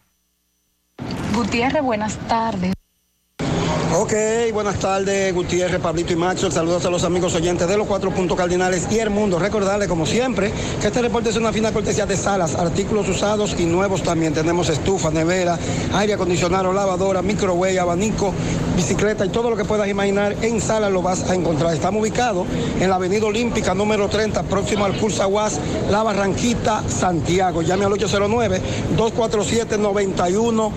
Gutiérrez, buenas tardes. Ok, buenas tardes, Gutiérrez, Pablito y Macho. Saludos a los amigos oyentes de los cuatro puntos cardinales y el mundo. Recordarles, como siempre, que este reporte es una fina cortesía de salas, artículos usados y nuevos también. Tenemos estufa, nevera, aire acondicionado, lavadora, microwave, abanico, bicicleta y todo lo que puedas imaginar en salas lo vas a encontrar. Estamos ubicados en la Avenida Olímpica número 30, próximo al Cursa UAS, La Barranquita, Santiago. Llame al 809-247-91.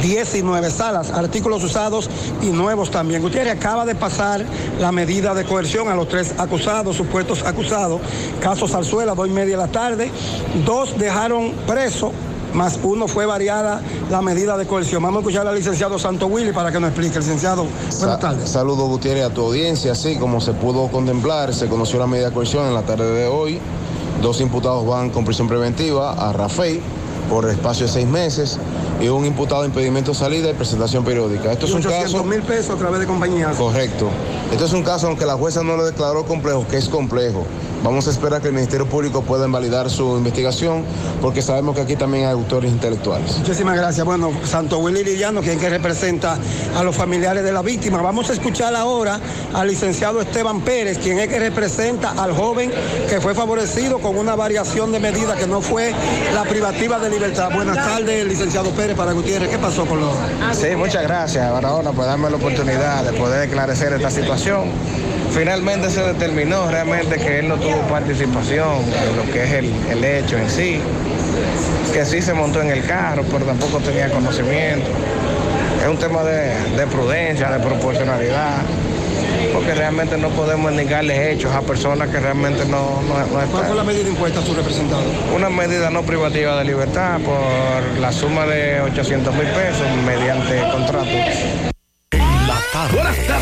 19 salas, artículos usados y nuevos también. Gutiérrez acaba de pasar la medida de coerción a los tres acusados, supuestos acusados. Caso Zarzuela, dos y media de la tarde. Dos dejaron preso, más uno fue variada la medida de coerción. Vamos a escuchar al licenciado Santo Willy para que nos explique. Licenciado, buenas tardes. Saludos Gutiérrez a tu audiencia, así como se pudo contemplar, se conoció la medida de coerción en la tarde de hoy. Dos imputados van con prisión preventiva a Rafael por espacio de seis meses y un imputado de impedimento de salida y presentación periódica. Esto es un 800 caso mil pesos a través de compañías. correcto. Esto es un caso aunque la jueza no lo declaró complejo, que es complejo. Vamos a esperar que el Ministerio Público pueda invalidar su investigación porque sabemos que aquí también hay autores intelectuales. Muchísimas gracias. Bueno, Santo Willy Liliano, quien que representa a los familiares de la víctima. Vamos a escuchar ahora al licenciado Esteban Pérez, quien es que representa al joven que fue favorecido con una variación de medida que no fue la privativa de libertad. Buenas tardes, licenciado Pérez para Gutiérrez. ¿Qué pasó con los? Sí, muchas gracias, Barahona, por darme la oportunidad de poder esclarecer esta situación. Finalmente se determinó realmente que él no tuvo participación en lo que es el, el hecho en sí. que sí se montó en el carro, pero tampoco tenía conocimiento. Es un tema de, de prudencia, de proporcionalidad, porque realmente no podemos negarle hechos a personas que realmente no, no, no están. ¿Cuál fue la medida impuesta a su representado? Una medida no privativa de libertad por la suma de 800 mil pesos mediante contrato.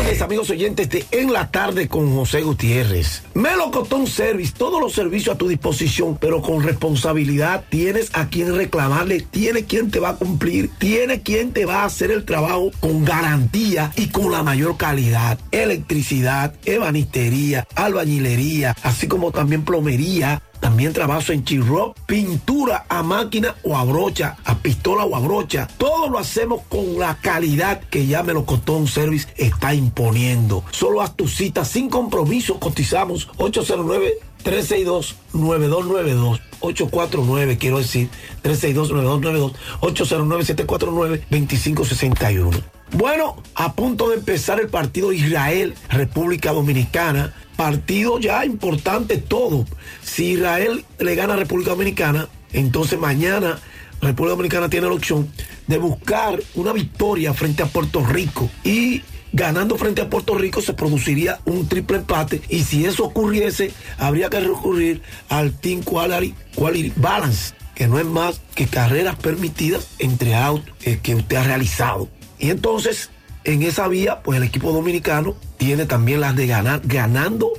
Amigos oyentes de En la Tarde con José Gutiérrez. Melocotón Service, todos los servicios a tu disposición, pero con responsabilidad. Tienes a quien reclamarle, tiene quien te va a cumplir, tiene quien te va a hacer el trabajo con garantía y con la mayor calidad. Electricidad, ebanistería, albañilería, así como también plomería. También trabajo en chirro, pintura a máquina o a brocha, a pistola o a brocha. Todo lo hacemos con la calidad que ya Melocotón Service está imponiendo. Solo haz tu cita sin compromiso. Cotizamos 809-362-9292. 849, quiero decir, 362-9292. 809-749-2561. Bueno, a punto de empezar el partido Israel-República Dominicana. Partido ya importante todo. Si Israel le gana a República Dominicana, entonces mañana República Dominicana tiene la opción de buscar una victoria frente a Puerto Rico. Y ganando frente a Puerto Rico se produciría un triple empate. Y si eso ocurriese, habría que recurrir al Team Quality, Balance, que no es más que carreras permitidas entre autos eh, que usted ha realizado. Y entonces, en esa vía, pues el equipo dominicano tiene también las de ganar, ganando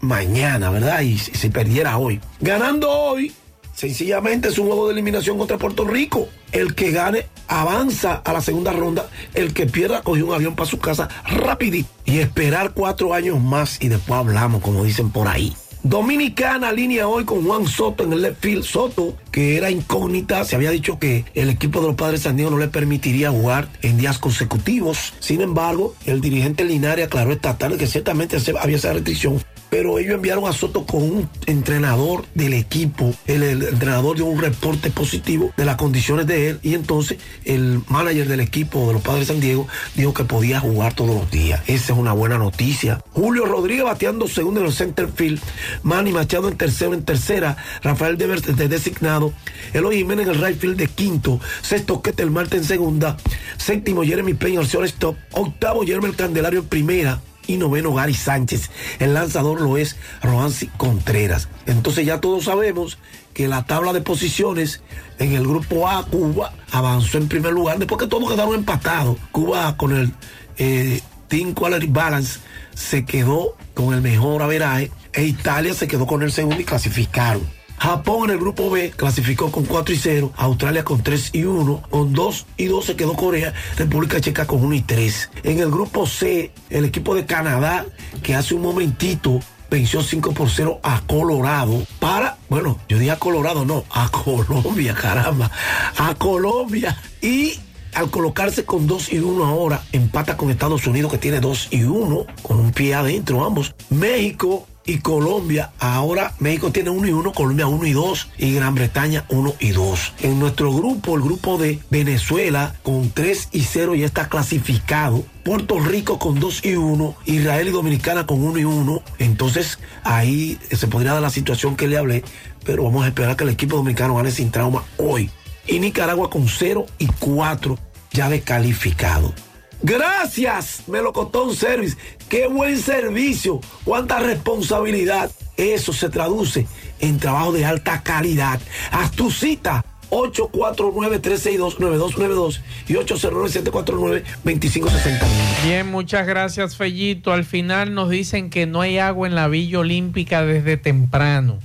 mañana, ¿verdad? Y si, perdiera hoy. Ganando hoy, sencillamente es un juego de eliminación contra Puerto Rico. El que gane avanza a la segunda ronda. El que pierda coge un avión para su casa rapidito. Y esperar cuatro años más y después hablamos, como dicen por ahí. Dominicana línea hoy con Juan Soto en el left field. Soto, que era incógnita, se había dicho que el equipo de los padres San Diego no le permitiría jugar en días consecutivos. Sin embargo, el dirigente Linares aclaró esta tarde que ciertamente había esa restricción. Pero ellos enviaron a Soto con un entrenador del equipo. El, el entrenador dio un reporte positivo de las condiciones de él. Y entonces el manager del equipo de los padres San Diego dijo que podía jugar todos los días. Esa es una buena noticia. Julio Rodríguez bateando segundo en el center field. Manny Machado en tercero en tercera. Rafael Devers de designado. Eloy Jiménez en el right field de quinto. Sexto Ketel Marte en segunda. Séptimo Jeremy Peña al shortstop. Octavo Jeremy Candelario en primera y noveno Gary Sánchez. El lanzador lo es Roansi Contreras. Entonces ya todos sabemos que la tabla de posiciones en el grupo A, Cuba avanzó en primer lugar después que todos quedaron empatados. Cuba con el eh, Team Quality Balance se quedó con el mejor averaje e Italia se quedó con el segundo y clasificaron. Japón en el grupo B clasificó con 4 y 0, Australia con 3 y 1, con 2 y 2 se quedó Corea, República Checa con 1 y 3. En el grupo C, el equipo de Canadá, que hace un momentito venció 5 por 0 a Colorado para, bueno, yo dije a Colorado, no, a Colombia, caramba, a Colombia. Y al colocarse con 2 y 1 ahora, empata con Estados Unidos que tiene 2 y 1, con un pie adentro ambos. México y Colombia, ahora México tiene 1 y 1, Colombia 1 y 2 y Gran Bretaña 1 y 2. En nuestro grupo, el grupo de Venezuela con 3 y 0 ya está clasificado. Puerto Rico con 2 y 1, Israel y Dominicana con 1 y 1. Entonces ahí se podría dar la situación que le hablé, pero vamos a esperar que el equipo dominicano gane sin trauma hoy. Y Nicaragua con 0 y 4 ya descalificado. Gracias, Melocotón Service. Qué buen servicio, cuánta responsabilidad. Eso se traduce en trabajo de alta calidad. Haz tu cita 849-362-9292 y 809-749-2560. Bien, muchas gracias, Fellito. Al final nos dicen que no hay agua en la Villa Olímpica desde temprano.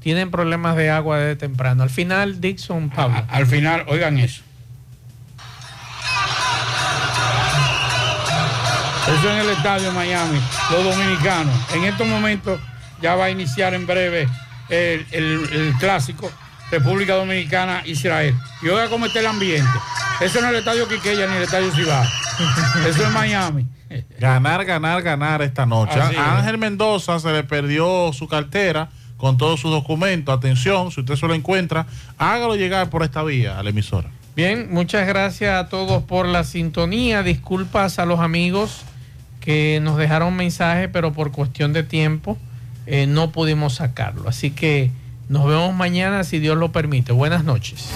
Tienen problemas de agua desde temprano. Al final, Dixon, Pablo. Al final, oigan eso. Eso en el estadio de Miami, los dominicanos. En estos momentos ya va a iniciar en breve el, el- el clásico República Dominicana, Israel. Y oiga cómo está el ambiente. Eso no es el estadio Quiqueya ni el estadio Cibao. Eso es Miami. Ganar, ganar, ganar esta noche. Así es. Ángel Mendoza se le perdió su cartera con todos sus documentos. Atención, si usted se lo encuentra, hágalo llegar por esta vía a la emisora. Bien, muchas gracias a todos por la sintonía. Disculpas a los amigos que nos dejaron mensaje, pero por cuestión de tiempo eh, no pudimos sacarlo. Así que Nos vemos mañana si Dios lo permite. Buenas noches.